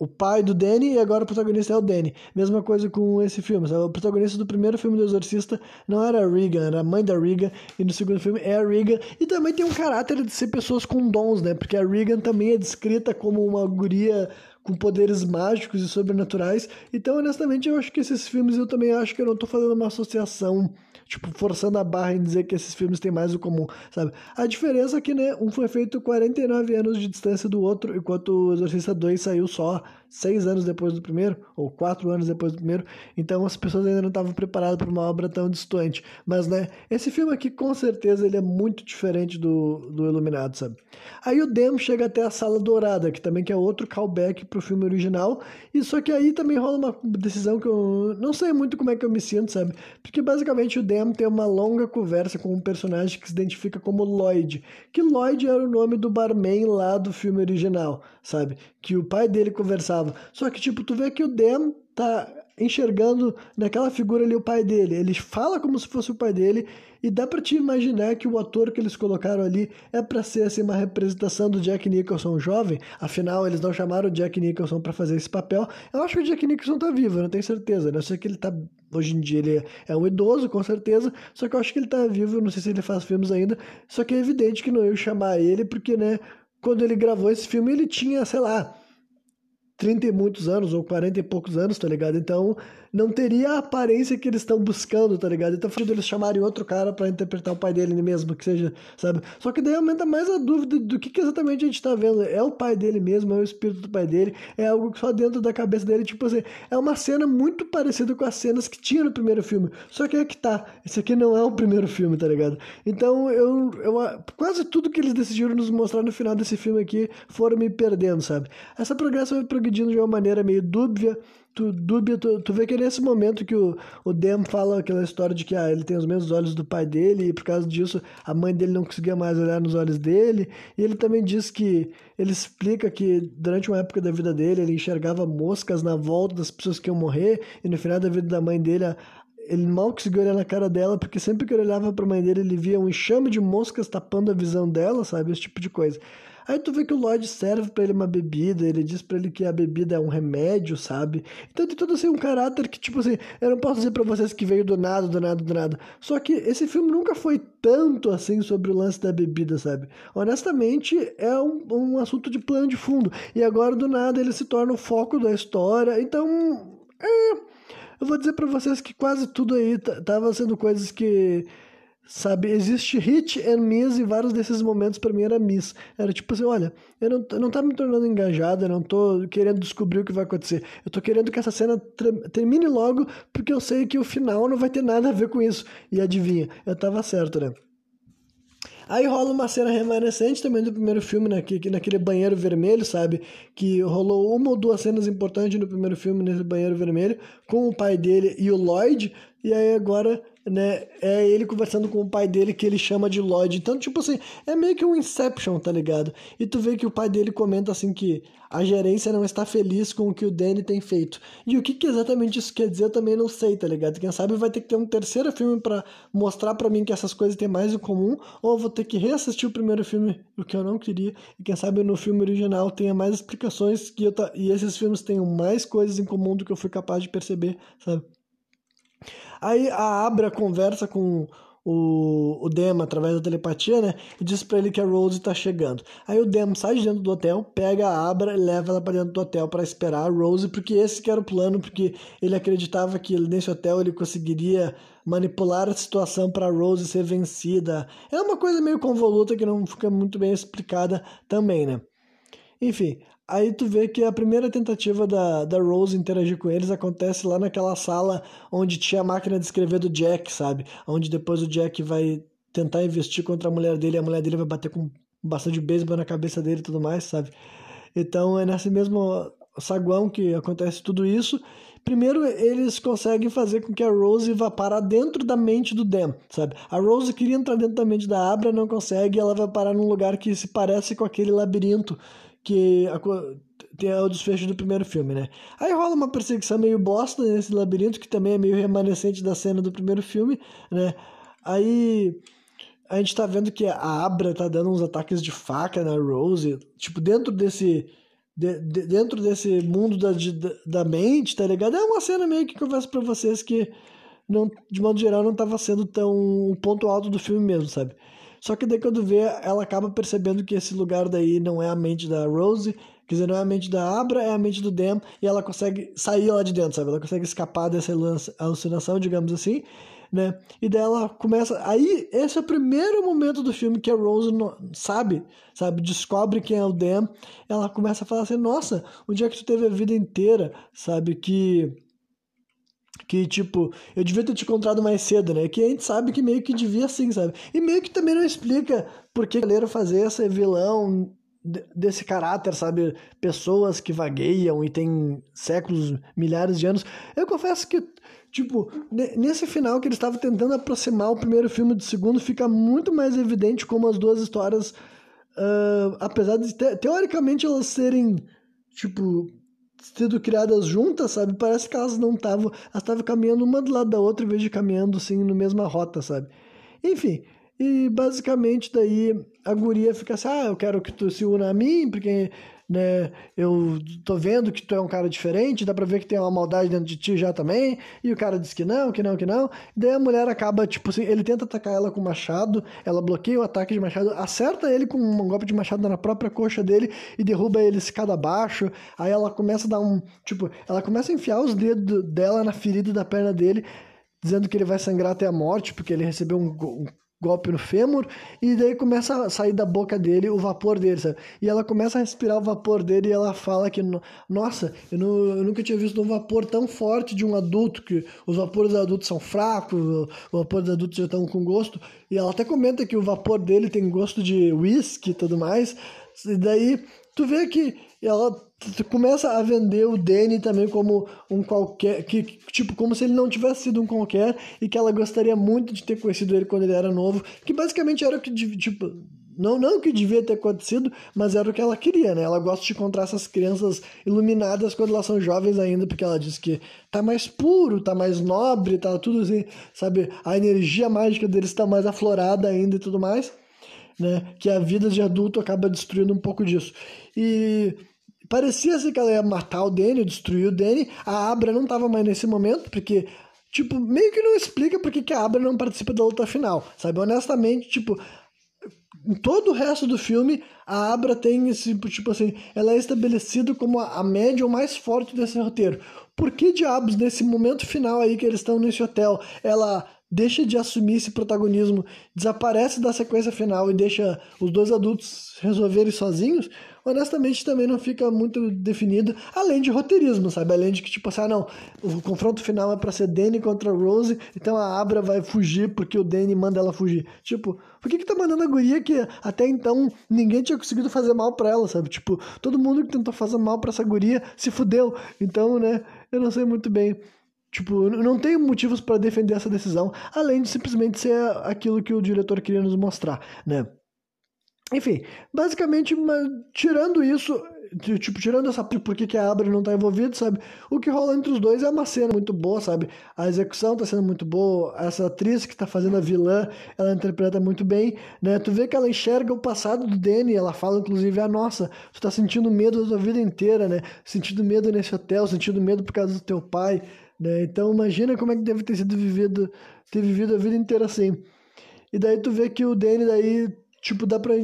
o pai do Danny e agora o protagonista é o Danny. Mesma coisa com esse filme, sabe? O protagonista do primeiro filme do Exorcista não era a Regan, era a mãe da Regan, e no segundo filme é a Regan. E também tem um caráter de ser pessoas com dons, né? Porque a Regan também é descrita como uma guria com poderes mágicos e sobrenaturais. Então, honestamente, eu acho que esses filmes eu também acho que eu não tô fazendo uma associação tipo, forçando a barra em dizer que esses filmes têm mais o comum, sabe? A diferença é que, né, um foi feito 49 anos de distância do outro, enquanto o Exorcista 2 saiu só seis anos depois do primeiro, ou quatro anos depois do primeiro, então as pessoas ainda não estavam preparadas para uma obra tão distante. Mas, né, esse filme aqui, com certeza, ele é muito diferente do, do Iluminado, sabe? Aí o Dem chega até a Sala Dourada, que também que é outro callback pro filme original, e só que aí também rola uma decisão que eu não sei muito como é que eu me sinto, sabe? Porque basicamente o Dem tem uma longa conversa com um personagem que se identifica como Lloyd, que Lloyd era o nome do barman lá do filme original, sabe? Que o pai dele conversava só que, tipo, tu vê que o Dan tá enxergando naquela figura ali o pai dele. Ele fala como se fosse o pai dele e dá para te imaginar que o ator que eles colocaram ali é para ser assim uma representação do Jack Nicholson jovem. Afinal, eles não chamaram o Jack Nicholson para fazer esse papel. Eu acho que o Jack Nicholson tá vivo, não tenho certeza. Né? Eu sei que ele tá hoje em dia ele é um idoso, com certeza, só que eu acho que ele tá vivo, não sei se ele faz filmes ainda. Só que é evidente que não ia chamar ele porque, né, quando ele gravou esse filme, ele tinha, sei lá, 30 e muitos anos, ou 40 e poucos anos, tá ligado? Então, não teria a aparência que eles estão buscando, tá ligado? Então, faz eles chamarem outro cara para interpretar o pai dele mesmo, que seja, sabe? Só que daí aumenta mais a dúvida do que, que exatamente a gente tá vendo. É o pai dele mesmo, é o espírito do pai dele, é algo que só dentro da cabeça dele, tipo assim, é uma cena muito parecida com as cenas que tinha no primeiro filme. Só que é que tá, esse aqui não é o primeiro filme, tá ligado? Então, eu, eu quase tudo que eles decidiram nos mostrar no final desse filme aqui foram me perdendo, sabe? Essa progressão vai progredindo de uma maneira meio dúbia, tu, dúbia, tu, tu vê que é nesse momento que o, o Dem fala aquela história de que ah, ele tem os mesmos olhos do pai dele e por causa disso a mãe dele não conseguia mais olhar nos olhos dele. E ele também diz que ele explica que durante uma época da vida dele ele enxergava moscas na volta das pessoas que iam morrer e no final da vida da mãe dele ele mal conseguiu olhar na cara dela, porque sempre que ele olhava pra mãe dele, ele via um enxame de moscas tapando a visão dela, sabe? Esse tipo de coisa. Aí tu vê que o Lloyd serve para ele uma bebida, ele diz para ele que a bebida é um remédio, sabe? Então tem todo assim um caráter que, tipo assim, eu não posso dizer para vocês que veio do nada, do nada, do nada. Só que esse filme nunca foi tanto assim sobre o lance da bebida, sabe? Honestamente, é um, um assunto de plano de fundo. E agora, do nada, ele se torna o foco da história. Então, é, eu vou dizer para vocês que quase tudo aí tava sendo coisas que Sabe, existe hit and miss e vários desses momentos para mim era miss. Era tipo assim, olha, eu não, eu não tá me tornando engajado, eu não tô querendo descobrir o que vai acontecer. Eu tô querendo que essa cena termine logo, porque eu sei que o final não vai ter nada a ver com isso. E adivinha, eu tava certo, né? Aí rola uma cena remanescente também do primeiro filme, naquele, naquele banheiro vermelho, sabe? Que rolou uma ou duas cenas importantes no primeiro filme, nesse banheiro vermelho, com o pai dele e o Lloyd. E aí agora né, é ele conversando com o pai dele que ele chama de Lloyd. Então, tipo assim, é meio que um Inception, tá ligado? E tu vê que o pai dele comenta assim que a gerência não está feliz com o que o Danny tem feito. E o que, que exatamente isso quer dizer eu também não sei, tá ligado? Quem sabe vai ter que ter um terceiro filme para mostrar para mim que essas coisas têm mais em comum, ou eu vou ter que reassistir o primeiro filme, o que eu não queria, e quem sabe no filme original tenha mais explicações que eu ta... e esses filmes tenham mais coisas em comum do que eu fui capaz de perceber, sabe? Aí a Abra conversa com o, o Dem através da telepatia, né? E diz para ele que a Rose tá chegando. Aí o Dem sai de dentro do hotel, pega a Abra e leva ela para dentro do hotel para esperar a Rose, porque esse que era o plano, porque ele acreditava que nesse hotel ele conseguiria manipular a situação para Rose ser vencida. É uma coisa meio convoluta que não fica muito bem explicada também, né? Enfim, Aí tu vê que a primeira tentativa da, da Rose interagir com eles acontece lá naquela sala onde tinha a máquina de escrever do Jack, sabe? Onde depois o Jack vai tentar investir contra a mulher dele e a mulher dele vai bater com bastante beisebol na cabeça dele e tudo mais, sabe? Então é nesse mesmo saguão que acontece tudo isso. Primeiro, eles conseguem fazer com que a Rose vá parar dentro da mente do Dan, sabe? A Rose queria entrar dentro da mente da Abra, não consegue, ela vai parar num lugar que se parece com aquele labirinto que a, tem o desfecho do primeiro filme, né? Aí rola uma perseguição meio bosta nesse labirinto, que também é meio remanescente da cena do primeiro filme, né? Aí a gente tá vendo que a Abra tá dando uns ataques de faca na Rose, tipo, dentro desse. De, de, dentro desse mundo da, de, da mente, tá ligado? É uma cena meio que converso pra vocês que, não, de modo geral, não tava sendo tão o ponto alto do filme mesmo, sabe? Só que daí quando vê, ela acaba percebendo que esse lugar daí não é a mente da Rose, Quer dizer, não é a mente da Abra, é a mente do Dan, e ela consegue sair lá de dentro, sabe? Ela consegue escapar dessa alucinação, digamos assim, né? E daí ela começa. Aí, esse é o primeiro momento do filme que a Rose sabe, sabe? Descobre quem é o Dan. Ela começa a falar assim: Nossa, onde é que tu teve a vida inteira, sabe? Que que, tipo, eu devia ter te encontrado mais cedo, né? Que a gente sabe que meio que devia sim, sabe? E meio que também não explica por que o fazer esse vilão desse caráter, sabe? Pessoas que vagueiam e tem séculos, milhares de anos. Eu confesso que, tipo, nesse final que eles estavam tentando aproximar o primeiro filme do segundo, fica muito mais evidente como as duas histórias, uh, apesar de te teoricamente elas serem, tipo, sido criadas juntas, sabe? Parece que elas não estavam. Elas estavam caminhando uma do lado da outra em vez de caminhando assim na mesma rota, sabe? Enfim, e basicamente daí a guria fica assim: ah, eu quero que tu se una a mim, porque né? Eu tô vendo que tu é um cara diferente, dá pra ver que tem uma maldade dentro de ti já também. E o cara diz que não, que não, que não. Daí a mulher acaba, tipo assim, ele tenta atacar ela com machado, ela bloqueia o ataque de machado, acerta ele com um golpe de machado na própria coxa dele e derruba ele escada abaixo. Aí ela começa a dar um, tipo, ela começa a enfiar os dedos dela na ferida da perna dele dizendo que ele vai sangrar até a morte, porque ele recebeu um, um golpe no fêmur, e daí começa a sair da boca dele o vapor dele, sabe? E ela começa a respirar o vapor dele e ela fala que, nossa, eu, não, eu nunca tinha visto um vapor tão forte de um adulto, que os vapores adultos são fracos, os vapores adultos já estão com gosto, e ela até comenta que o vapor dele tem gosto de whisky e tudo mais, e daí tu vê que ela começa a vender o Danny também como um qualquer, que tipo como se ele não tivesse sido um qualquer e que ela gostaria muito de ter conhecido ele quando ele era novo, que basicamente era o que tipo não não o que devia ter acontecido, mas era o que ela queria, né? Ela gosta de encontrar essas crianças iluminadas quando elas são jovens ainda, porque ela diz que tá mais puro, tá mais nobre, tá tudo assim, sabe? A energia mágica deles está mais aflorada ainda e tudo mais, né? Que a vida de adulto acaba destruindo um pouco disso. E Parecia ser que ela ia matar o Danny, destruir o Danny. A Abra não tava mais nesse momento, porque, tipo, meio que não explica porque que a Abra não participa da luta final, sabe? Honestamente, tipo, em todo o resto do filme, a Abra tem esse, tipo assim, ela é estabelecida como a, a médium mais forte desse roteiro. Por que diabos, nesse momento final aí que eles estão nesse hotel, ela deixa de assumir esse protagonismo, desaparece da sequência final e deixa os dois adultos resolverem sozinhos? Honestamente também não fica muito definido, além de roteirismo, sabe? Além de que, tipo assim, ah, não, o confronto final é pra ser Danny contra Rose, então a Abra vai fugir porque o Danny manda ela fugir. Tipo, por que que tá mandando a guria que até então ninguém tinha conseguido fazer mal pra ela, sabe? Tipo, todo mundo que tentou fazer mal pra essa guria se fudeu. Então, né, eu não sei muito bem. Tipo, não tenho motivos para defender essa decisão, além de simplesmente ser aquilo que o diretor queria nos mostrar, né? Enfim, basicamente, tirando isso, tipo, tirando essa por que a Abra não tá envolvida, sabe? O que rola entre os dois é uma cena muito boa, sabe? A execução tá sendo muito boa, essa atriz que tá fazendo a vilã, ela interpreta muito bem, né? Tu vê que ela enxerga o passado do Danny, ela fala inclusive, ah, nossa, tu tá sentindo medo da tua vida inteira, né? Sentindo medo nesse hotel, sentindo medo por causa do teu pai, né? Então imagina como é que deve ter sido vivido, ter vivido a vida inteira assim. E daí tu vê que o Danny daí Tipo, dá pra.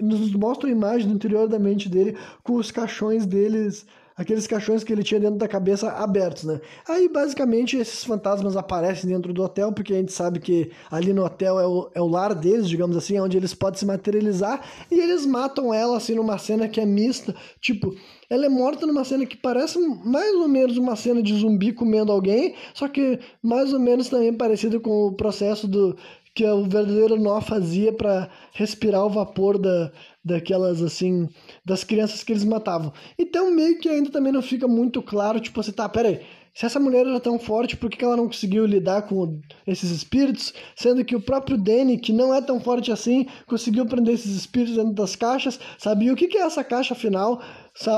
Nos mostra a imagem do interior da mente dele com os caixões deles, aqueles caixões que ele tinha dentro da cabeça abertos, né? Aí, basicamente, esses fantasmas aparecem dentro do hotel, porque a gente sabe que ali no hotel é o, é o lar deles, digamos assim, é onde eles podem se materializar, e eles matam ela, assim, numa cena que é mista. Tipo, ela é morta numa cena que parece mais ou menos uma cena de zumbi comendo alguém, só que mais ou menos também parecido com o processo do que o verdadeiro nó fazia para respirar o vapor da, daquelas assim das crianças que eles matavam. Então meio que ainda também não fica muito claro, tipo assim, tá, peraí, se essa mulher era tão forte, por que ela não conseguiu lidar com esses espíritos? Sendo que o próprio Danny, que não é tão forte assim, conseguiu prender esses espíritos dentro das caixas, sabia o que, que é essa caixa afinal?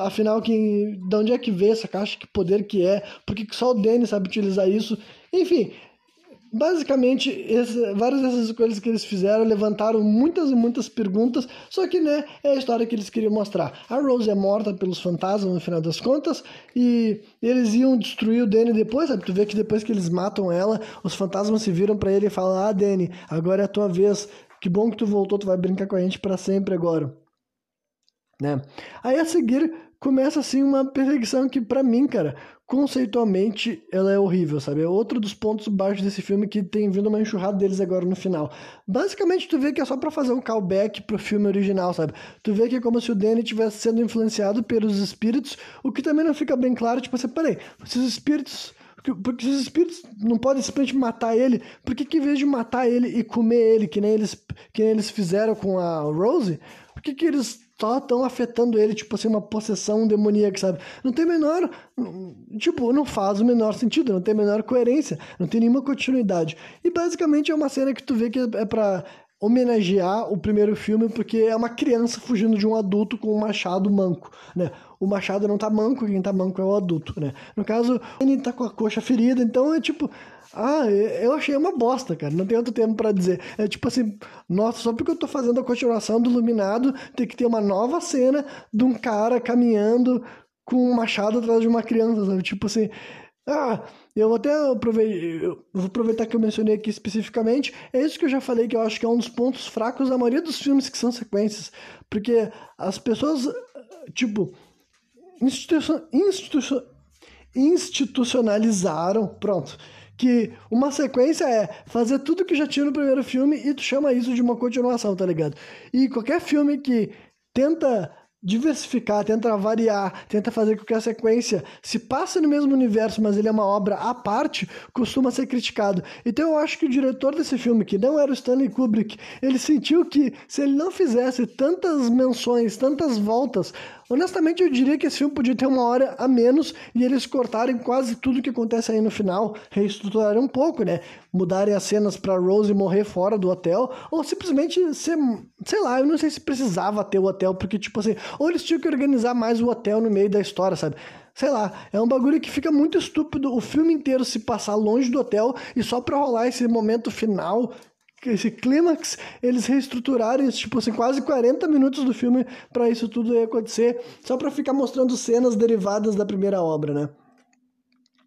Afinal, que, de onde é que veio essa caixa? Que poder que é? Por que só o Danny sabe utilizar isso? Enfim, basicamente, esse, várias dessas coisas que eles fizeram levantaram muitas e muitas perguntas, só que, né, é a história que eles queriam mostrar. A Rose é morta pelos fantasmas no final das contas, e eles iam destruir o Danny depois, sabe? Tu vê que depois que eles matam ela, os fantasmas se viram para ele e falam: Ah, Danny, agora é a tua vez, que bom que tu voltou, tu vai brincar com a gente para sempre agora. né? Aí a seguir começa assim uma perseguição que para mim, cara, conceitualmente ela é horrível, sabe? É outro dos pontos baixos desse filme que tem vindo uma enxurrada deles agora no final. Basicamente tu vê que é só para fazer um callback pro filme original, sabe? Tu vê que é como se o Danny estivesse sendo influenciado pelos espíritos, o que também não fica bem claro, tipo assim, peraí, esses espíritos porque os espíritos não podem simplesmente matar ele, por que, que em vez de matar ele e comer ele, que nem eles, que nem eles fizeram com a Rose, por que, que eles só estão afetando ele, tipo assim, uma possessão demoníaca, sabe? Não tem menor. Tipo, não faz o menor sentido, não tem menor coerência, não tem nenhuma continuidade. E basicamente é uma cena que tu vê que é pra homenagear o primeiro filme, porque é uma criança fugindo de um adulto com um machado manco, né? O machado não tá manco, quem tá manco é o adulto, né? No caso, ele tá com a coxa ferida, então é tipo, ah, eu achei uma bosta, cara. Não tem outro termo para dizer. É tipo assim, nossa, só porque eu tô fazendo a continuação do Iluminado, tem que ter uma nova cena de um cara caminhando com um machado atrás de uma criança, sabe? Tipo assim, ah, eu até aproveitar, eu vou aproveitar que eu mencionei aqui especificamente. É isso que eu já falei, que eu acho que é um dos pontos fracos da maioria dos filmes que são sequências. Porque as pessoas, tipo, institu institu institucionalizaram, pronto, que uma sequência é fazer tudo que já tinha no primeiro filme e tu chama isso de uma continuação, tá ligado? E qualquer filme que tenta diversificar, tenta variar, tenta fazer com que a sequência se passe no mesmo universo, mas ele é uma obra à parte, costuma ser criticado. Então eu acho que o diretor desse filme, que não era o Stanley Kubrick, ele sentiu que se ele não fizesse tantas menções, tantas voltas Honestamente, eu diria que esse filme podia ter uma hora a menos e eles cortarem quase tudo que acontece aí no final, reestruturarem um pouco, né? Mudarem as cenas para Rose morrer fora do hotel, ou simplesmente ser, sei lá, eu não sei se precisava ter o hotel, porque, tipo assim, ou eles tinham que organizar mais o hotel no meio da história, sabe? sei lá, é um bagulho que fica muito estúpido o filme inteiro se passar longe do hotel e só pra rolar esse momento final esse clímax, eles reestruturaram tipo assim, quase 40 minutos do filme para isso tudo acontecer, só para ficar mostrando cenas derivadas da primeira obra, né?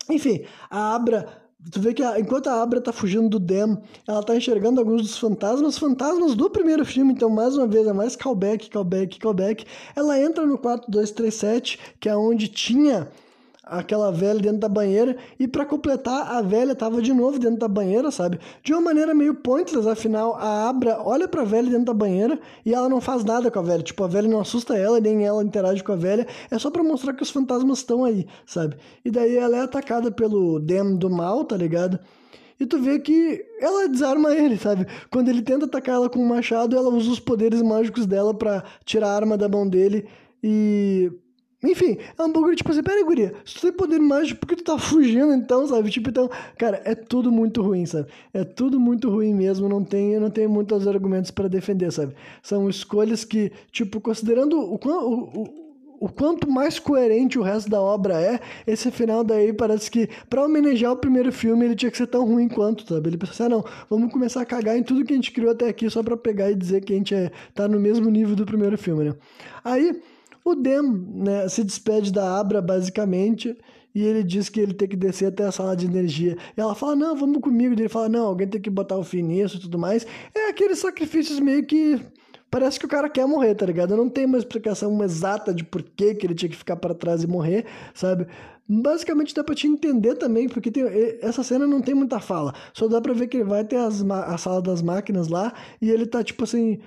Enfim, a Abra, tu vê que a, enquanto a Abra tá fugindo do Dem, ela tá enxergando alguns dos fantasmas, fantasmas do primeiro filme, então mais uma vez é mais callback, callback, callback. Ela entra no 4237, que é onde tinha aquela velha dentro da banheira e para completar a velha tava de novo dentro da banheira, sabe? De uma maneira meio pointless, afinal a Abra olha para a velha dentro da banheira e ela não faz nada com a velha, tipo a velha não assusta ela nem ela interage com a velha, é só para mostrar que os fantasmas estão aí, sabe? E daí ela é atacada pelo Dem do mal, tá ligado? E tu vê que ela desarma ele, sabe? Quando ele tenta atacar ela com um machado, ela usa os poderes mágicos dela para tirar a arma da mão dele e enfim, é um bagulho tipo assim, pera aí, guria, se tu tem poder mágico, por que tu tá fugindo então, sabe? Tipo, então, cara, é tudo muito ruim, sabe? É tudo muito ruim mesmo, não tem, eu não tenho muitos argumentos para defender, sabe? São escolhas que, tipo, considerando o, o, o o quanto mais coerente o resto da obra é, esse final daí parece que, para homenagear o primeiro filme, ele tinha que ser tão ruim quanto, sabe? Ele pensou assim, ah, não, vamos começar a cagar em tudo que a gente criou até aqui só pra pegar e dizer que a gente é, tá no mesmo nível do primeiro filme, né? Aí, o Dem né, se despede da Abra, basicamente, e ele diz que ele tem que descer até a sala de energia. E ela fala, não, vamos comigo. E ele fala, não, alguém tem que botar o fim nisso e tudo mais. É aqueles sacrifícios meio que... Parece que o cara quer morrer, tá ligado? Não tem uma explicação exata de por que, que ele tinha que ficar para trás e morrer, sabe? Basicamente dá pra te entender também, porque tem, essa cena não tem muita fala. Só dá pra ver que ele vai ter as, a sala das máquinas lá e ele tá tipo assim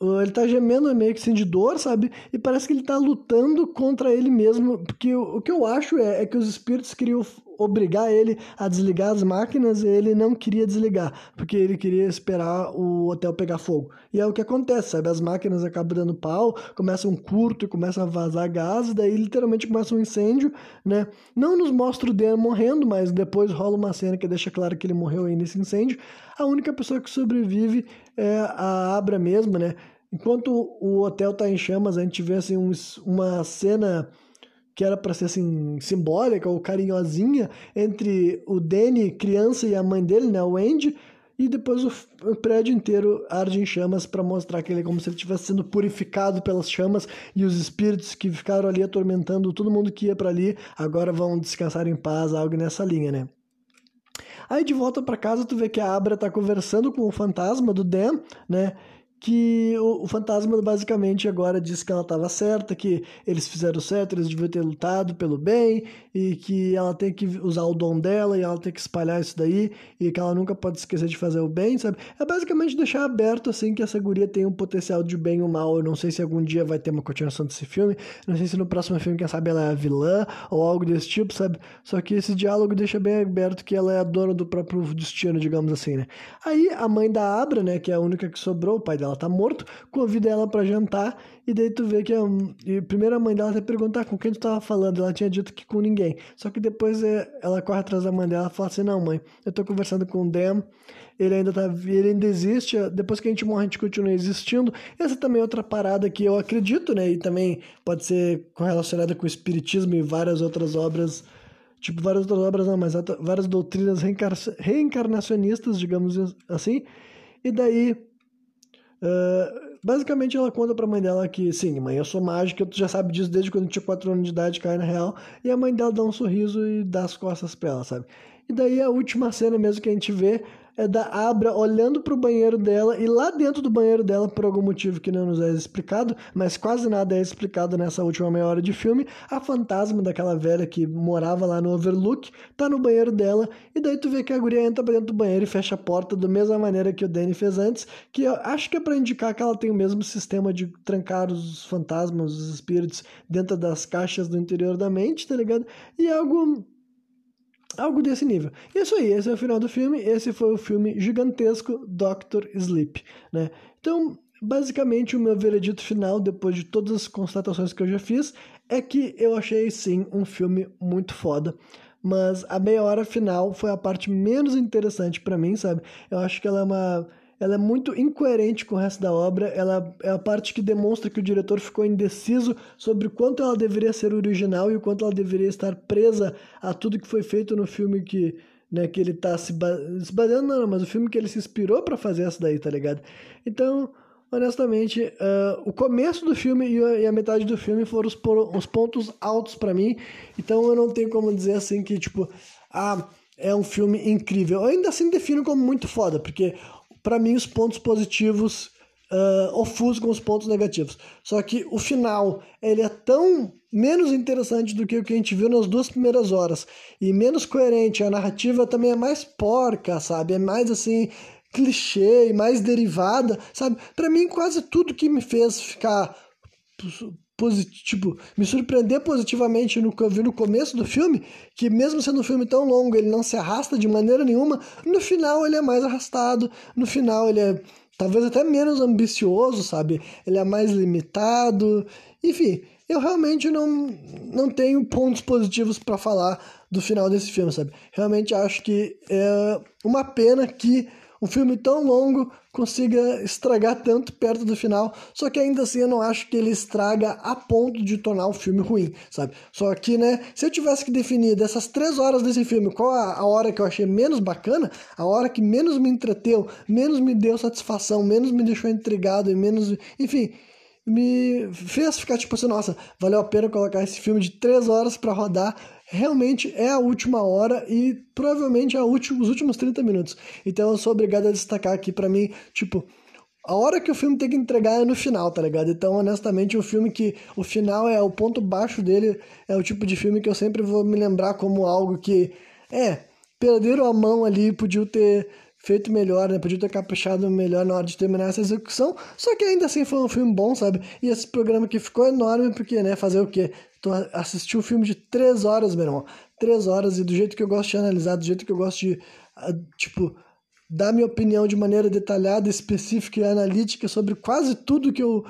ele tá gemendo meio que assim de dor, sabe? E parece que ele tá lutando contra ele mesmo. Porque o, o que eu acho é, é, que os espíritos queriam obrigar ele a desligar as máquinas e ele não queria desligar. Porque ele queria esperar o hotel pegar fogo. E é o que acontece, sabe? As máquinas acabam dando pau, começa um curto e começa a vazar gás, daí literalmente começa um incêndio, né? Não nos mostra o Dan morrendo, mas depois rola uma cena que deixa claro que ele morreu aí nesse incêndio. A única pessoa que sobrevive é a Abra mesmo, né? Enquanto o hotel tá em chamas, a gente vê assim um, uma cena que era para ser assim simbólica ou carinhosinha entre o Danny, criança, e a mãe dele, né, o Andy, e depois o, prédio inteiro arde em chamas para mostrar que ele é como se ele estivesse sendo purificado pelas chamas e os espíritos que ficaram ali atormentando todo mundo que ia para ali agora vão descansar em paz, algo nessa linha, né? Aí de volta para casa tu vê que a Abra tá conversando com o fantasma do Dan, né? Que o, fantasma basicamente agora diz que ela estava certa, que eles fizeram certo, eles deviam ter lutado pelo bem, e que ela tem que usar o dom dela e ela tem que espalhar isso daí, e que ela nunca pode esquecer de fazer o bem, sabe? É basicamente deixar aberto assim que essa guria tem um potencial de bem ou mal. Eu não sei se algum dia vai ter uma continuação desse filme, não sei se no próximo filme, quem sabe, ela é a vilã ou algo desse tipo, sabe? Só que esse diálogo deixa bem aberto que ela é a dona do próprio destino, digamos assim, né? Aí a mãe da Abra, né, que é a única que sobrou, o pai dela ela tá morto, convida ela para jantar, e daí tu vê que a, e primeiro a mãe dela até perguntar com quem tu tava falando, ela tinha dito que com ninguém. Só que depois é, ela corre atrás da mãe dela e fala assim: "Não, mãe, eu tô conversando com o Dan, ele ainda tá, ele ainda existe, depois que a gente morre a gente continua existindo". Essa também é outra parada que eu acredito, né, e também pode ser correlacionada com o espiritismo e várias outras obras tipo várias outras obras não, mas várias doutrinas reencarnacionistas, digamos assim. E daí Uh, basicamente, ela conta pra mãe dela que, sim, mãe, eu sou mágica, tu já sabe disso desde quando eu tinha 4 anos de idade, cai na real. E a mãe dela dá um sorriso e dá as costas pra ela, sabe? E daí a última cena mesmo que a gente vê é da Abra olhando para o banheiro dela e lá dentro do banheiro dela, por algum motivo que não nos é explicado, mas quase nada é explicado nessa última meia hora de filme, a fantasma daquela velha que morava lá no Overlook tá no banheiro dela e daí tu vê que a guria entra pra dentro do banheiro e fecha a porta da mesma maneira que o Danny fez antes, que eu acho que é para indicar que ela tem o mesmo sistema de trancar os fantasmas, os espíritos dentro das caixas do interior da mente, tá ligado? E é algo Algo desse nível. Isso aí, esse é o final do filme. Esse foi o filme gigantesco Doctor Sleep, né? Então, basicamente, o meu veredito final, depois de todas as constatações que eu já fiz, é que eu achei sim um filme muito foda. Mas a meia hora final foi a parte menos interessante para mim, sabe? Eu acho que ela é uma ela é muito incoerente com o resto da obra. Ela é a parte que demonstra que o diretor ficou indeciso sobre o quanto ela deveria ser original e o quanto ela deveria estar presa a tudo que foi feito no filme que, né, que ele tá se, ba se baseando, não, mas o filme que ele se inspirou para fazer essa daí, tá ligado? Então, honestamente, uh, o começo do filme e a, e a, metade do filme foram os, os pontos altos para mim. Então eu não tenho como dizer assim que, tipo, ah, é um filme incrível. Eu ainda assim defino como muito foda, porque para mim os pontos positivos uh, ofuscam os pontos negativos. Só que o final ele é tão menos interessante do que o que a gente viu nas duas primeiras horas e menos coerente. A narrativa também é mais porca, sabe? É mais assim clichê e mais derivada, sabe? Para mim quase tudo que me fez ficar tipo, me surpreender positivamente no que eu vi no começo do filme, que mesmo sendo um filme tão longo, ele não se arrasta de maneira nenhuma, no final ele é mais arrastado, no final ele é talvez até menos ambicioso, sabe? Ele é mais limitado, enfim, eu realmente não, não tenho pontos positivos para falar do final desse filme, sabe? Realmente acho que é uma pena que um filme tão longo consiga estragar tanto perto do final, só que ainda assim eu não acho que ele estraga a ponto de tornar o filme ruim, sabe? Só que, né, se eu tivesse que definir dessas três horas desse filme, qual a, a hora que eu achei menos bacana, a hora que menos me entreteu, menos me deu satisfação, menos me deixou intrigado e menos, enfim, me fez ficar tipo assim, nossa, valeu a pena colocar esse filme de três horas para rodar realmente é a última hora e provavelmente é última, os últimos 30 minutos. Então eu sou obrigado a destacar aqui para mim, tipo, a hora que o filme tem que entregar é no final, tá ligado? Então, honestamente, o filme que o final é o ponto baixo dele, é o tipo de filme que eu sempre vou me lembrar como algo que é, perderam a mão ali, podiam ter feito melhor, né? Podia ter caprichado melhor na hora de terminar essa execução. Só que ainda assim foi um filme bom, sabe? E esse programa que ficou enorme, porque, né, fazer o quê? Tu assistiu um filme de três horas, meu irmão. Três horas, e do jeito que eu gosto de analisar, do jeito que eu gosto de, tipo, dar minha opinião de maneira detalhada, específica e analítica sobre quase tudo que eu,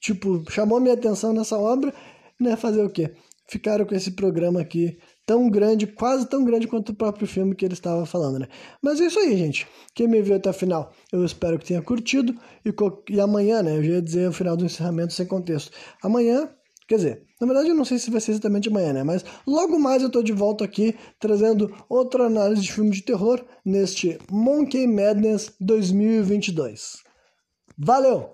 tipo, chamou minha atenção nessa obra, né? Fazer o quê? Ficaram com esse programa aqui tão grande, quase tão grande quanto o próprio filme que ele estava falando, né? Mas é isso aí, gente. Quem me viu até o final, eu espero que tenha curtido. E, e amanhã, né? Eu já ia dizer o final do encerramento sem contexto. Amanhã, quer dizer, na verdade eu não sei se vai ser exatamente amanhã, né? Mas logo mais eu tô de volta aqui trazendo outra análise de filme de terror neste Monkey Madness 2022. Valeu!